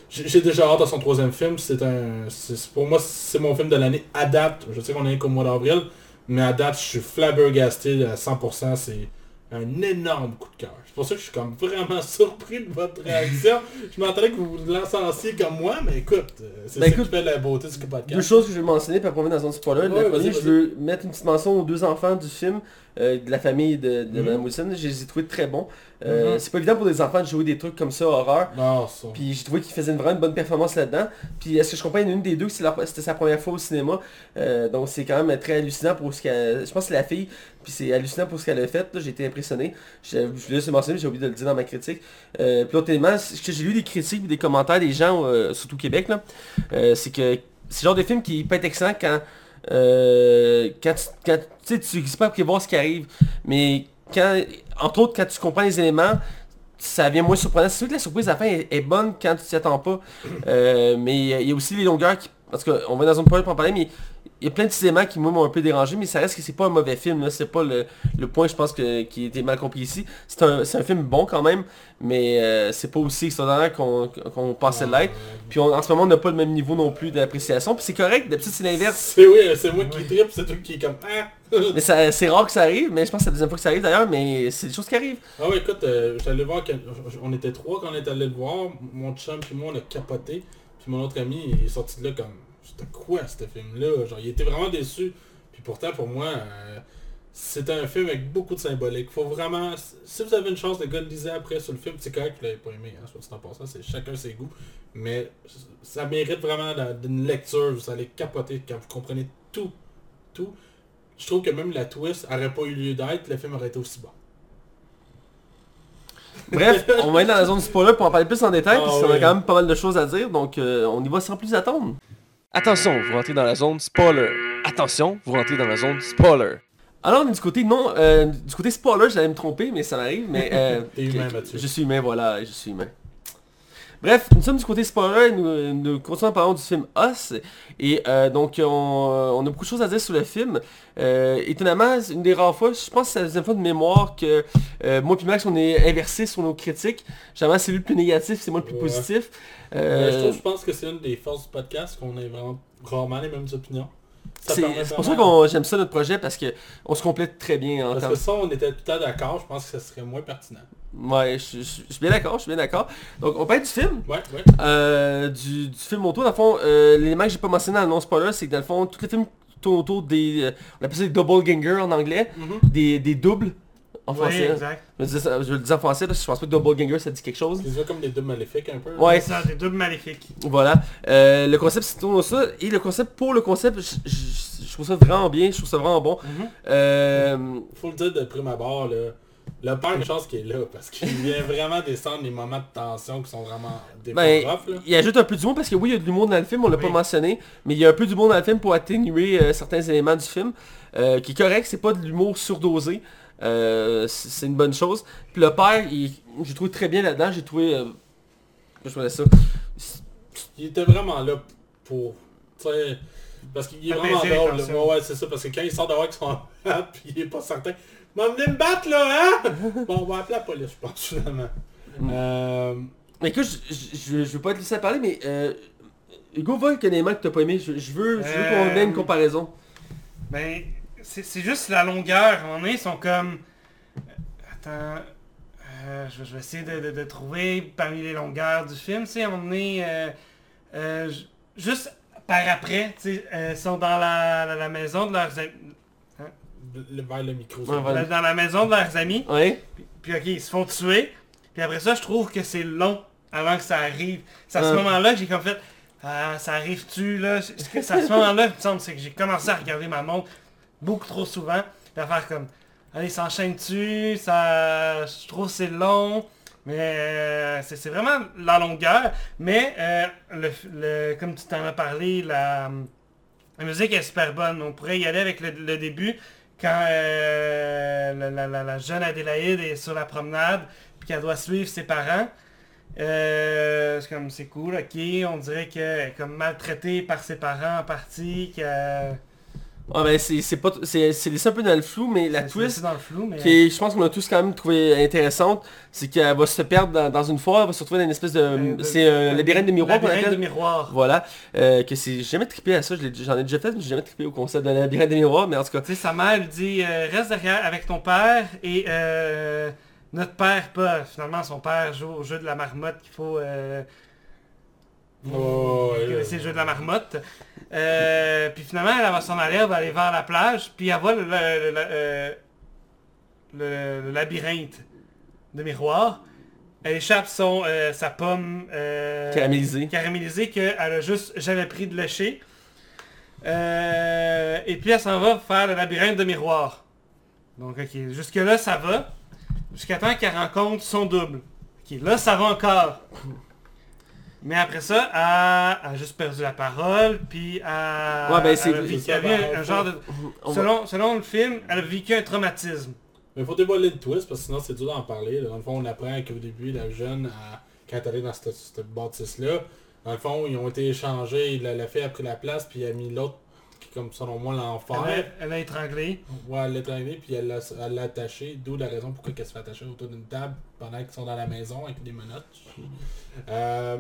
Speaker 2: J'ai déjà hâte à son troisième film. C'est un... Pour moi, c'est mon film de l'année à date. Je sais qu'on est qu'au mois d'avril, mais à date, je suis flabbergasté à 100%. C'est un énorme coup de cœur. C'est pour ça que je suis comme vraiment [LAUGHS] surpris de votre réaction. je m'attendais que vous vous lancenciez comme moi, mais écoute, euh, c'est
Speaker 1: Ben
Speaker 2: ça
Speaker 1: écoute,
Speaker 2: qui fait la beauté du podcast.
Speaker 1: Deux choses que je vais mentionner, puis après on va dans un spoiler.
Speaker 2: Ouais,
Speaker 1: la première,
Speaker 2: vas-y,
Speaker 1: je veux mettre une petite mention aux deux enfants du film. Euh, de la famille de, de. Mme Wilson. Je les ai trouvés très bons. Euh,
Speaker 3: Mhm.
Speaker 1: C'est pas évident pour des enfants de jouer des trucs comme ça, horreur.
Speaker 2: Non, ça.
Speaker 1: Puis j'ai trouvé qu'il faisait une vraiment une bonne performance là-dedans. Puis est-ce que je comprends, une des deux, c'était sa première fois au cinéma. Euh, donc c'est quand même très hallucinant pour ce qu'elle... Je pense que c'est la fille, puis c'est hallucinant pour ce qu'elle a fait. J'ai été impressionné. Je, je voulais juste le mentionner, j'ai oublié de le dire dans ma critique. Puis l'autre élément, j'ai lu des critiques, des commentaires des gens, surtout au Québec, là, c'est que c'est le genre de film qui peut être excellent quand... euh, quand tu, quand, tu sais, tu pas prévoir ce qui arrive, mais quand, entre autres, quand tu comprends les éléments, ça vient moins surprenant. C'est sûr que la surprise à la fin est, est bonne quand tu t'y attends pas. Euh, mais il y a aussi les longueurs qui. Parce qu'on va dans une période pour en parler, mais il y a plein de petits éléments qui moi, m'ont un peu dérangé, mais ça reste que c'est pas un mauvais film. là. C'est pas le, le point, je pense, que, qui été mal compris ici. C'est un, c'est un film bon quand même, mais euh, c'est pas aussi extraordinaire qu'on qu'on pensait l'être. Puis on- en ce moment, on n'a pas le même niveau non plus d'appréciation. Puis c'est correct, d'habitude c'est l'inverse.
Speaker 2: C'est oui, c'est moi qui tripe, c'est toi qui est comme ah. [LAUGHS]
Speaker 1: Mais ça- c'est rare que ça arrive, mais je pense que c'est la deuxième fois que ça arrive d'ailleurs, mais c'est des choses qui arrivent.
Speaker 2: Ah ouais, écoute, euh, j'allais voir, quand- on était trois quand on est allé le voir, mon chum puis moi on a capoté, puis mon autre ami il est sorti de là comme, c'était quoi ce film-là, genre il était vraiment déçu, puis pourtant pour moi, euh, c'était un film avec beaucoup de symbolique, faut vraiment, si vous avez une chance, les gars, lisez après sur le film, c'est correct que vous l'avez pas aimé, hein, soit en passant, c'est chacun ses goûts, mais ça mérite vraiment d'une lecture, vous allez capoter quand vous comprenez tout, tout. Je trouve que même la twist aurait pas eu lieu d'être, le film aurait été aussi bon.
Speaker 1: Bref, on va être dans la zone spoiler pour en parler plus en détail,
Speaker 2: Ah
Speaker 1: parce qu'on a quand même pas mal de choses à dire, donc euh, on y va sans plus attendre.
Speaker 4: Attention, vous rentrez dans la zone spoiler. Attention, vous rentrez dans la zone spoiler.
Speaker 1: Alors, on est du côté non, euh, du côté spoiler, j'allais me tromper, mais ça m'arrive, mais... euh, [LAUGHS]
Speaker 2: T'es humain, Mathieu.
Speaker 1: Je suis humain, voilà, je suis humain. Bref, nous sommes du côté spoiler, nous, nous continuons en parlant du film Us, et euh, donc on, on a beaucoup de choses à dire sur le film. Euh, étonnamment, une des rares fois, je pense que c'est la deuxième fois de mémoire que euh, moi et Max on est inversé sur nos critiques. Généralement c'est lui le plus négatif, c'est moi le plus
Speaker 2: Ouais.
Speaker 1: positif.
Speaker 2: Euh,
Speaker 1: Euh,
Speaker 2: je, trouve, je pense que c'est une des forces du podcast qu'on ait vraiment rarement les mêmes opinions.
Speaker 1: C'est pour ça que j'aime ça notre projet parce que on se complète très bien en
Speaker 2: Parce que ça, on était tout temps d'accord, je pense que ça serait moins pertinent.
Speaker 1: Ouais, je, suis bien d'accord, je suis bien d'accord. Donc on parle du film.
Speaker 2: Ouais, ouais.
Speaker 1: Euh, du, du film autour, dans le fond, euh, l'élément que j'ai pas mentionné dans le non-spoiler, c'est que dans le fond, tous les films tournent autour des... euh, on appelle ça des double gangers en anglais,
Speaker 2: Mhm.
Speaker 1: des, des doubles en
Speaker 3: Oui,
Speaker 1: français.
Speaker 3: exact.
Speaker 1: je, le dis ça- je le dis en français, parce que je pense pas que double ganger ça dit quelque chose.
Speaker 2: C'est comme des deux maléfiques un peu.
Speaker 1: Ouais.
Speaker 3: C'est ça, des doubles maléfiques.
Speaker 1: Voilà. Euh, le concept c'est tourne ça. Et le concept pour le concept, je, je- je trouve ça vraiment bien, je trouve ça vraiment bon.
Speaker 3: Mhm.
Speaker 1: Euh,
Speaker 2: Faut le dire de prime abord, là. Le père, une chance qu'il est là, parce qu'il vient vraiment descendre les moments de tension qui sont vraiment des
Speaker 1: Ben,
Speaker 2: rough, là.
Speaker 1: il ajoute un peu d'humour parce que oui, il y a de l'humour dans le film, on l'a
Speaker 3: Oui.
Speaker 1: pas mentionné, mais il y a un peu d'humour dans le film pour atténuer euh, certains éléments du film, euh, qui est correct, c'est pas de l'humour surdosé, euh, c'est une bonne chose. Puis le père, il- j'ai trouvé très bien là-dedans, j'ai trouvé... euh, je faisais ça?
Speaker 2: Il était vraiment là pour, parce qu'il est vraiment drôle. Ouais, ouais, c'est ça, parce que quand il sort dehors avec son [LAUGHS] puis il est pas certain. M'en venez me battre là, hein? [LAUGHS] bon, on va appeler la police, je pense, finalement. Euh,
Speaker 1: Mais écoute, je, je, je- je veux pas te laisser parler, mais euh, Hugo, va un élément que t'as pas aimé, je, je veux, je veux qu'on
Speaker 3: Euh,
Speaker 1: ait une comparaison.
Speaker 3: Ben, c'est juste la longueur. On est, ils sont comme... Attends... euh, je, je vais essayer de, de- de trouver parmi les longueurs du film, tu sais, on est... euh, euh, j- juste par après, tu sais, euh, ils sont dans la, la- la maison de leurs.
Speaker 2: Le- vers le micro.
Speaker 1: Ouais,
Speaker 2: c'est
Speaker 1: voilà.
Speaker 3: Dans la maison de leurs amis.
Speaker 1: Ouais
Speaker 3: Puis ok, ils se font tuer. Puis après ça, je trouve que c'est long avant que ça arrive. C'est à ce moment-là que j'ai comme fait... Ah, ça arrive-tu là? C'est à ce moment-là, il me semble, c'est que j'ai commencé à regarder ma montre beaucoup trop souvent. Puis à faire comme... Allez, s'enchaîne-tu? Ça... Je trouve que c'est long. Mais euh, c'est c'est vraiment la longueur. Mais euh, le, le- comme tu t'en as parlé, la, la musique est super bonne. On pourrait y aller avec le, le début quand euh, la, jeune Adélaïde est sur la promenade puis qu'elle doit suivre ses parents. Euh, c'est comme c'est cool, ok. On dirait qu'elle est comme maltraitée par ses parents en partie,
Speaker 1: Ouais, ben c'est c'est pas... C'est c'est laissé un peu dans le flou, mais la
Speaker 3: c'est-
Speaker 1: twist...
Speaker 3: c'est dans le flou, mais
Speaker 1: qui est- je pense qu'on a tous quand même trouvé intéressante, c'est qu'elle va se perdre dans, dans une foire, elle va se retrouver dans une espèce de...
Speaker 3: Euh,
Speaker 1: c'est un labyrinthe de miroirs qu'on
Speaker 3: labyrinthe de miroir.
Speaker 1: Voilà, euh, que c'est... J'ai jamais trippé à ça, j'en ai déjà fait, mais j'ai jamais trippé au concept d'un labyrinthe de miroirs, mais en tout cas...
Speaker 3: Tu sais, sa mère lui dit euh, reste derrière avec ton père et euh, notre père pas. Finalement, son père joue au jeu de la marmotte qu'il faut. Euh,
Speaker 2: Oh,
Speaker 3: c'est le jeu de la marmotte. Euh, puis finalement, elle va s'en aller, elle va aller vers la plage, puis elle voit le, le- le- euh, le, labyrinthe de miroir, elle échappe son, euh, sa pomme euh,
Speaker 1: Caramélisée.
Speaker 3: caramélisée qu'elle a juste jamais pris de lécher. Et puis elle s'en va faire le labyrinthe de miroir. Donc ok, jusque là ça va. Jusqu'à temps qu'elle rencontre son double. Ok, là ça va encore. Mais après ça, elle a juste perdu la parole, puis elle,
Speaker 1: Ouais, ben, c'est-
Speaker 3: elle a vécu- elle a eu un, un genre de... Selon, selon le film, elle a vécu un traumatisme.
Speaker 2: Mais faut dévoiler le twist parce que sinon c'est dur d'en parler. Dans le fond, on apprend qu'au début, la jeune, quand elle est dans cette, cette bâtisse-là, dans le fond, ils ont été échangés. La, la fille a pris la place, puis elle a mis l'autre, qui est comme selon moi l'enfer.
Speaker 3: Elle, a- elle a étranglé.
Speaker 2: Ouais, elle l'a étranglé, puis elle l'a elle l'a attaché. D'où la raison pourquoi elle se fait attacher autour d'une table pendant qu'ils sont dans la maison avec des menottes. Euh,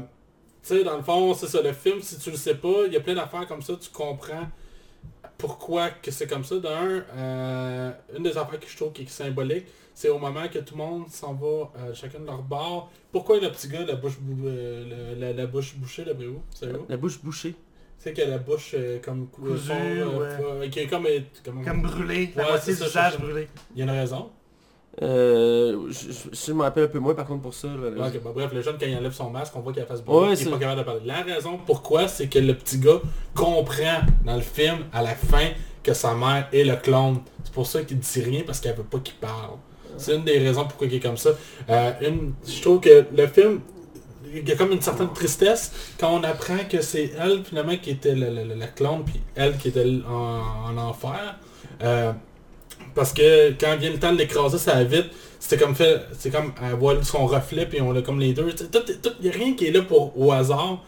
Speaker 2: tu sais, dans le fond, c'est ça. Le film, si tu le sais pas, il y a plein d'affaires comme ça, tu comprends pourquoi que c'est comme ça. D'un, euh, une des affaires que je trouve qui est symbolique, c'est au moment que tout le monde s'en va euh, chacun de leur bord. Pourquoi le petit gars, la bouche, bou- euh, la, la bouche bouchée, là, où C'est où
Speaker 1: La bouche bouchée.
Speaker 2: Tu sais qu'il a la bouche euh, comme cou-
Speaker 3: Cousue,
Speaker 2: fond, euh,
Speaker 3: ouais.
Speaker 2: fa- qui est comme, comment-
Speaker 3: Comme brûlé. La moitié
Speaker 2: c'est
Speaker 3: du
Speaker 2: ça,
Speaker 3: visage
Speaker 2: c'est ça.
Speaker 3: brûlé.
Speaker 2: Il y a une raison.
Speaker 1: Euh, je, je- me rappelle un peu moins par contre pour ça. là.
Speaker 2: Bah, bref, le jeune, quand il enlève son masque, on voit qu'il a face
Speaker 1: Ouais,
Speaker 2: brûlée, il
Speaker 1: c'est-
Speaker 2: est pas capable de parler. La raison pourquoi, c'est que le petit gars comprend dans le film, à la fin, que sa mère est le clone. C'est pour ça qu'il dit rien, parce qu'elle veut pas qu'il parle. C'est une des raisons pourquoi il est comme ça. Euh, une, je trouve que le film, il y a comme une certaine tristesse quand on apprend que c'est elle finalement qui était la, la- la- la clone, puis elle qui était en, en enfer. Euh, parce que quand vient le temps de l'écraser, ça va vite. C'était comme fait, c'est comme elle voit son reflet, puis on a comme les deux. Il n'y a rien qui est là pour au hasard.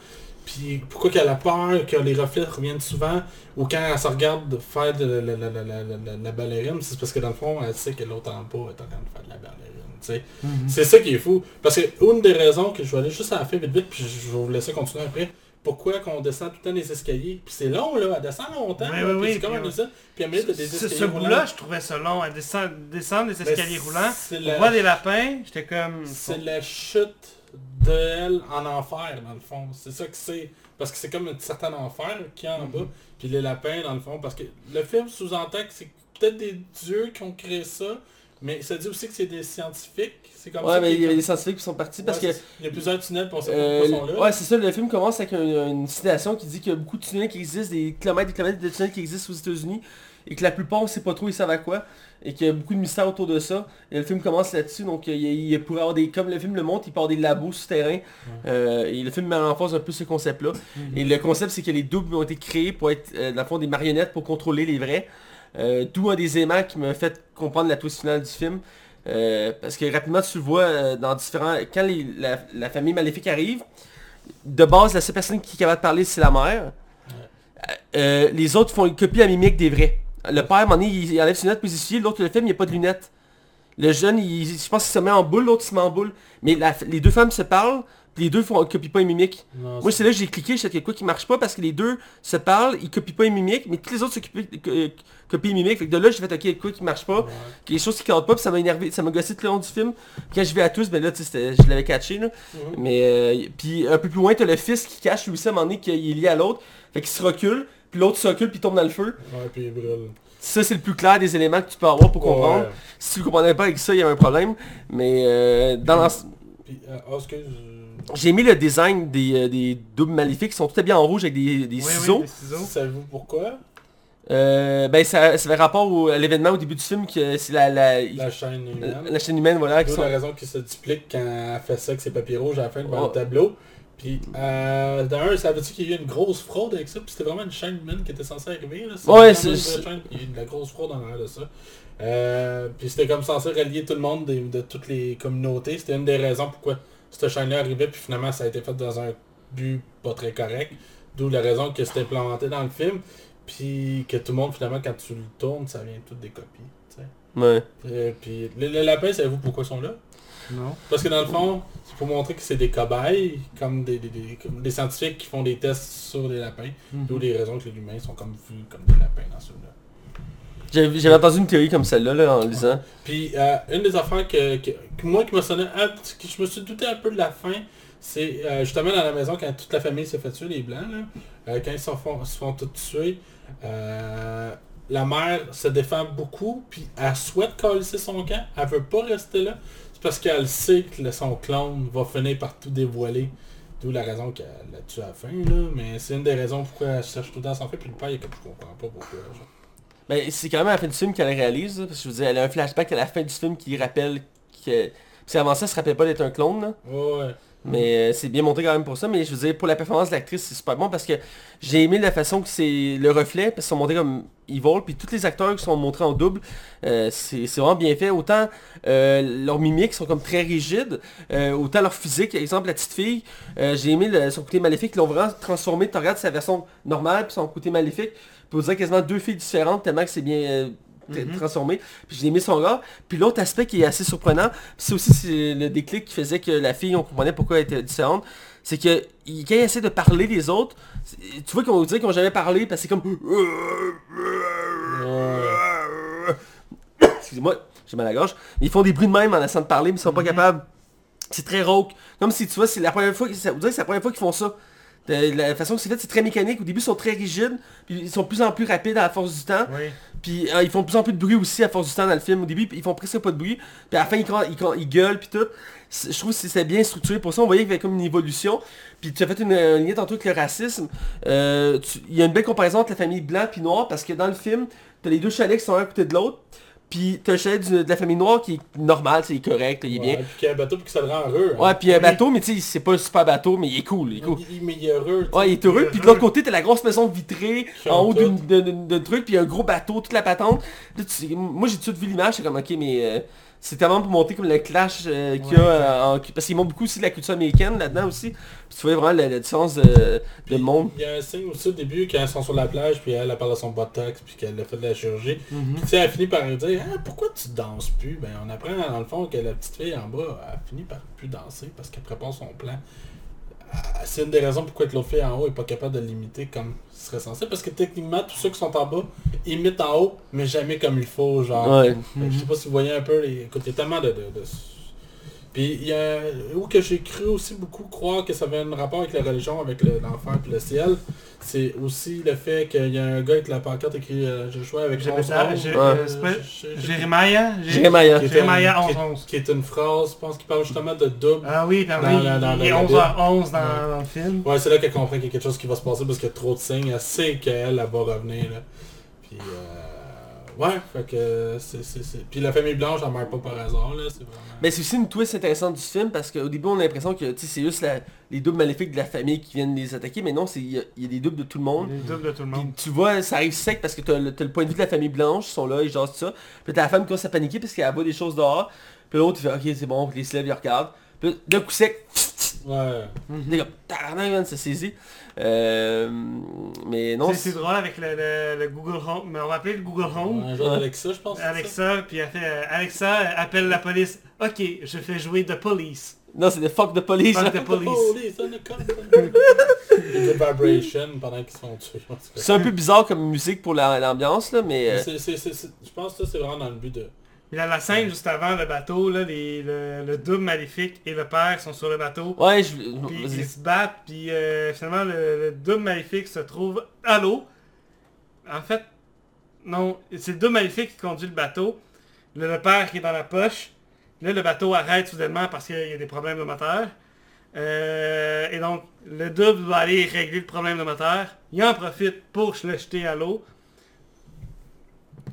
Speaker 2: Puis pourquoi qu'elle a peur que les reflets reviennent souvent, ou quand elle se regarde faire de la, la, la, la, la, la- la ballerine, c'est parce que dans le fond, elle sait que l'autre en bas est en train de faire de la ballerine. sais. C'est ça qui est fou. Parce que une des raisons que je vais aller juste à la fin vite vite, puis je vais vous laisser continuer après. Pourquoi qu'on descend tout le temps les escaliers? Puis c'est long là, elle descend longtemps.
Speaker 3: Oui,
Speaker 2: là,
Speaker 3: oui,
Speaker 2: puis
Speaker 3: oui,
Speaker 2: c'est comme
Speaker 3: on-
Speaker 2: ça. Puis à t'as des
Speaker 3: Ce,
Speaker 2: escaliers
Speaker 3: ce
Speaker 2: roulants.
Speaker 3: bout-là, je trouvais ça long. Elle descend, descendre les
Speaker 2: Mais
Speaker 3: escaliers roulants. On
Speaker 2: la-
Speaker 3: voit des lapins. J'étais comme...
Speaker 2: C'est la chute de elle en enfer, dans le fond. C'est ça que c'est. Parce que c'est comme un certain enfer qui est en bas. Puis les lapins, dans le fond. Parce que le film sous-entend que c'est peut-être des dieux qui ont créé ça. Mais ça dit aussi que c'est des scientifiques. C'est comme
Speaker 1: Ouais,
Speaker 2: ça.
Speaker 1: mais il y avait des scientifiques qui sont partis parce que
Speaker 2: Il y a plusieurs tunnels, pas
Speaker 1: Euh,
Speaker 2: sont là.
Speaker 1: ouais, c'est ça, le film commence avec un- une citation qui dit qu'il y a beaucoup de tunnels qui existent, des kilomètres et des kilomètres de tunnels qui existent aux États-Unis, et que la plupart, on sait pas trop ils savent à quoi, et qu'il y a beaucoup de mystères autour de ça. Et le film commence là-dessus, donc il, a- il pourrait avoir des, comme le film le montre, il part des labos souterrains, euh, et le film met en face un peu ce concept-là. Et le concept, c'est que les doubles ont été créés pour être, euh, dans le fond, des marionnettes pour contrôler les vrais. Euh, D'où un des éléments qui m'a fait comprendre la twist finale du film. Euh, parce que rapidement tu le vois euh, dans différents... Quand la, famille maléfique arrive, de base la seule personne qui est capable de parler c'est la mère. Euh, les autres font une copie à mimique des vrais. Le père, à un moment donné, il, enlève ses lunettes les l'autre le fait, mais il n'y a pas de lunettes. Le jeune, il- je pense qu'il se met en boule, l'autre se met en boule. Mais les deux femmes se parlent, les deux font copie pas et mimique.
Speaker 2: Non,
Speaker 1: Moi, c'est là que j'ai cliqué, je sais qu'il y a quoi qui marche pas parce que les deux se parlent, ils copient pas et mimiques, mais tous les autres se copient, euh, copient et mimiques. Fait que de là, j'ai fait, ok, quoi qui marche pas,
Speaker 2: Ouais.
Speaker 1: des choses qui cadrent pas, puis ça m'a énervé, ça m'a gossé tout le long du film. Quand je vais à tous, ben là, tu sais, je l'avais catché, là.
Speaker 2: Mhm.
Speaker 1: Mais, euh, puis un peu plus loin, t'as le fils qui cache lui aussi à un moment donné qu'il est lié à l'autre. Fait qu'il se recule, puis l'autre se recule, puis tombe dans le feu.
Speaker 2: Ouais, puis il brûle.
Speaker 1: Ça, c'est le plus clair des éléments que tu peux avoir pour comprendre.
Speaker 2: Ouais.
Speaker 1: Si tu le comprenais pas avec ça, il y avait un problème. Mais euh, dans l'ensemble...
Speaker 2: Excuse.
Speaker 1: J'ai aimé le design des, euh, des doubles maléfiques qui sont tout habillés en rouge avec des, des
Speaker 3: Oui, oui,
Speaker 1: ciseaux.
Speaker 3: des ciseaux.
Speaker 2: Savez-vous pourquoi
Speaker 1: Euh, ben ça, ça fait rapport au- à l'événement au début du film que c'est la, la,
Speaker 2: La chaîne humaine.
Speaker 1: la chaîne humaine voilà qui sont...
Speaker 2: la raison qui se duplique quand elle fait ça avec ses papiers rouges à la fin devant le tableau. Puis, euh, d'un, ça veut dire qu'il y a eu une grosse fraude avec ça, puis c'était vraiment une chaîne humaine qui était censée arriver. Là.
Speaker 1: Ouais, c'est-
Speaker 2: chaîne, il y a eu de la grosse fraude en arrière de ça. Euh, puis c'était comme censé relier tout le monde des- de toutes les communautés. C'était une des raisons pourquoi cette chaîne-là arrivait, puis finalement ça a été fait dans un but pas très correct. D'où la raison que c'était implémenté dans le film. Puis que tout le monde, finalement, quand tu le tournes, ça vient toutes des copies. tu sais.
Speaker 1: Ouais.
Speaker 2: Euh, puis les, les lapins, savez-vous pourquoi ils sont là?
Speaker 3: Non.
Speaker 2: Parce que dans le fond, c'est pour montrer que c'est des cobayes, comme des, des, des- comme des scientifiques qui font des tests sur des lapins. D'où les raisons que les humains sont comme vus comme des lapins dans celui-là.
Speaker 1: J'avais entendu une théorie comme celle-là là, en lisant.
Speaker 2: Puis euh, une des affaires que, que, moi qui un petit- que je me suis douté un peu de la fin, c'est euh, justement dans la maison quand toute la famille s'est fait tuer, les blancs, là, euh, quand ils se font, se font tous tuer, la mère se défend beaucoup, puis elle souhaite coller son camp, elle veut pas rester là. C'est parce qu'elle sait que son clone va finir par tout dévoiler. D'où la raison qu'elle l'a tué à la fin, là. Mais c'est une des raisons pourquoi elle cherche tout le temps son fait, puis le père, il est comme je comprends pas pourquoi.
Speaker 1: Ben, c'est quand même à la fin du film qu'elle réalise, parce que je veux dire, elle a un flashback à la fin du film qui rappelle que... Parce qu'avant ça, elle se rappelait pas d'être un clone, là.
Speaker 2: Ouais, ouais.
Speaker 1: Mais euh, c'est bien monté quand même pour ça. Mais je veux dire, pour la performance de l'actrice, c'est super bon parce que j'ai aimé la façon que c'est le reflet, parce qu'ils sont montés comme evil, puis tous les acteurs qui sont montrés en double, euh, c'est vraiment bien fait. Autant euh, leurs mimiques sont comme très rigides, autant leur physique, exemple la petite fille, j'ai aimé son côté maléfique, ils l'ont vraiment transformé, tu regardes sa version normale, puis son côté maléfique, puis on dirait quasiment deux filles différentes tellement que c'est bien... t- transformé. Puis j'ai aimé son gars puis l'autre aspect qui est assez surprenant c'est aussi le déclic qui faisait que la fille on comprenait pourquoi elle était différente c'est que il- quand il essaie de parler des autres tu vois qu'on dirait qu'ils ont jamais parlé parce que c'est comme excusez-moi j'ai mal à la gorge. Mais ils font des bruits de même en essayant de parler mais ils sont pas capables. C'est très rauque. Comme si tu vois c'est la première fois ça vous dirait que c'est la première fois qu'ils font ça De la façon que c'est fait c'est très mécanique au début ils sont très rigides puis ils sont de plus en plus rapides à la force du temps
Speaker 3: Oui.
Speaker 1: puis euh, ils font de plus en plus de bruit aussi à force du temps dans le film. Au début, ils font presque pas de bruit. Puis à la fin, ils, ils, ils gueulent puis tout. Je trouve que c'est bien structuré pour ça. On voyait qu'il y avait comme une évolution. Puis tu as fait une, un lien tantôt avec le racisme. Euh, tu- Il y a une belle comparaison entre la famille blanc puis noire parce que dans le film, tu as les deux chalets qui sont un à côté de l'autre. Puis tu as le chalet de la famille noire qui est normal, c'est correct, il est bien.
Speaker 2: Puis qu'il y a un bateau, puis que ça le rend heureux. hein.
Speaker 1: Ouais, puis un bateau, mais tu sais, c'est pas un super bateau, mais il est cool, il est cool.
Speaker 2: Mais il est heureux.
Speaker 1: Ouais, il est heureux. Puis de l'autre côté, t'as la grosse maison vitrée en haut d'un truc, puis un gros bateau, toute la patente. Moi, j'ai tout de suite vu l'image, c'est comme, ok, mais euh, c'est tellement pour montrer comme le clash euh, qu'il y a,
Speaker 3: Ouais,
Speaker 1: euh, en- parce qu'ils montrent beaucoup aussi de la culture américaine là-dedans aussi. Puis tu vois vraiment la, la différence de, de monde.
Speaker 2: Il y a un signe aussi au début quand elles sont sur la plage, puis elle, elle parle de son botox, puis qu'elle a fait de la chirurgie.
Speaker 1: Mhm.
Speaker 2: Puis tu sais, elle finit par dire ah, pourquoi tu danses plus Ben on apprend dans le fond que la petite fille en bas, elle finit par plus danser parce qu'elle prépare son plan. C'est une des raisons pourquoi l'autre fille en haut est pas capable de l'imiter comme ce serait censé. Parce que techniquement, tous ceux qui sont en bas imitent en haut, mais jamais comme il faut. Genre.
Speaker 1: Ouais.
Speaker 2: Je sais pas si vous voyez un peu les. Écoute, il y a tellement de. de, de- Puis il y a où que j'ai cru aussi beaucoup croire que ça avait un rapport avec la religion, avec le- l'enfer et le ciel. C'est aussi le fait qu'il y a un gars avec la pancarte écrit euh, Joshua avec
Speaker 3: J'ai
Speaker 2: 11
Speaker 3: ça,
Speaker 2: 11.
Speaker 3: j'ai-
Speaker 1: Ouais.
Speaker 3: euh,
Speaker 2: Je-
Speaker 3: Jérémia Jé-
Speaker 1: Jérémia.
Speaker 2: qui est
Speaker 3: Jérémia
Speaker 2: un- qui est-
Speaker 3: 11-11.
Speaker 2: Qui est une phrase, je pense, qui parle justement de double.
Speaker 3: Ah oui, puis
Speaker 2: Dans
Speaker 3: après,
Speaker 2: la- dans
Speaker 3: il, il est
Speaker 2: la
Speaker 3: 11h11 dans,
Speaker 2: Ouais.
Speaker 3: dans le film.
Speaker 2: Ouais, c'est là qu'elle comprend qu'il y a quelque chose qui va se passer parce qu'il y a trop de signes. Elle sait qu'elle, elle va revenir. Là. Puis, euh, ouais, fait que c'est... c'est- c'est- Puis la famille blanche, elle meurt pas par hasard, là. C'est vraiment...
Speaker 1: Mais c'est aussi une twist intéressante du film parce qu'au début on a l'impression que c'est juste la- les doubles maléfiques de la famille qui viennent les attaquer, mais non, c'est- il y, a- il y a des doubles de tout le monde.
Speaker 3: Les doubles de tout le monde.
Speaker 1: Puis tu vois, ça arrive sec parce que t'as le, t'as le point de vue de la famille blanche, ils sont là, ils jasent tout ça. Puis t'as la femme qui commence à paniquer parce qu'elle voit des choses dehors. Puis l'autre il fait ok c'est bon, puis il se lève, il regarde. D'un coup sec,
Speaker 2: Ouais.
Speaker 1: comme tabarnak, man, saisit. Euh, mais non,
Speaker 3: C'est c'est drôle avec le, le- le Google Home, mais on va appeler le Google Home.
Speaker 2: Un
Speaker 1: Ouais.
Speaker 2: d'Alexa, je pense. c'est ça?
Speaker 3: Alexa, puis elle fait euh, Alexa, appelle la police. Ok, je fais jouer The Police.
Speaker 1: non c'est des fuck de police.
Speaker 3: Fuck the [LAUGHS] police.
Speaker 2: Police, on a come. Les good vibrations pendant qu'ils sont cas.
Speaker 1: C'est un peu bizarre comme musique pour la- l'ambiance là, mais... euh,
Speaker 2: C'est- c'est- c'est- c'est- Je pense que ça, c'est vraiment dans le but de...
Speaker 3: Puis là, la scène juste avant le bateau, là, les- le, le double maléfique et le père sont sur le bateau.
Speaker 1: Ouais, je...
Speaker 3: Puis ils se battent, puis euh, finalement le, le double maléfique se trouve à l'eau. En fait, non, c'est le double maléfique qui conduit le bateau. Le père qui est dans la poche. Là, le bateau arrête soudainement parce qu'il y a des problèmes de moteur. Euh, et donc, le double va aller régler le problème de moteur. Il en profite pour le jeter à l'eau.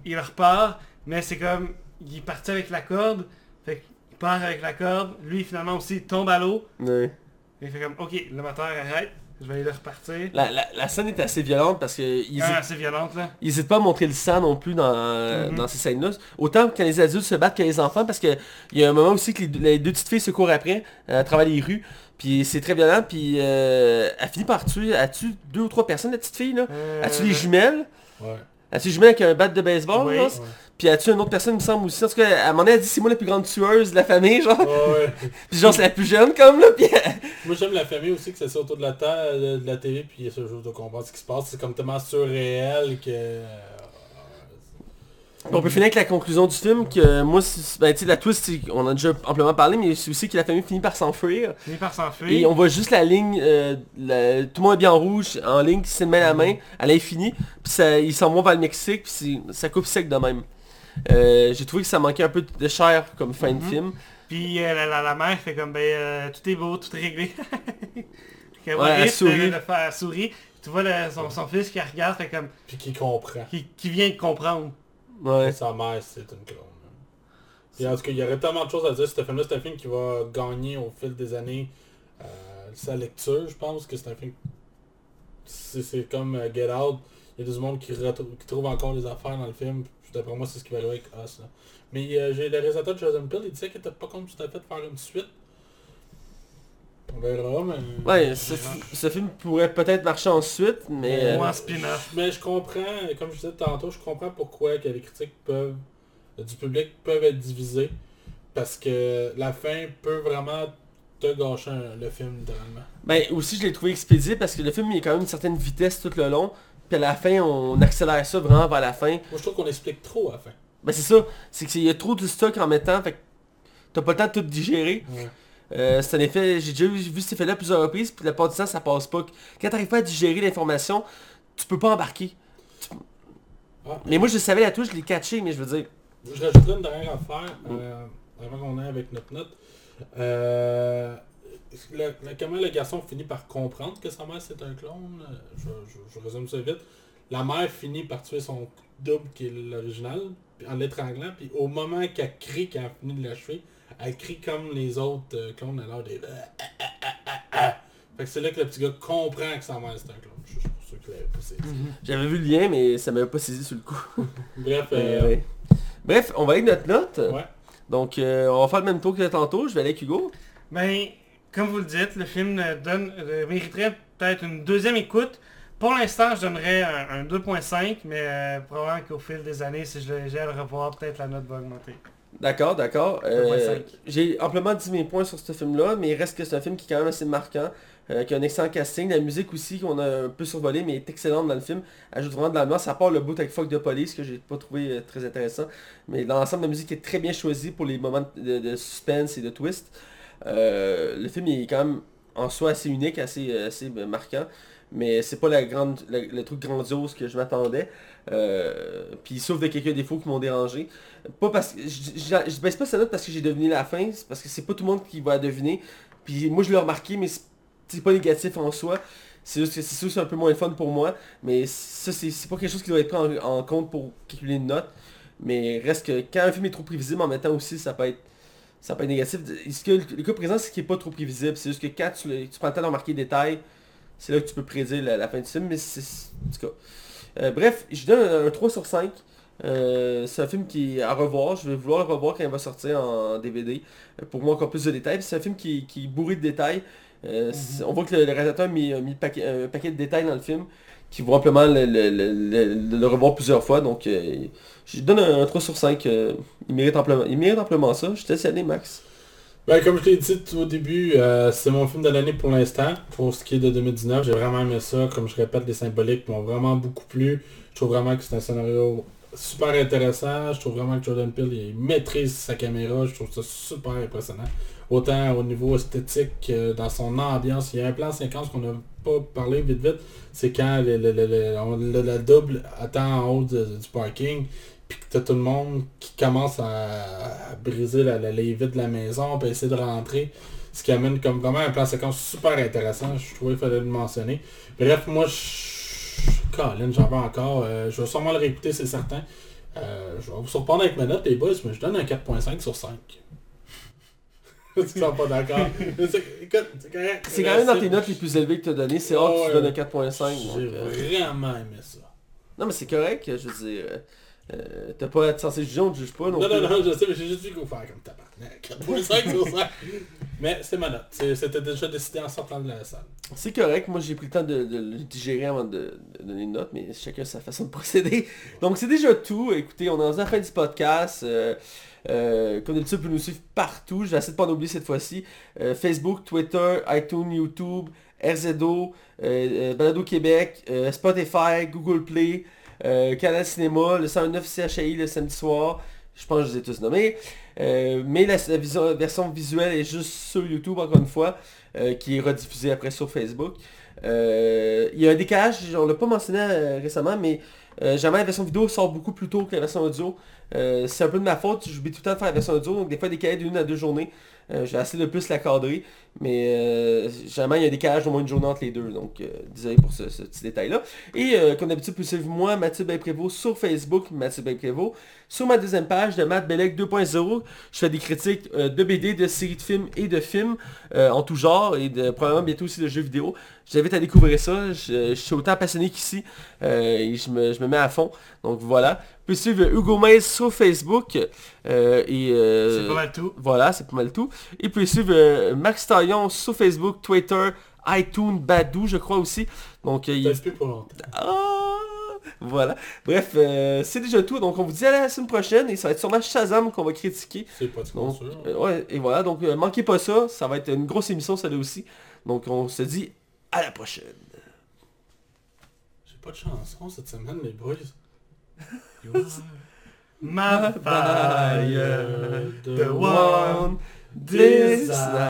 Speaker 3: Il repart, mais c'est comme, il est parti avec la corde. Fait qu'il part avec la corde. Lui, finalement aussi, il tombe à l'eau.
Speaker 1: Ouais.
Speaker 3: Il fait comme, ok, le moteur arrête, je vais aller le repartir.
Speaker 1: La, la, la scène est assez violente parce que ils
Speaker 3: Ah,
Speaker 1: hésitent,
Speaker 3: c'est violente là.
Speaker 1: ils hésitent pas à montrer le sang non plus dans,
Speaker 3: Mhm.
Speaker 1: dans ces scènes-là. Autant quand les adultes se battent que les enfants parce que il y a un moment aussi que les, deux- les deux petites filles se courent après euh, à travers les rues. Puis c'est très violent. Puis euh, elle finit par tuer, elle tue deux ou trois personnes la petite fille là.
Speaker 3: Euh,
Speaker 1: Elle tue les jumelles.
Speaker 2: Ouais.
Speaker 1: Elle tue les jumelles avec un bat de baseball.
Speaker 3: Oui.
Speaker 1: là.
Speaker 2: Ouais.
Speaker 1: Puis elle tue une autre personne il me semble aussi? En tout cas, à un moment donné, elle dit c'est moi la plus grande tueuse de la famille genre.
Speaker 2: Ouais, ouais. [LAUGHS]
Speaker 1: Puis genre c'est la plus jeune comme là. Puis [LAUGHS]
Speaker 2: Moi j'aime la famille aussi que c'est autour de la table, de, la télé puis il y a ce jour de comprendre ce qui se passe. C'est comme tellement surréel que... euh,
Speaker 1: On peut finir avec la conclusion du film que moi, ben, tu sais, la twist, on en a déjà amplement parlé, mais c'est aussi que la famille finit par s'enfuir.
Speaker 3: Fini par s'enfuir.
Speaker 1: Et on voit juste la ligne, euh, la- tout le monde est bien en rouge, en ligne, qui se met la main à l'infini, puis ça, ils s'en vont vers le Mexique, puis ça coupe sec de même. Euh, J'ai trouvé que ça manquait un peu de chair comme fin de
Speaker 3: Mhm.
Speaker 1: film.
Speaker 3: Puis euh, la, la, la mère fait comme ben euh, tout est beau, tout est réglé. [LAUGHS]
Speaker 1: Ouais, elle sourit.
Speaker 3: de faire- elle sourit. Tu vois le- son, son fils qui la regarde, fait comme
Speaker 2: Puis qui comprend.
Speaker 3: qui, qui vient de comprendre.
Speaker 1: Ouais.
Speaker 2: Sa mère, c'est une clone. Puis en tout cas, il y aurait tellement de choses à dire ce film-là. C'est un film qui va gagner au fil des années euh, sa lecture, je pense que c'est un film... C'est c'est comme Get Out. Il y a des monde qui, qui trouve encore des affaires dans le film. D'après moi, c'est ce qui va arriver avec Us. là. Mais euh, j'ai le réalisateur de Jordan Peele, il disait qu'il était pas contre tout à fait de faire une suite. On verra, mais...
Speaker 1: Ouais, ce, ce film pourrait peut-être marcher ensuite, mais...
Speaker 3: Ou
Speaker 1: euh,
Speaker 3: en spin-off.
Speaker 2: Mais je comprends, comme je disais tantôt, je comprends pourquoi que les critiques peuvent du public peuvent être divisées. Parce que la fin peut vraiment te gâcher le film littéralement.
Speaker 1: Ben aussi je l'ai trouvé expédié parce que le film il est quand même une certaine vitesse tout le long. Puis à la fin on accélère ça vraiment vers la fin.
Speaker 2: Moi je trouve qu'on explique trop à la fin.
Speaker 1: Ben c'est ça, c'est qu'il y a trop de stock en même temps, fait que t'as pas le temps de tout digérer. Euh, c'est un effet, j'ai déjà vu, cet effet-là plusieurs reprises, puis la plupart du temps ça passe pas. Quand t'arrives pas à digérer l'information, tu peux pas embarquer.
Speaker 2: Ah,
Speaker 1: Mais moi je le savais la touche, je l'ai catché, mais je veux dire.
Speaker 2: Je rajouterais une dernière affaire euh, avant qu'on aille avec notre note. Euh, le, le- comment le garçon finit par comprendre que sa mère c'est un clone, euh, je, je- je résume ça vite. La mère finit par tuer son double qui est l'original, puis en l'étranglant, puis au moment qu'elle crie, qu'elle a fini de l'achever, elle crie comme les autres euh, clones alors des... Fait que c'est là que le petit gars comprend que sa mère c'est un clone. Je suis pour ceux qui l'avaient pas saisi.
Speaker 1: J'avais vu le lien, mais ça m'avait pas saisi sur le coup. [LAUGHS]
Speaker 2: Bref,
Speaker 1: Euh,
Speaker 2: euh,
Speaker 1: ouais. Bref, on va aller avec notre note.
Speaker 2: ouais.
Speaker 1: Donc euh, on va faire le même tour que tantôt, je vais aller avec Hugo.
Speaker 3: Ben, comme vous le dites, le film donne, mériterait peut-être une deuxième écoute. Pour l'instant, je donnerais un, un 2.5, mais euh, probablement qu'au fil des années, si je le- j'ai à le revoir, peut-être la note va augmenter.
Speaker 1: D'accord, d'accord. Euh,
Speaker 3: 2.5.
Speaker 1: J'ai amplement dit mes points sur ce film-là, mais il reste que c'est un film qui est quand même assez marquant, euh, qui a un excellent casting. La musique aussi, qu'on a un peu survolé, mais est excellente dans le film. Ajoute vraiment de l'ambiance, à part le bout avec Fuck de Police, que j'ai pas trouvé euh, très intéressant. Mais dans l'ensemble, la musique est très bien choisie pour les moments de, de suspense et de twist. Euh, le film est quand même en soi assez unique, assez, euh, assez euh, marquant. Mais c'est pas la grande, le, truc grandiose que je m'attendais. Puis sauf de quelques défauts qui m'ont dérangé. Pas parce je, baisse pas sa note parce que j'ai deviné la fin, parce que c'est pas tout le monde qui va deviner. Puis moi je l'ai remarqué, mais c'est- pas négatif en soi. C'est juste que c'est sûr c'est un peu moins fun pour moi. Mais ça c'est c'est pas quelque chose qui doit être pris en, en compte pour calculer une note. Mais reste que quand un film est trop prévisible en même temps aussi ça peut être ça peut être négatif. Ce que le, cas présent c'est qu'il est pas trop prévisible? C'est juste que quand tu, prends le temps de remarquer les détails, c'est là que tu peux prédire la, la fin du film. Mais c'est. En tout cas. Euh, bref, je donne un, un 3 sur 5. Euh, c'est un film qui est à revoir. Je vais vouloir le revoir quand il va sortir en DVD. euh, pour moi encore plus de détails. C'est un film qui, qui est bourré de détails. Euh, c'est- On voit que le, le réalisateur a mis, a mis paquet- un paquet de détails dans le film qui vont amplement le, le- revoir plusieurs fois. Donc je donne un, un 3 sur 5. euh, il, mérite amplement, il mérite amplement ça. Je y aller, Max.
Speaker 2: Ben, comme je l'ai dit au début, euh, c'est mon film de l'année pour l'instant. Pour ce qui est de 2019, j'ai vraiment aimé ça. Comme je répète, les symboliques m'ont vraiment beaucoup plu. Je trouve vraiment que c'est un scénario super intéressant. Je trouve vraiment que Jordan Peele il maîtrise sa caméra. Je trouve ça super impressionnant. Autant au niveau esthétique que dans son ambiance. Il y a un plan séquence qu'on n'a pas parlé vite vite. C'est quand le, le- le- la double attend en haut du parking. Puis que t'as tout le monde qui commence à, à briser la, la, les vitres de la maison, puis essayer de rentrer. Ce qui amène comme vraiment un plan séquence super intéressant. Je trouvais qu'il fallait le mentionner. Bref, moi, je... Colin, j'en veux encore. Euh, je vais sûrement le réécouter, c'est certain. Euh, je vais vous surprendre avec ma note, les boys, mais je donne un 4.5 sur 5. tu sont pas d'accord. C'est-
Speaker 1: quand même dans tes notes les plus élevées que tu as données. C'est rare que tu donnes un 4.5.
Speaker 2: J'ai
Speaker 1: euh,
Speaker 2: vraiment aimé ça.
Speaker 1: Non mais c'est correct, je veux dire. Euh, T'as pas à être censé juger, on te juge pas non,
Speaker 2: Non,
Speaker 1: plus.
Speaker 2: non, non, je sais, mais j'ai juste dit qu'on faire comme tabarnak. [LAUGHS] 4.5 sur 5. Mais c'est ma note. C'était déjà décidé en sortant de la salle.
Speaker 1: C'est correct, moi j'ai pris le temps de, de le digérer avant de, de donner une note, mais chacun sa façon de procéder. Donc c'est déjà tout. Écoutez, on est à la fin du podcast. Euh, euh, comme d'habitude, vous pouvez nous suivre partout. Je vais essayer de pas en oublier cette fois-ci. Euh, Facebook, Twitter, iTunes, YouTube, RZO, euh, Balado Québec, Spotify, Google Play, euh, Canal Cinéma, le 109 CHI le samedi soir. Je pense que je les ai tous nommés. Euh, mais la, version visuelle est juste sur YouTube, encore une fois, euh, qui est rediffusée après sur Facebook. Il y a un décalage, on l'a pas mentionné récemment, mais jamais la version vidéo sort beaucoup plus tôt que la version audio. C'est un peu de ma faute, j'oublie tout le temps de faire la version audio, donc des fois décalé d'une à deux journées. Euh, J'ai essayé de plus la cadrer, mais euh, jamais il y a un décalage d'au moins une journée entre les deux, donc euh, désolé pour ce, petit détail-là. Et euh, comme d'habitude, vous suivre moi, Mathieu Bain-Prévost, sur Facebook, Mathieu Bain-Prévost, sur ma deuxième page de Matt Bellec 2.0, je fais des critiques euh, de BD, de séries de films et de films euh, en tout genre, et probablement bientôt aussi de jeux vidéo. Je t'invite à découvrir ça, je, je suis autant passionné qu'ici, euh, et je me, je me mets à fond, donc voilà. Pouvez suivre Hugo Mays sur Facebook, euh, et... euh,
Speaker 3: C'est pas mal tout.
Speaker 1: voilà, c'est pas mal tout. Et puis suivre euh, Max Taillon sur Facebook, Twitter, iTunes, Badou, je crois aussi. Donc il
Speaker 2: peut pour longtemps.
Speaker 1: Ah voilà. Bref, euh, c'est déjà tout. Donc on vous dit à la semaine prochaine et ça va être sûrement Shazam qu'on va critiquer.
Speaker 2: C'est pas du
Speaker 1: Donc,
Speaker 2: sûr.
Speaker 1: euh, ouais, et voilà. Donc euh, manquez pas ça. Ça va être une grosse émission celle-là aussi. Donc on se dit à la prochaine.
Speaker 2: J'ai pas de chanson cette semaine, les boys. [LAUGHS]
Speaker 3: You
Speaker 1: are my
Speaker 3: fire,
Speaker 2: the
Speaker 1: one
Speaker 2: desire.